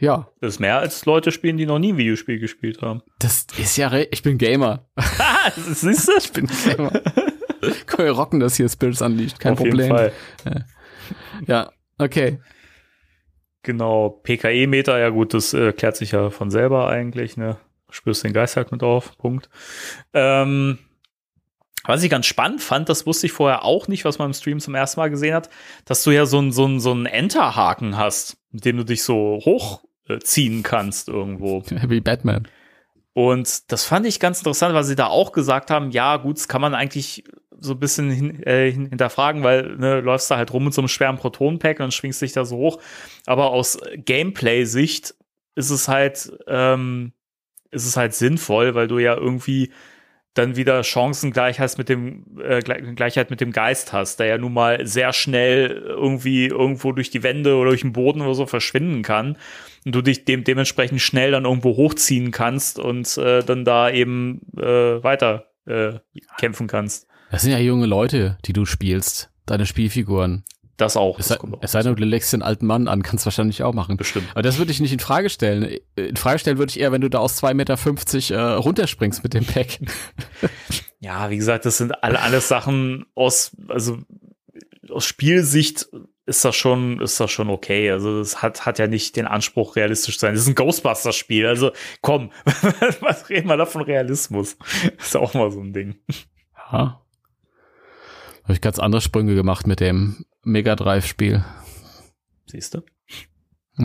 Ja, Das ist mehr als Leute spielen, die noch nie ein Videospiel gespielt haben. das ist ja, ich bin Gamer. das siehst du? Ich bin Gamer. Können wir rocken das hier, Spirits Unleashed, kein Auf Problem. jeden Fall. Ja, okay. Genau, PKE-Meter, ja gut, das äh, klärt sich ja von selber eigentlich, ne? Spürst den Geist halt mit auf, Punkt. Ähm, was ich ganz spannend fand, das wusste ich vorher auch nicht, was man im Stream zum ersten Mal gesehen hat, dass du ja so einen so einen- so einen Enterhaken hast, mit dem du dich so hochziehen kannst irgendwo. Wie Batman. Und das fand ich ganz interessant, weil sie da auch gesagt haben, ja, gut, das kann man eigentlich so ein bisschen hin, äh, hin- hinterfragen, weil ne, läufst da halt rum mit so einem schweren Protonenpack und schwingst dich da so hoch. Aber aus Gameplay-Sicht ist es halt, ähm, ist es halt sinnvoll, weil du ja irgendwie dann wieder Chancengleich hast mit dem äh, Gle- Gleichheit mit dem Geist hast, der ja nun mal sehr schnell irgendwie irgendwo durch die Wände oder durch den Boden oder so verschwinden kann und du dich dem dementsprechend schnell dann irgendwo hochziehen kannst und äh, dann da eben äh, weiter äh, kämpfen kannst. Das sind ja junge Leute, die du spielst. Deine Spielfiguren. Das auch. Es Das sei, es sei denn, du legst den alten Mann an, kannst wahrscheinlich auch machen. bestimmt. Aber das würde ich nicht in Frage stellen. In Frage stellen würde ich eher, wenn du da aus 2,50 Meter äh, runterspringst mit dem Pack. Ja, wie gesagt, das sind alle alles Sachen aus, also aus Spielsicht ist das schon, ist das schon okay. Also es hat, hat ja nicht den Anspruch, realistisch zu sein. Das ist ein Ghostbusters-Spiel. Also komm, was reden wir da von Realismus? ist auch mal so ein Ding. Ja. Habe ich ganz andere Sprünge gemacht mit dem Mega Drive Spiel. Siehst du?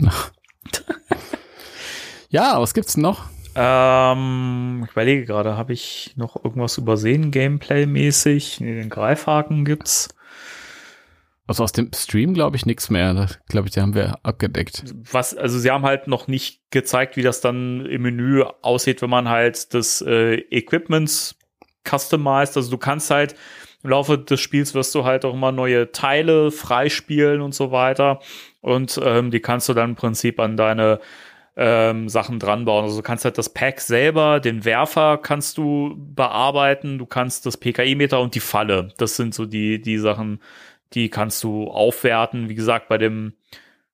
Ja, was gibt's denn noch? Ähm, ich überlege gerade, habe ich noch irgendwas übersehen, Gameplay-mäßig? Nee, den Greifhaken gibt's. Also aus dem Stream glaube ich nichts mehr. Das glaube ich, die haben wir abgedeckt. Was, also sie haben halt noch nicht gezeigt, wie das dann im Menü aussieht, wenn man halt das äh, Equipment customized. Also du kannst halt im Laufe des Spiels wirst du halt auch immer neue Teile freispielen und so weiter. Und ähm, die kannst du dann im Prinzip an deine ähm, Sachen dran bauen. Also du kannst halt das Pack selber, den Werfer kannst du bearbeiten, du kannst das PKI-Meter und die Falle. Das sind so die, die Sachen, die kannst du aufwerten. Wie gesagt, bei dem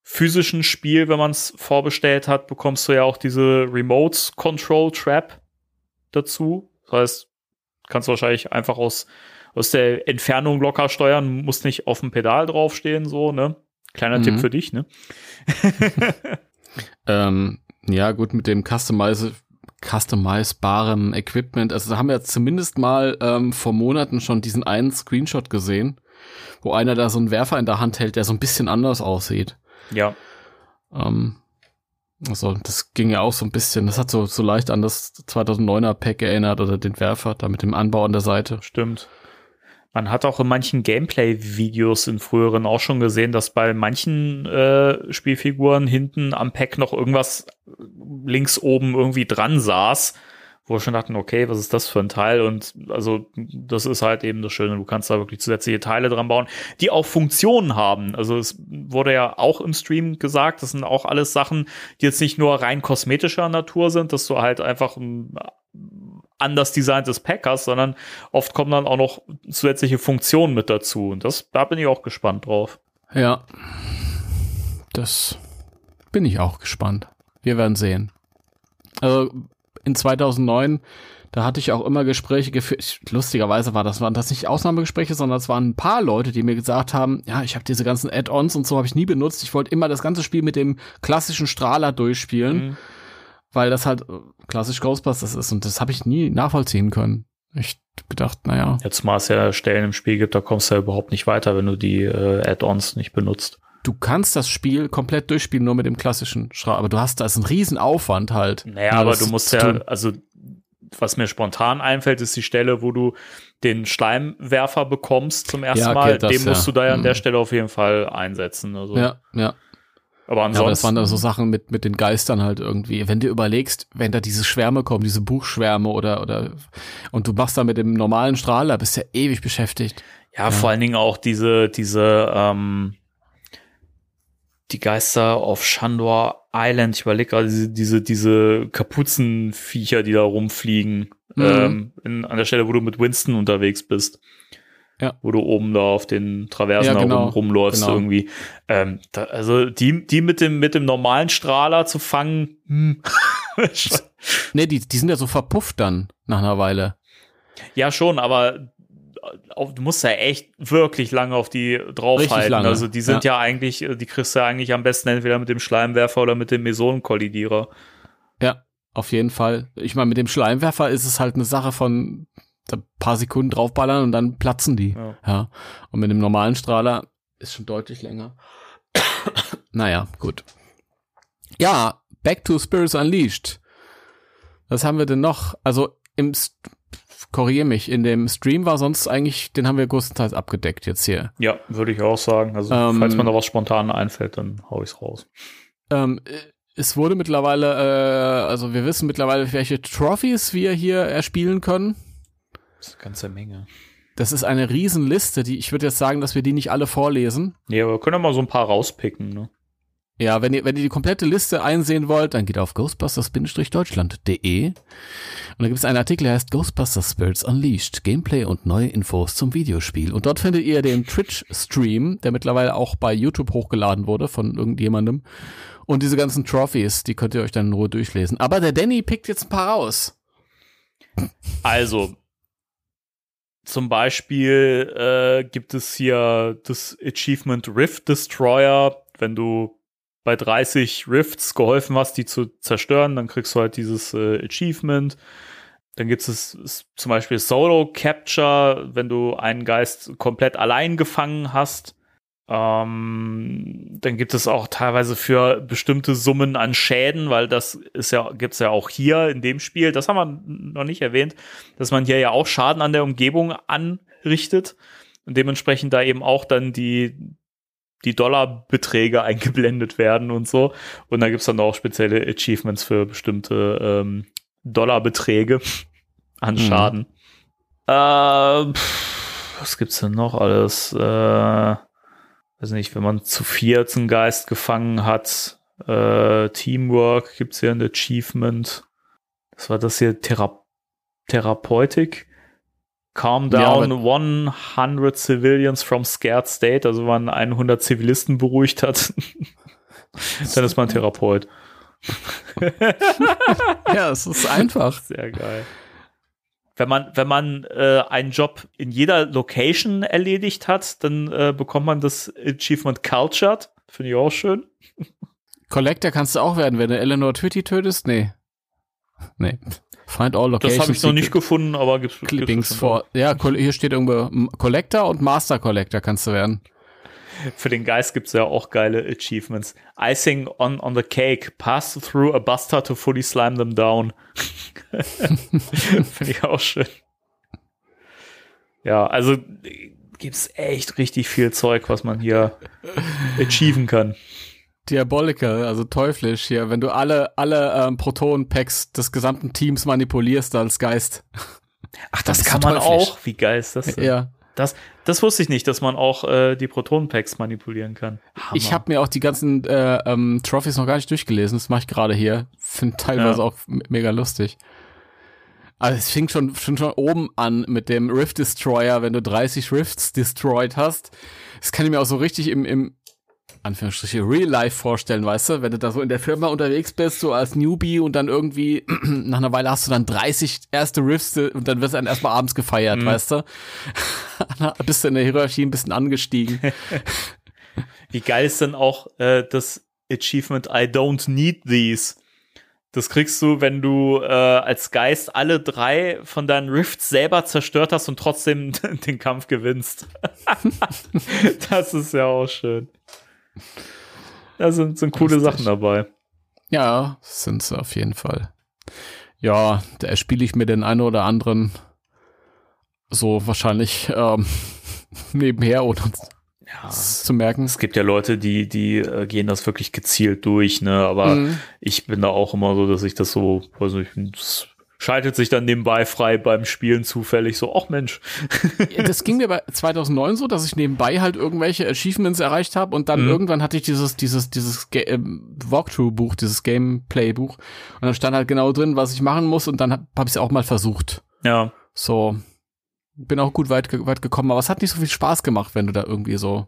physischen Spiel, wenn man es vorbestellt hat, bekommst du ja auch diese Remote Control Trap dazu. Das heißt, kannst du wahrscheinlich einfach aus, aus der Entfernung locker steuern, musst nicht auf dem Pedal draufstehen, so, ne? Kleiner Mhm. Tipp für dich, ne? Ähm, ja, gut, mit dem Customize customizebaren Equipment. Also da haben wir zumindest mal ähm, vor Monaten schon diesen einen Screenshot gesehen, wo einer da so einen Werfer in der Hand hält, der so ein bisschen anders aussieht. Ja. Ähm, also das ging ja auch so ein bisschen, das hat so, so leicht an das 2009er Pack erinnert oder den Werfer, da mit dem Anbau an der Seite. Stimmt. Man hat auch in manchen Gameplay-Videos in früheren auch schon gesehen, dass bei manchen äh, Spielfiguren hinten am Pack noch irgendwas links oben irgendwie dran saß, wo wir schon dachten, okay, was ist das für ein Teil? Und also das ist halt eben das Schöne, du kannst da wirklich zusätzliche Teile dran bauen, die auch Funktionen haben. Also es wurde ja auch im Stream gesagt, das sind auch alles Sachen, die jetzt nicht nur rein kosmetischer Natur sind, dass du halt einfach ein anders designtes Pack hast, sondern oft kommen dann auch noch zusätzliche Funktionen mit dazu. Und das, da bin ich auch gespannt drauf. Ja. Das bin ich auch gespannt. Wir werden sehen. Also in 2009, da hatte ich auch immer Gespräche geführt. Lustigerweise war das, waren das nicht Ausnahmegespräche, sondern es waren ein paar Leute, die mir gesagt haben, ja, ich habe diese ganzen Add-ons und so habe ich nie benutzt. Ich wollte immer das ganze Spiel mit dem klassischen Strahler durchspielen, Mhm. Weil das halt äh, klassisch Ghostbusters ist und das habe ich nie nachvollziehen können. Ich gedacht, naja, Jetzt mal es ja Stellen im Spiel gibt, da kommst du ja überhaupt nicht weiter, wenn du die äh, Add-ons nicht benutzt. du kannst das Spiel komplett durchspielen, nur mit dem klassischen Strahler, aber du hast da ist ein Riesenaufwand halt. Naja, aber du musst ja, tun. also was mir spontan einfällt, ist die Stelle, wo du den Schleimwerfer bekommst zum ersten Ja, okay, Mal. das Den musst ja. du da ja an der Mhm. Stelle auf jeden Fall einsetzen. Also Ja, ja. Aber Ja, ansonsten. aber das waren da so Sachen mit, mit den Geistern halt irgendwie. Wenn du überlegst, wenn da diese Schwärme kommen, diese Buchschwärme oder, oder, und du machst da mit dem normalen Strahler, bist ja ewig beschäftigt. Ja, vor allen Dingen auch diese, diese, ähm, die Geister auf Shandor Island. Ich überlege gerade diese, diese, diese Kapuzenviecher, die da rumfliegen. Mhm. Ähm, in, an der Stelle, wo du mit Winston unterwegs bist. Ja. Wo du oben da auf den Traversen Ja, genau. rum, rumläufst Genau. irgendwie. Ähm, da, also die, die mit dem, mit dem normalen Strahler zu fangen, hm. Nee, die, die sind ja so verpufft dann nach einer Weile. Ja, schon, aber auf, du musst ja echt wirklich lange auf die draufhalten. Also die sind ja. eigentlich, äh, die kriegst du ja eigentlich am besten entweder mit dem Schleimwerfer oder mit dem Mesonenkollidierer. Ja, auf jeden Fall. Ich meine, mit dem Schleimwerfer ist es halt eine Sache von ein paar Sekunden draufballern und dann platzen die. Ja. Ja. Und mit dem normalen Strahler ist schon deutlich länger. naja, gut. Ja, Back to Spirits Unleashed. Was haben wir denn noch? Also im St korrigiere mich, in dem Stream war sonst eigentlich, den haben wir größtenteils abgedeckt jetzt hier. Ja, würde ich auch sagen. Also Ähm, falls mir da was spontan einfällt, dann hau ich's raus. Ähm, äh, es wurde mittlerweile, äh, also wir wissen mittlerweile, welche Trophies wir hier erspielen können. Das ist eine ganze Menge. Das ist eine Riesenliste, die ich würde jetzt sagen, dass wir die nicht alle vorlesen. Nee, aber wir können ja mal so ein paar rauspicken, ne? Ja, wenn ihr, wenn ihr die komplette Liste einsehen wollt, dann geht auf ghostbusters-deutschland.de und da gibt es einen Artikel, der heißt Ghostbusters Spirits Unleashed, Gameplay und neue Infos zum Videospiel. Und dort findet ihr den Twitch-Stream, der mittlerweile auch bei YouTube hochgeladen wurde von irgendjemandem. Und diese ganzen Trophies, die könnt ihr euch dann in Ruhe durchlesen. Aber der Danny pickt jetzt ein paar raus. Also, zum Beispiel äh, gibt es hier das Achievement Rift Destroyer. Wenn du bei 30 Rifts geholfen hast, die zu zerstören, dann kriegst du halt dieses äh, Achievement. Dann gibt es zum Beispiel Solo Capture, wenn du einen Geist komplett allein gefangen hast. Ähm, dann gibt es auch teilweise für bestimmte Summen an Schäden, weil das ist ja, gibt's ja auch hier in dem Spiel, das haben wir noch nicht erwähnt, dass man hier ja auch Schaden an der Umgebung anrichtet und dementsprechend da eben auch dann die, die Dollarbeträge eingeblendet werden und so. Und da gibt's dann auch spezielle Achievements für bestimmte ähm, Dollarbeträge an Mhm. Schaden. Äh, pff, was gibt's denn noch alles? Äh, weiß nicht, wenn man zu viert einen Geist gefangen hat, äh, Teamwork gibt's hier ein Achievement. Das war das hier Thera Therapeutik. Calm Ja, down 100 civilians from scared state, also wenn man 100 Zivilisten beruhigt hat, dann ist man Therapeut. Ja, es ist einfach. Sehr geil. Wenn man, wenn man äh, einen Job in jeder Location erledigt hat, dann äh, bekommt man das Achievement Cultured. Finde ich auch schön. Collector kannst du auch werden, wenn du Eleanor Twitty tötest? Nee. Nee. Find all Das locations. habe ich noch nicht gefunden, aber gibt's Clippings gibt's vor. Ja, hier steht irgendwo Collector und Master Collector kannst du werden. Für den Geist gibt's ja auch geile Achievements. Icing on, on the cake. Pass through a buster to fully slime them down. Finde ich auch schön. Ja, also äh, gibt's echt richtig viel Zeug, was man hier achieven kann. Diabolical, also teuflisch hier, wenn du alle, alle ähm, Proton-Packs des gesamten Teams manipulierst als Geist. Ach, das das, kann man teuflisch. auch. Wie geil ist das denn? Ja. Das, das wusste ich nicht, dass man auch äh, die Proton-Packs manipulieren kann. Hammer. Ich habe mir auch die ganzen äh, ähm, Trophies noch gar nicht durchgelesen. Das mache ich gerade hier. Finde teilweise Ja. auch mega lustig. Also es fing schon, schon schon oben an mit dem Rift Destroyer, wenn du 30 Rifts destroyed hast. Das kann ich mir auch so richtig im, im Anführungsstriche Real Life vorstellen, weißt du, wenn du da so in der Firma unterwegs bist, so als Newbie und dann irgendwie nach einer Weile hast du dann 30 erste Rifts äh, und dann wirst du dann erstmal abends gefeiert, Mhm. weißt du? bist du in der Hierarchie ein bisschen angestiegen. Wie geil ist denn auch äh, das Achievement I don't need these? Das kriegst du, wenn du äh, als Geist alle drei von deinen Rifts selber zerstört hast und trotzdem den Kampf gewinnst. das ist ja auch schön. Da sind, sind coole. Sachen dabei. Ja, sind sie auf jeden Fall. Ja, da erspiele ich mir den einen oder anderen so wahrscheinlich ähm, nebenher oder Ja, zu merken. es gibt ja Leute, die, die äh, gehen das wirklich gezielt durch, ne? Aber Mhm. ich bin da auch immer so, dass ich das so, weiß nicht, das schaltet sich dann nebenbei frei beim Spielen zufällig so, ach Mensch. Das ging mir bei 2009 so, dass ich nebenbei halt irgendwelche Achievements erreicht habe und dann Mhm. irgendwann hatte ich dieses dieses dieses Ga ähm, Walkthrough-Buch, dieses Gameplay-Buch und dann stand halt genau drin, was ich machen muss und dann habe hab ich es auch mal versucht. Ja, So bin auch gut weit, weit gekommen, aber es hat nicht so viel Spaß gemacht, wenn du da irgendwie so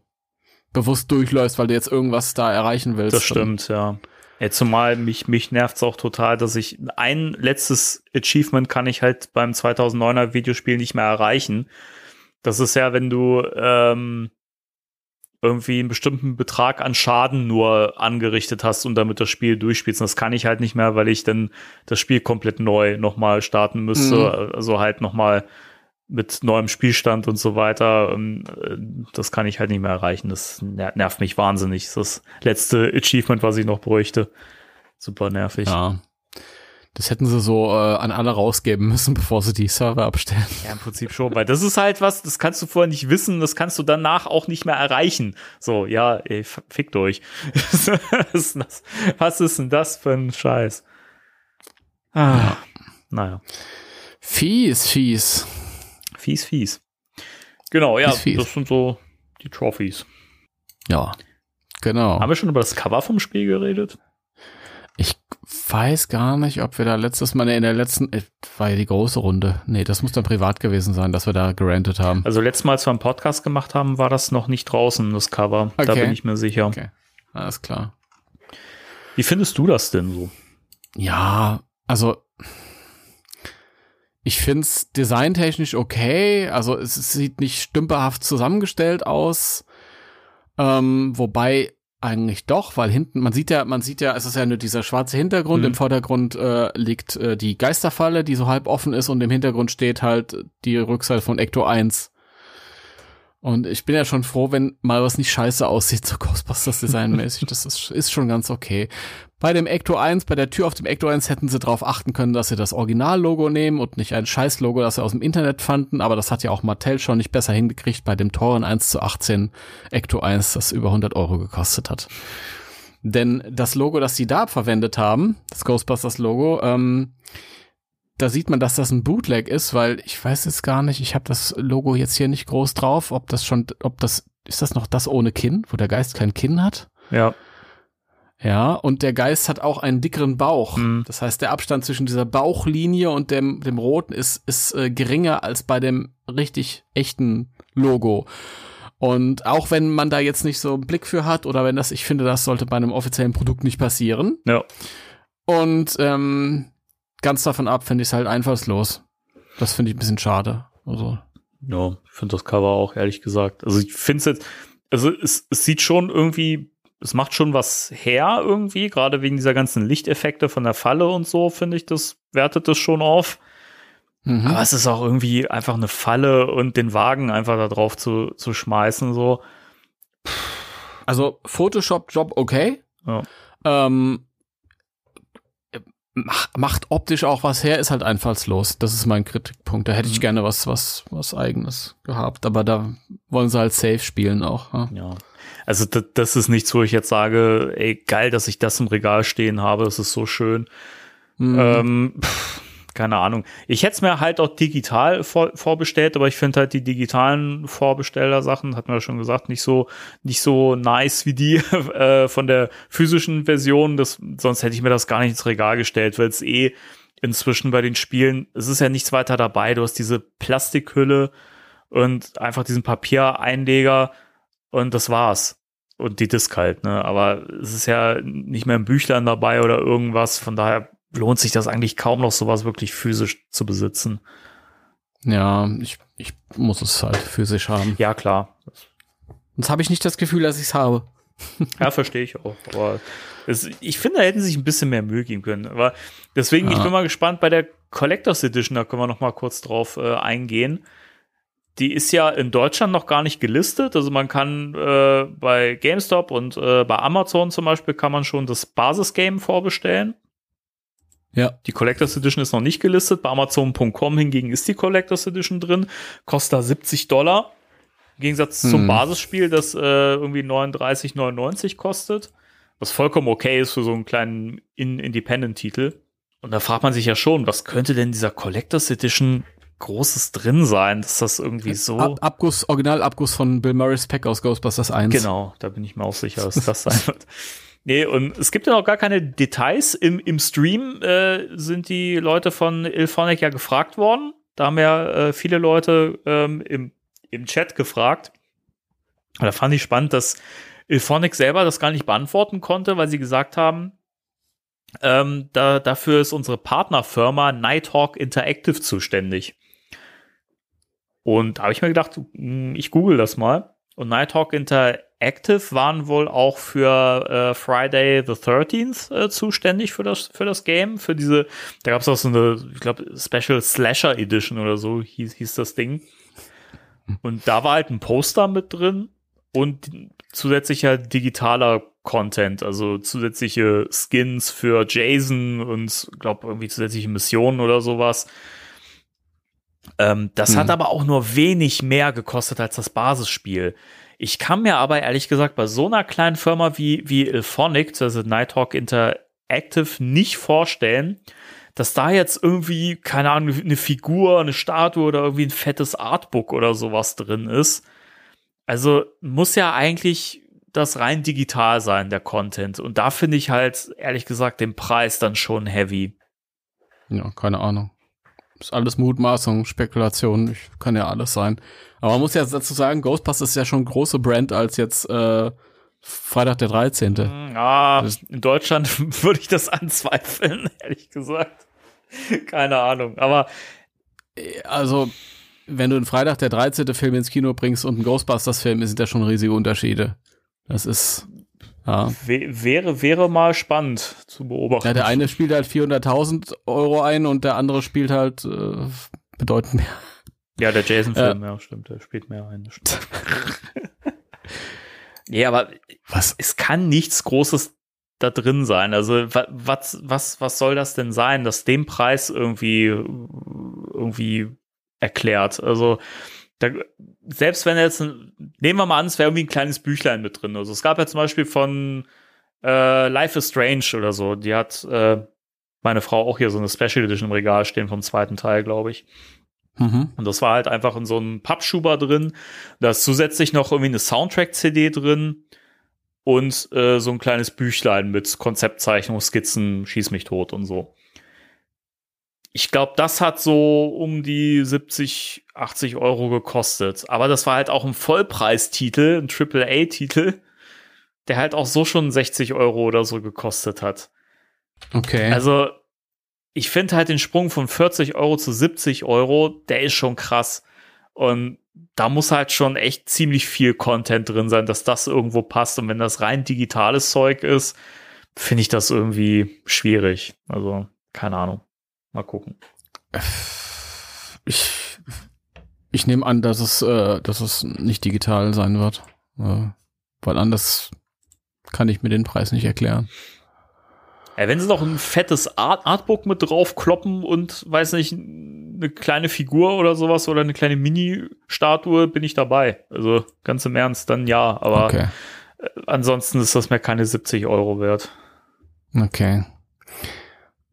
bewusst durchläufst, weil du jetzt irgendwas da erreichen willst. das stimmt, ja. Ja zumal mich, mich nervt's auch total, dass ich ein letztes Achievement kann ich halt beim 2009er Videospiel nicht mehr erreichen. Das ist ja, wenn du ähm, irgendwie einen bestimmten Betrag an Schaden nur angerichtet hast und damit das Spiel durchspielst. Und das kann ich halt nicht mehr, weil ich dann das Spiel komplett neu nochmal starten müsste. Also halt nochmal mit neuem Spielstand und so weiter. Ähm, äh, Das kann ich halt nicht mehr erreichen. Das ner- nervt mich wahnsinnig. Das ist das letzte Achievement, was ich noch bräuchte. Super nervig. Ja. Das hätten sie so äh, an alle rausgeben müssen, bevor sie die Server abstellen. Ja, im Prinzip schon, weil das ist halt was, das kannst du vorher nicht wissen, das kannst du danach auch nicht mehr erreichen. So, ja, ey, fickt euch. was, ist das, was ist denn das für ein Scheiß? Ah, Naja, Fies, fies. Fies, fies. Genau, ja, Fies, fies. das sind so die Trophies. Ja. Genau. Haben wir schon über das Cover vom Spiel geredet? Ich weiß gar nicht, ob wir da letztes Mal, nee, in der letzten, äh, war ja die große Runde. Nee, das muss dann privat gewesen sein, dass wir da gerantet haben. Also letztes Mal, als wir einen Podcast gemacht haben, war das noch nicht draußen, das Cover. Da Okay. bin ich mir sicher. Okay. Alles klar. Wie findest du das denn so? Ja, also ich find's designtechnisch okay. Also es sieht nicht stümperhaft zusammengestellt aus. Ähm, wobei eigentlich doch, weil hinten, man sieht ja, man sieht ja, es ist ja nur dieser schwarze Hintergrund, Mhm. im Vordergrund äh, liegt äh, die Geisterfalle, die so halb offen ist und im Hintergrund steht halt die Rückseite von Ecto 1. Und ich bin ja schon froh, wenn mal was nicht scheiße aussieht, so Ghostbusters designmäßig. Das ist, ist schon ganz okay. Bei dem Ecto 1, bei der Tür auf dem Ecto 1 hätten sie darauf achten können, dass sie das Originallogo nehmen und nicht ein Scheiß-Logo, das sie aus dem Internet fanden. Aber das hat ja auch Mattel schon nicht besser hingekriegt bei dem teuren 1 zu 18 Ecto 1, das über 100 Euro gekostet hat. Denn das Logo, das sie da verwendet haben, das Ghostbusters-Logo, ähm, da sieht man, dass das ein Bootleg ist, weil ich weiß jetzt gar nicht, ich habe das Logo jetzt hier nicht groß drauf, ob das schon, ob das, ist das noch das ohne Kinn, wo der Geist kein Kinn hat? Ja. Ja, und der Geist hat auch einen dickeren Bauch. Mhm. Das heißt, der Abstand zwischen dieser Bauchlinie und dem, dem roten ist, ist äh, geringer als bei dem richtig echten Logo. Und auch wenn man da jetzt nicht so einen Blick für hat oder wenn das, ich finde, das sollte bei einem offiziellen Produkt nicht passieren. Ja. Und ähm, ganz davon ab finde ich es halt einfallslos. Das finde ich ein bisschen schade. Also, Ja, ich finde das Cover auch, ehrlich gesagt. Also ich finde es jetzt, also es, es sieht schon irgendwie, es macht schon was her irgendwie, gerade wegen dieser ganzen Lichteffekte von der Falle und so, finde ich, das wertet das schon auf. mhm. Aber es ist auch irgendwie einfach eine Falle und den Wagen einfach da drauf zu, zu schmeißen, so. also Photoshop-Job okay. Ja. Ähm, macht optisch auch was her, ist halt einfallslos. Das ist mein Kritikpunkt. Da hätte ich Mhm. gerne was, was, was eigenes gehabt. Aber da wollen sie halt safe spielen auch. Ja. Ja. Also das, das ist nichts, wo ich jetzt sage, ey, geil, dass ich das im Regal stehen habe, das ist so schön. Mhm. Ähm, pff, keine Ahnung. Ich hätte es mir halt auch digital vor, vorbestellt, aber ich finde halt die digitalen Vorbesteller-Sachen, hat man ja schon gesagt, nicht so, nicht so nice wie die äh, von der physischen Version. Das, sonst hätte ich mir das gar nicht ins Regal gestellt, weil es eh inzwischen bei den Spielen, es ist ja nichts weiter dabei. Du hast diese Plastikhülle und einfach diesen Papiereinleger und das war's. Und die Disk halt, ne? Aber es ist ja nicht mehr ein Büchlein dabei oder irgendwas. Von daher lohnt sich das eigentlich kaum noch, sowas wirklich physisch zu besitzen. ja, ich, ich muss es halt physisch haben. Ja, klar. Sonst habe ich nicht das Gefühl, dass ich es habe. Ja, verstehe ich auch. Aber es, ich finde, da hätten sie sich ein bisschen mehr Mühe geben können. Aber deswegen, ich Ja. bin mal gespannt bei der Collectors Edition, da können wir noch mal kurz drauf äh, eingehen. Die ist ja in Deutschland noch gar nicht gelistet. Also man kann äh, bei GameStop und äh, bei Amazon zum Beispiel kann man schon das Basisgame vorbestellen. Ja. Die Collectors Edition ist noch nicht gelistet. Bei Amazon.com hingegen ist die Collectors Edition drin. Kostet da 70 Dollar. Im Gegensatz zum Hm. Basisspiel, das äh, irgendwie 39,99 kostet. Was vollkommen okay ist für so einen kleinen In Independent-Titel. Und da fragt man sich ja schon, was könnte denn dieser Collectors Edition Großes drin sein, dass das irgendwie so. Ab Abguss, Originalabguss von Bill Murray's Pack aus Ghostbusters 1. Genau, da bin ich mir auch sicher, dass das sein wird. Nee, und es gibt ja noch gar keine Details. Im, im Stream äh, sind die Leute von Ilphonic ja gefragt worden. Da haben ja äh, viele Leute ähm, im, im Chat gefragt. Und da fand ich spannend, dass Ilphonic selber das gar nicht beantworten konnte, weil sie gesagt haben, ähm, da, dafür ist unsere Partnerfirma Nighthawk Interactive zuständig. Und da habe ich mir gedacht, mh, ich google das mal. Und Nighthawk Interactive waren wohl auch für äh, Friday the 13th äh, zuständig für das, für das Game. Für diese, da gab es auch so eine, ich glaube, Special Slasher Edition oder so hieß, hieß das Ding. Und da war halt ein Poster mit drin und zusätzlicher digitaler Content, also zusätzliche Skins für Jason und glaube irgendwie zusätzliche Missionen oder sowas. Ähm, das Mhm. hat aber auch nur wenig mehr gekostet als das Basisspiel. Ich kann mir aber ehrlich gesagt bei so einer kleinen Firma wie, wie Ilphonic, also Nighthawk Interactive, nicht vorstellen, dass da jetzt irgendwie, keine Ahnung, eine Figur, eine Statue oder irgendwie ein fettes Artbook oder sowas drin ist. Also muss ja eigentlich das rein digital sein, der Content. Und da finde ich halt, ehrlich gesagt, den Preis dann schon heavy. Ja, keine Ahnung. Ist alles Mutmaßung, Spekulation, ich, kann ja alles sein. Aber man muss ja dazu sagen, Ghostbusters ist ja schon eine große Brand als jetzt äh, Freitag der 13. Ja, Das- in Deutschland würde ich das anzweifeln, ehrlich gesagt. Keine Ahnung. Aber Also, wenn du einen Freitag der 13. Film ins Kino bringst und einen Ghostbusters-Film, sind da schon riesige Unterschiede. Das ist, ja. wä- wäre, wäre mal spannend zu beobachten. ja der eine spielt halt 400.000 Euro ein und der andere spielt halt äh, bedeutend mehr. Ja, der Jason-Film, ja. stimmt, der spielt mehr ein. nee, aber Was? es kann nichts Großes da drin sein. Also wa- was, was, was soll das denn sein, dass dem Preis irgendwie, irgendwie erklärt? Also da, selbst wenn jetzt, nehmen wir mal an, es wäre irgendwie ein kleines Büchlein mit drin. Also es gab ja zum Beispiel von äh, Life is Strange oder so, die hat äh, meine Frau auch hier so eine Special Edition im Regal stehen vom zweiten Teil, glaube ich. Mhm. Und das war halt einfach in so einem Pappschuber drin. Da ist zusätzlich noch irgendwie eine Soundtrack-CD drin und äh, so ein kleines Büchlein mit Konzeptzeichnung, Skizzen, Schieß mich tot und so. Ich glaube, das hat so um die 70, 80 Euro gekostet. Aber das war halt auch ein Vollpreistitel, ein AAA-Titel, der halt auch so schon 60 Euro oder so gekostet hat. Okay. Also, ich finde halt den Sprung von 40 Euro zu 70 Euro, der ist schon krass. Und da muss halt schon echt ziemlich viel Content drin sein, dass das irgendwo passt. Und wenn das rein digitales Zeug ist, finde ich das irgendwie schwierig. Also, keine Ahnung. Mal gucken. ich, ich nehme an, dass es, äh, dass es nicht digital sein wird. Äh, weil anders kann ich mir den Preis nicht erklären. Ja, wenn sie noch ein fettes Art Artbook mit drauf kloppen und, weiß nicht, eine kleine Figur oder sowas oder eine kleine Mini-Statue, bin ich dabei. Also, ganz im Ernst, dann ja. Aber Okay. ansonsten ist das mir keine 70 Euro wert. Okay.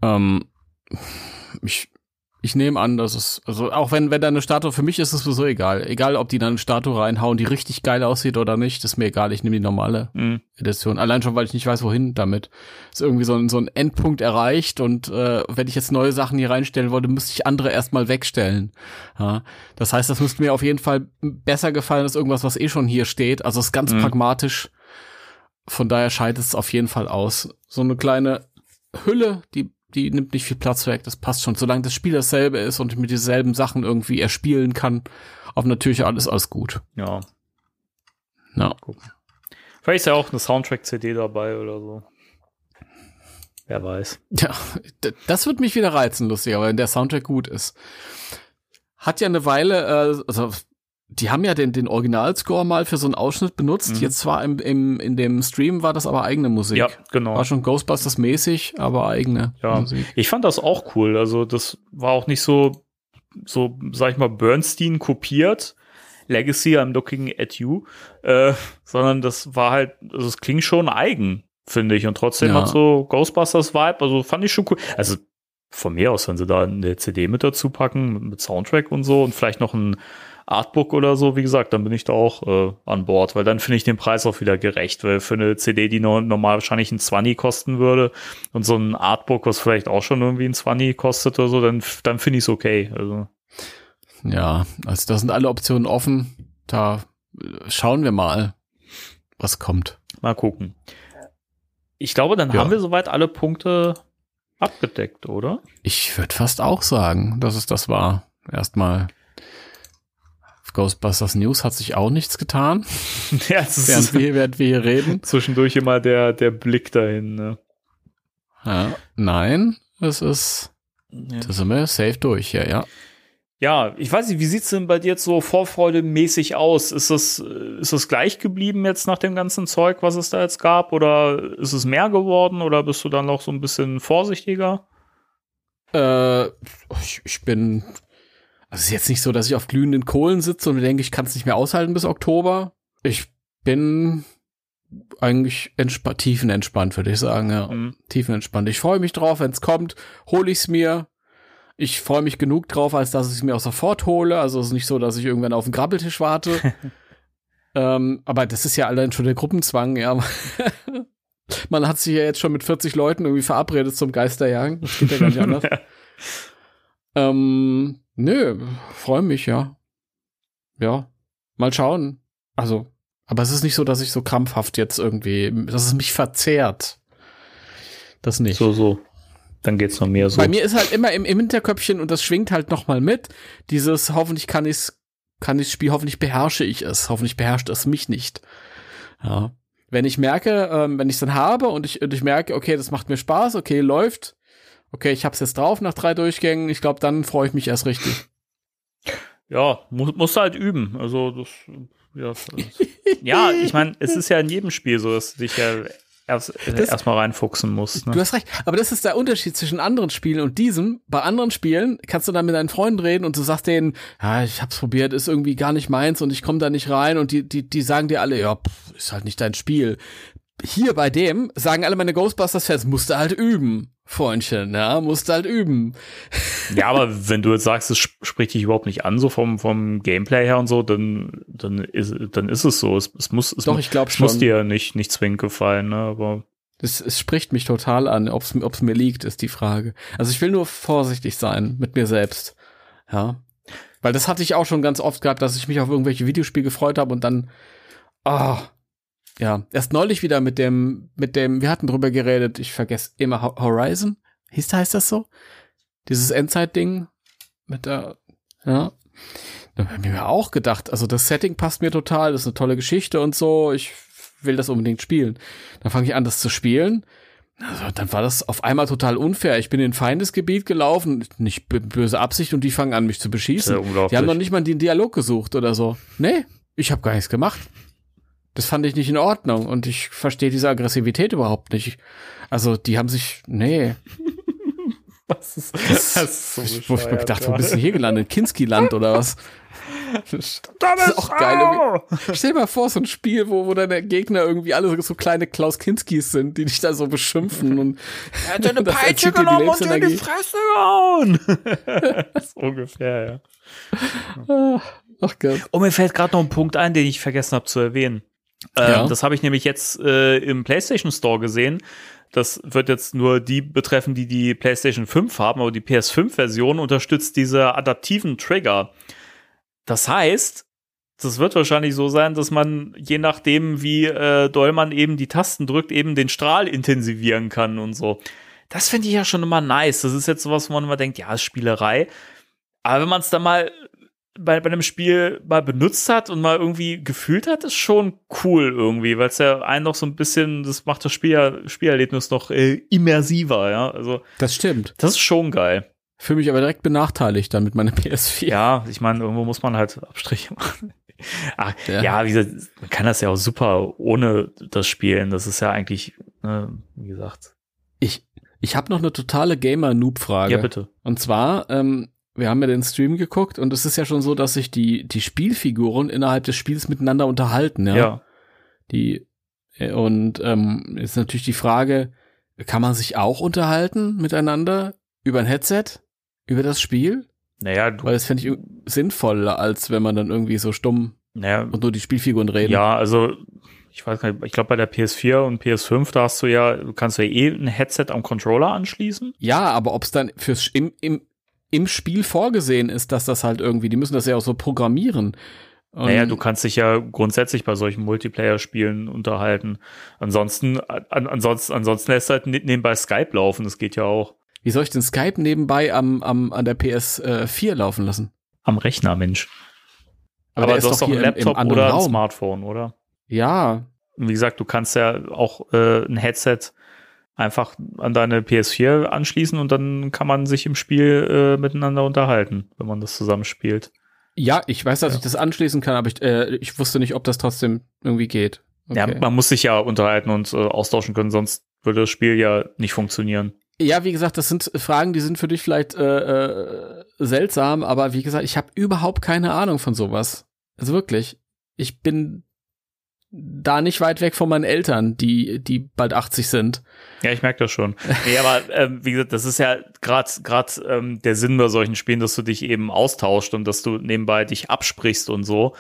Ähm, ich, ich nehme an, dass es, also auch wenn, wenn da eine Statue, für mich ist es sowieso egal. Egal, ob die dann eine Statue reinhauen, die richtig geil aussieht oder nicht, ist mir egal. Ich nehme die normale Mhm. Edition. Allein schon, weil ich nicht weiß, wohin damit. Ist irgendwie so ein, so ein Endpunkt erreicht und äh, wenn ich jetzt neue Sachen hier reinstellen wollte, müsste ich andere erstmal wegstellen. Ja, das heißt, das müsste mir auf jeden Fall besser gefallen als irgendwas, was eh schon hier steht. Also es ist ganz Mhm. pragmatisch. Von daher scheidet es auf jeden Fall aus. So eine kleine Hülle, die die nimmt nicht viel Platz weg, das passt schon. Solange das Spiel dasselbe ist und ich mit dieselben Sachen irgendwie erspielen kann, auf natürlich alles alles gut. Ja. Ja. Vielleicht ist ja auch eine Soundtrack-CD dabei oder so. Wer weiß. Ja, das wird mich wieder reizen, lustig, aber wenn der Soundtrack gut ist. Hat ja eine Weile, äh, also die haben ja den, den Originalscore mal für so einen Ausschnitt benutzt. Mhm. Jetzt war im, im, in dem Stream war das aber eigene Musik. Ja, genau. War schon Ghostbusters-mäßig, aber eigene Ja. Musik. Ich fand das auch cool. Also, das war auch nicht so, so, sag ich mal, Bernstein kopiert. Legacy, I'm looking at you, äh, sondern das war halt, also es klingt schon eigen, finde ich. Und trotzdem Ja. hat so Ghostbusters-Vibe, also fand ich schon cool. Also von mir aus, wenn sie da eine CD mit dazu packen, mit Soundtrack und so und vielleicht noch ein Artbook oder so, wie gesagt, dann bin ich da auch äh, an Bord, weil dann finde ich den Preis auch wieder gerecht, weil für eine CD, die no normal wahrscheinlich ein 20 kosten würde und so ein Artbook, was vielleicht auch schon irgendwie ein 20 kostet oder so, dann, dann finde ich es okay. Also Ja, also da sind alle Optionen offen. Da äh, schauen wir mal, was kommt. mal gucken. Ich glaube, dann Ja. haben wir soweit alle Punkte abgedeckt, oder? Ich würde fast auch sagen, dass es das war. Erstmal. Ghostbusters News hat sich auch nichts getan, ja, es während wir, während wir hier reden. zwischendurch immer der, der Blick dahin. Ne? Ja, nein, es ist, Ja. da sind wir safe durch, ja, ja. Ja, ich weiß nicht, wie sieht's denn bei dir jetzt so vorfreudemäßig aus? Ist das, äh, ist das gleich geblieben jetzt nach dem ganzen Zeug, was es da jetzt gab? Oder ist es mehr geworden? Oder bist du dann noch so ein bisschen vorsichtiger? Äh, ich, ich bin, also es ist jetzt nicht so, dass ich auf glühenden Kohlen sitze und denke, ich kann es nicht mehr aushalten bis Oktober. Ich bin eigentlich entspa tiefenentspannt, würde ich sagen, ja. Mhm. Tiefenentspannt. Ich freue mich drauf, wenn es kommt, hole ich es mir. Ich freue mich genug drauf, als dass ich es mir auch sofort hole. Also es ist nicht so, dass ich irgendwann auf den Grabbeltisch warte. ähm, aber das ist ja allein schon der Gruppenzwang, ja. Man hat sich ja jetzt schon mit 40 Leuten irgendwie verabredet zum Geisterjagen. Das geht ja gar nicht anders. Ähm, nö, freue mich, ja. Ja, mal schauen. Also, aber es ist nicht so, dass ich so krampfhaft jetzt irgendwie, dass es mich verzehrt. Das nicht. So, so. Dann geht's noch mehr so. Bei mir ist halt immer im, im Hinterköpfchen und das schwingt halt noch mal mit. Dieses hoffentlich kann ich's, kann ich's Spiel, hoffentlich beherrsche ich es, hoffentlich beherrscht es mich nicht. Ja. Wenn ich merke, ähm, wenn ich es dann habe und ich, und ich merke, okay, das macht mir Spaß, okay, läuft, okay, ich hab's jetzt drauf nach drei Durchgängen, ich glaube, dann freue ich mich erst richtig. Ja, mu musst du halt üben. Also das, ja, das, ja ich meine, es ist ja in jedem Spiel so, dass du dich ja erst äh, Das- erstmal reinfuchsen musst. Du Ne? hast recht, aber das ist der Unterschied zwischen anderen Spielen und diesem. Bei anderen Spielen kannst du dann mit deinen Freunden reden und du sagst denen, ja, ich hab's probiert, ist irgendwie gar nicht meins und ich komme da nicht rein und die, die, die sagen dir alle, ja, pff, ist halt nicht dein Spiel. Hier bei dem sagen alle meine Ghostbusters-Fans, musst du halt üben, Freundchen, ja, musst halt üben. Ja, aber wenn du jetzt sagst, es sp- spricht dich überhaupt nicht an, so vom, vom Gameplay her und so, dann, dann, ist, dann ist es so. Es, es muss, es Doch, ich glaub es muss schon. dir nicht, nicht zwingend gefallen, ne? Aber Es, es spricht mich total an, ob's, ob's mir liegt, ist die Frage. Also ich will nur vorsichtig sein mit mir selbst, ja. Weil das hatte ich auch schon ganz oft gehabt, dass ich mich auf irgendwelche Videospiele gefreut habe und dann, ah, ja, erst neulich wieder mit dem, mit dem, wir hatten drüber geredet, ich vergesse immer Ho- Horizon, hieß, heißt das so? Dieses Endzeit-Ding mit der, ja. Da habe ich mir auch gedacht, also das Setting passt mir total, das ist eine tolle Geschichte und so, ich will das unbedingt spielen. Dann fange ich an, das zu spielen. Also, dann war das auf einmal total unfair. Ich bin in ein Feindesgebiet gelaufen, nicht böse Absicht, und die fangen an, mich zu beschießen. ja. Die haben noch nicht mal den Dialog gesucht oder so. Nee, ich habe gar nichts gemacht. Das fand ich nicht in Ordnung und ich verstehe diese Aggressivität überhaupt nicht. Also, die haben sich, nee. das ist, das ist so Ich wo ich mir gedacht, wo bist du hier gelandet? Kinski-Land oder was? Das ist auch geil. Stell dir mal vor, so ein Spiel, wo, wo deine Gegner irgendwie alle so, so kleine Klaus Kinskis sind, die dich da so beschimpfen und Er hat eine das Peitsche genommen und dir in die. Fresse gehauen. das ist ungefähr, ja. Ach Gott. Oh, mir fällt gerade noch ein Punkt ein, den ich vergessen habe zu erwähnen. Ähm, Ja. Das habe ich nämlich jetzt äh, im PlayStation Store gesehen. Das wird jetzt nur die betreffen, die die PlayStation 5 haben, aber die PS5-Version unterstützt diese adaptiven Trigger. Das heißt, das wird wahrscheinlich so sein, dass man je nachdem, wie äh, doll man eben die Tasten drückt, eben den Strahl intensivieren kann und so. Das finde ich ja schon immer nice. Das ist jetzt sowas, wo man immer denkt, ja, ist Spielerei. Aber wenn man es dann mal bei, bei einem Spiel mal benutzt hat und mal irgendwie gefühlt hat, ist schon cool irgendwie, weil es ja einen noch so ein bisschen, das macht das Spiel, Spielerlebnis noch äh, immersiver, ja. Also, Das stimmt. das ist schon geil. Fühle mich aber direkt benachteiligt dann mit meiner PS4. Ja, ich meine, irgendwo muss man halt Abstriche machen. Ach, Ja. ja. wie gesagt, man kann das ja auch super ohne das spielen. Das ist ja eigentlich, ne, wie gesagt. Ich, ich habe noch eine totale Gamer-Noob-Frage. Ja, bitte. Und zwar, ähm, wir haben ja den Stream geguckt und es ist ja schon so, dass sich die, die Spielfiguren innerhalb des Spiels miteinander unterhalten, ja. Ja. Die, und ähm, ist natürlich die Frage, kann man sich auch unterhalten miteinander über ein Headset, über das Spiel? Naja, du, Weil das fände ich sinnvoller, als wenn man dann irgendwie so stumm naja, und nur die Spielfiguren reden. ja, also ich weiß gar nicht, ich glaube bei der PS4 und PS5, da hast du ja, du kannst ja eh ein Headset am Controller anschließen. Ja, aber ob es dann fürs im, im, im Spiel vorgesehen ist, dass das halt irgendwie, die müssen das ja auch so programmieren. Und Naja, du kannst dich ja grundsätzlich bei solchen Multiplayer-Spielen unterhalten. Ansonsten, an, ansonsten, ansonsten lässt halt ne- nebenbei Skype laufen, das geht ja auch. Wie soll ich den Skype nebenbei am, am, an der PS4 laufen lassen? Am Rechner, Mensch. Aber, der du ist hast doch hier ein im- im Laptop oder ein Raum. Smartphone, oder? Ja, Und Wie gesagt, du kannst ja auch äh, ein Headset einfach an deine PS4 anschließen und dann kann man sich im Spiel äh, miteinander unterhalten, wenn man das zusammenspielt. ja, ich weiß, dass Ja. ich das anschließen kann, aber ich, äh, ich wusste nicht, ob das trotzdem irgendwie geht. Ja, Okay. man muss sich ja unterhalten und äh, austauschen können, sonst würde das Spiel ja nicht funktionieren. Ja, wie gesagt, das sind Fragen, die sind für dich vielleicht äh, äh, seltsam, aber wie gesagt, ich habe überhaupt keine Ahnung von sowas. Also wirklich, ich bin da nicht weit weg von meinen Eltern, die die bald 80 sind. Ja, ich merke das schon. nee, aber ähm, wie gesagt, das ist ja gerade gerade ähm, der Sinn bei solchen Spielen, dass du dich eben austauscht und dass du nebenbei dich absprichst und so.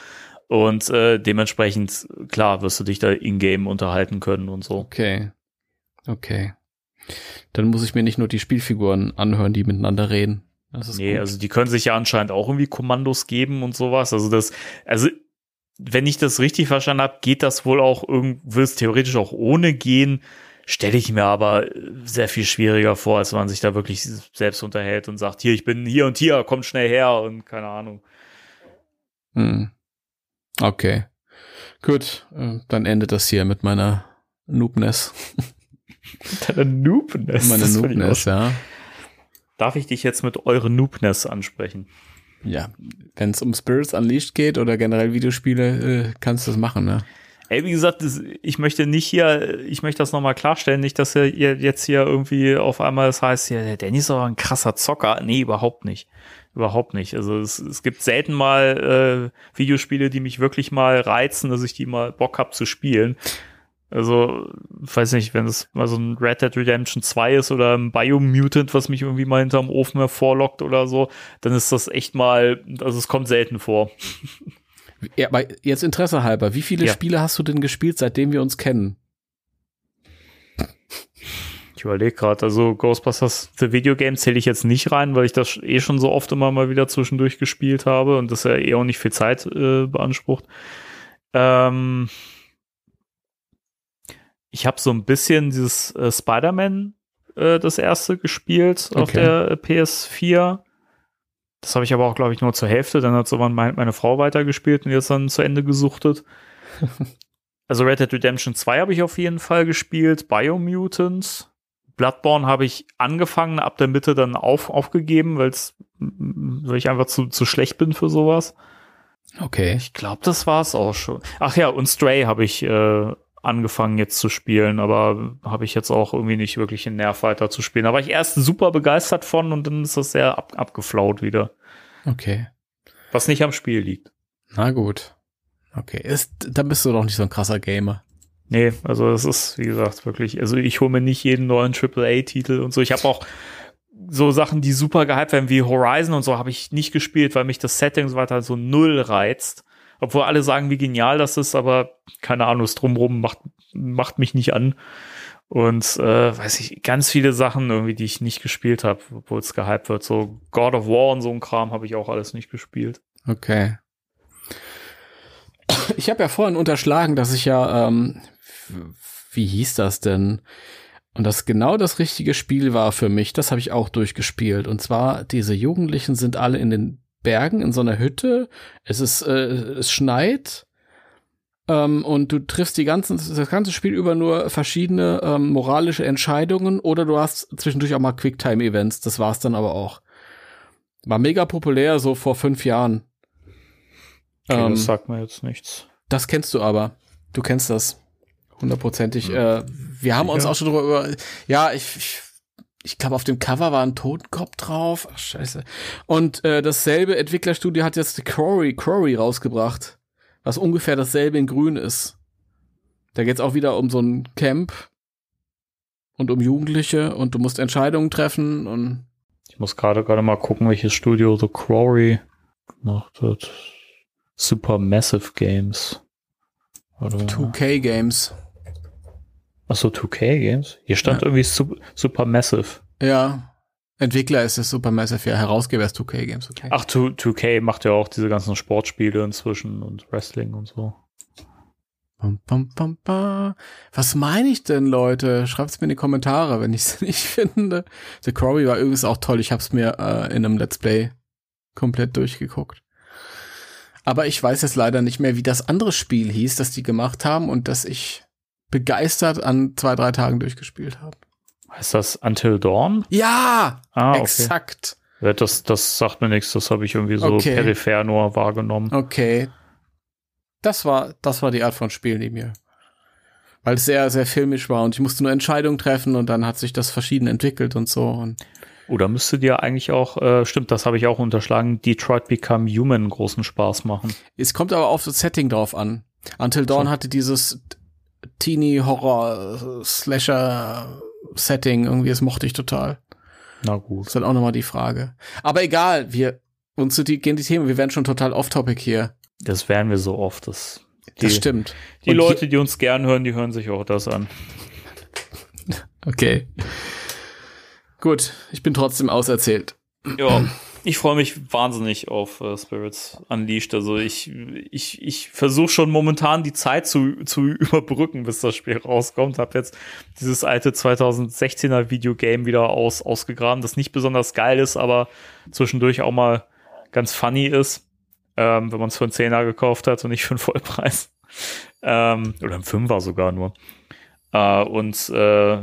Und äh, dementsprechend, klar, wirst du dich da in-game unterhalten können und so. Okay. Okay. Dann muss ich mir nicht nur die Spielfiguren anhören, die miteinander reden. Das Nee, gut. also die können sich ja anscheinend auch irgendwie Kommandos geben und sowas. Also das, also wenn ich das richtig verstanden habe, geht das wohl auch will es theoretisch auch ohne gehen. Stelle ich mir aber sehr viel schwieriger vor, als wenn man sich da wirklich selbst unterhält und sagt, hier, ich bin hier und hier, kommt schnell her und keine Ahnung. Hm. Okay. Gut, äh, dann endet das hier mit meiner Noobness. Deine Noobness. Meine Noobness, ja. Darf ich dich jetzt mit eure Noobness ansprechen? Ja, wenn es um Spirits Unleashed geht oder generell Videospiele, äh, kannst du das machen, ne? Ey, wie gesagt, ich möchte nicht hier, ich möchte das nochmal klarstellen, nicht, dass ihr jetzt hier irgendwie auf einmal das heißt, ja, der Danny ist aber ein krasser Zocker. Nee, überhaupt nicht. Überhaupt nicht. Also es, es gibt selten mal äh, Videospiele, die mich wirklich mal reizen, dass ich die mal Bock hab zu spielen. Also, weiß nicht, wenn es mal so ein Red Dead Redemption 2 ist oder ein Biomutant, was mich irgendwie mal hinterm Ofen hervorlockt oder so, dann ist das echt mal, also es kommt selten vor. Ja, aber jetzt Interesse halber, wie viele Ja. Spiele hast du denn gespielt, seitdem wir uns kennen? Ich überlege gerade, also Ghostbusters The Video Game zähle ich jetzt nicht rein, weil ich das eh schon so oft immer mal wieder zwischendurch gespielt habe und das ja eh auch nicht viel Zeit äh, beansprucht. Ähm, ich habe so ein bisschen dieses äh, Spider-Man äh, das erste gespielt auf Okay. der äh, PS4. Das habe ich aber auch, glaube ich, nur zur Hälfte. Dann hat so mein, meine Frau weitergespielt und jetzt dann zu Ende gesuchtet. also Red Dead Redemption 2 habe ich auf jeden Fall gespielt. Biomutant. Bloodborne habe ich angefangen, ab der Mitte dann auf, aufgegeben, weil's, weil ich einfach zu, zu schlecht bin für sowas. Okay. Ich glaube, das war's auch schon. Ach ja, und Stray habe ich äh, angefangen jetzt zu spielen, aber habe ich jetzt auch irgendwie nicht wirklich den Nerv weiter zu spielen. Da war ich erst super begeistert von und dann ist das sehr ab, abgeflaut wieder. Okay. Was nicht am Spiel liegt. Na gut. Okay. Ist, dann bist du doch nicht so ein krasser Gamer. Nee, also es ist, wie gesagt, wirklich, also ich hole mir nicht jeden neuen AAA-Titel und so. Ich habe auch so Sachen, die super gehypt werden, wie Horizon und so, habe ich nicht gespielt, weil mich das Setting und so weiter so null reizt. Obwohl alle sagen, wie genial das ist, aber keine Ahnung, das drumrum macht, macht mich nicht an. Und äh, weiß ich, ganz viele Sachen irgendwie, die ich nicht gespielt habe, obwohl es gehypt wird. So God of War und so ein Kram habe ich auch alles nicht gespielt. Okay. Ich habe ja vorhin unterschlagen, dass ich ja, ähm, wie hieß das denn? Und das genau das richtige Spiel war für mich. Das habe ich auch durchgespielt. Und zwar, diese Jugendlichen sind alle in den Bergen in so einer Hütte. Es ist, äh, es schneit. Ähm, und du triffst die ganzen, das ganze Spiel über nur verschiedene ähm, moralische Entscheidungen oder du hast zwischendurch auch mal Quicktime-Events. Das war's dann aber auch. War mega populär, so vor fünf Jahren. Okay, Ähm, das sagt mir jetzt nichts. das kennst du aber. Du kennst das. Hundertprozentig. Äh, wir haben uns auch schon drüber über. Ja, ich, ich, ich glaube, auf dem Cover war ein Totenkopf drauf. Ach, scheiße. Und äh, dasselbe Entwicklerstudio hat jetzt Quarry, Quarry rausgebracht, was ungefähr dasselbe in grün ist. Da geht's auch wieder um so ein Camp und um Jugendliche und du musst Entscheidungen treffen und Ich muss gerade gerade mal gucken, welches Studio The Quarry gemacht hat. Supermassive Games. Oder 2K Games. Achso, 2K Games? Hier stand Ja. irgendwie Sup Supermassive. Ja. Entwickler ist es Supermassive, ja. Herausgeber ist 2K Games, okay. Ach, 2, 2K macht ja auch diese ganzen Sportspiele inzwischen und Wrestling und so. Bum, bum, bum, bum. Was meine ich denn, Leute? Schreibt's mir in die Kommentare, wenn ich es nicht finde. The Quarry war übrigens auch toll. Ich habe es mir äh, in einem Let's Play komplett durchgeguckt. Aber ich weiß jetzt leider nicht mehr, wie das andere Spiel hieß, das die gemacht haben und das ich begeistert an zwei, drei Tagen durchgespielt habe. Heißt das Until Dawn? Ja, Ah, okay. exakt. Das, das sagt mir nichts, das habe ich irgendwie so Okay. peripher nur wahrgenommen. Okay. Das war, das war die Art von Spiel, die mir, weil es sehr, sehr filmisch war und ich musste nur Entscheidungen treffen und dann hat sich das verschieden entwickelt und so und Oder müsste dir eigentlich auch, äh, stimmt, das habe ich auch unterschlagen, Detroit Become Human großen Spaß machen. Es kommt aber auf das Setting drauf an. Until Dawn hatte dieses Teenie-Horror-Slasher-Setting irgendwie, das mochte ich total. Na gut. Das ist dann auch nochmal die Frage. Aber egal, wir, uns die, gehen die Themen, wir werden schon total off-topic hier. Das wären wir so oft. Das, die, Das stimmt. Die Und Leute, die uns gern hören, die hören sich auch das an. Okay. Gut, ich bin trotzdem auserzählt. Ja, ich freue mich wahnsinnig auf äh, Spirits Unleashed. Also ich, ich, ich versuche schon momentan die Zeit zu, zu überbrücken, bis das Spiel rauskommt. Hab jetzt dieses alte 2016er Videogame wieder aus, ausgegraben, das nicht besonders geil ist, aber zwischendurch auch mal ganz funny ist, ähm, wenn man es für einen Zehner gekauft hat und nicht für einen Vollpreis. Ähm, oder einen Fünfer sogar nur. Äh, und äh,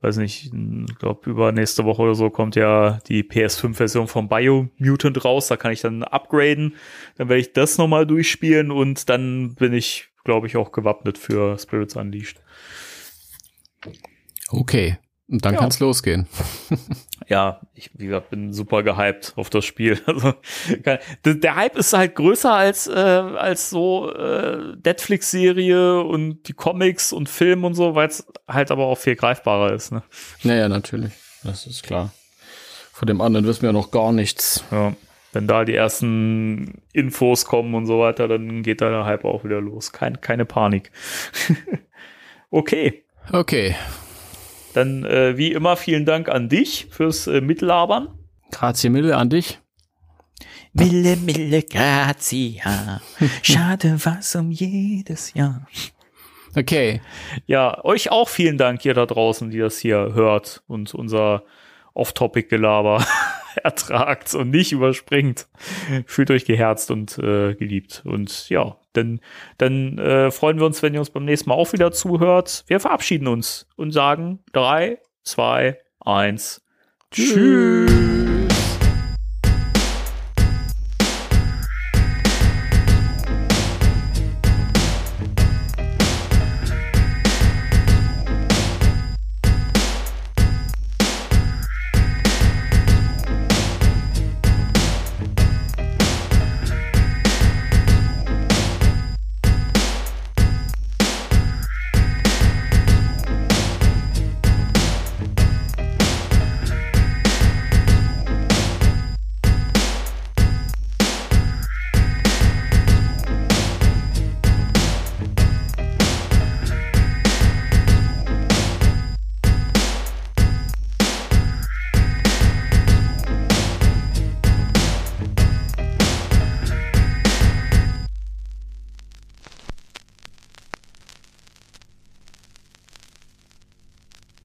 weiß nicht, ich glaube, übernächste Woche oder so kommt ja die PS5-Version von Biomutant raus. Da kann ich dann upgraden. Dann werde ich das nochmal durchspielen und dann bin ich, glaube ich, auch gewappnet für Spirits Unleashed. Okay. Und dann Ja. kann's losgehen. Ja, ich, wie gesagt, bin super gehypt auf das Spiel. Also, der, Hype ist halt größer als, äh, als so äh, Netflix-Serie und die Comics und Film und so, weil es halt aber auch viel greifbarer ist. Ne? Naja, natürlich. Das ist klar. Von dem anderen wissen wir noch gar nichts. Ja, wenn da die ersten Infos kommen und so weiter, dann geht da der Hype auch wieder los. Kein, keine Panik. okay, Okay. Dann äh, wie immer vielen Dank an dich fürs äh, Mitlabern. Grazie mille an dich. Mille, mille, grazia. Schade was um jedes Jahr. Okay. Ja, euch auch vielen Dank, ihr da draußen, die das hier hört und unser Off-Topic-Gelaber ertragt und nicht überspringt. Fühlt euch geherzt und äh, geliebt. Und ja, dann, dann äh, freuen wir uns, wenn ihr uns beim nächsten Mal auch wieder zuhört. Wir verabschieden uns und sagen drei, zwei, eins. Tschüss.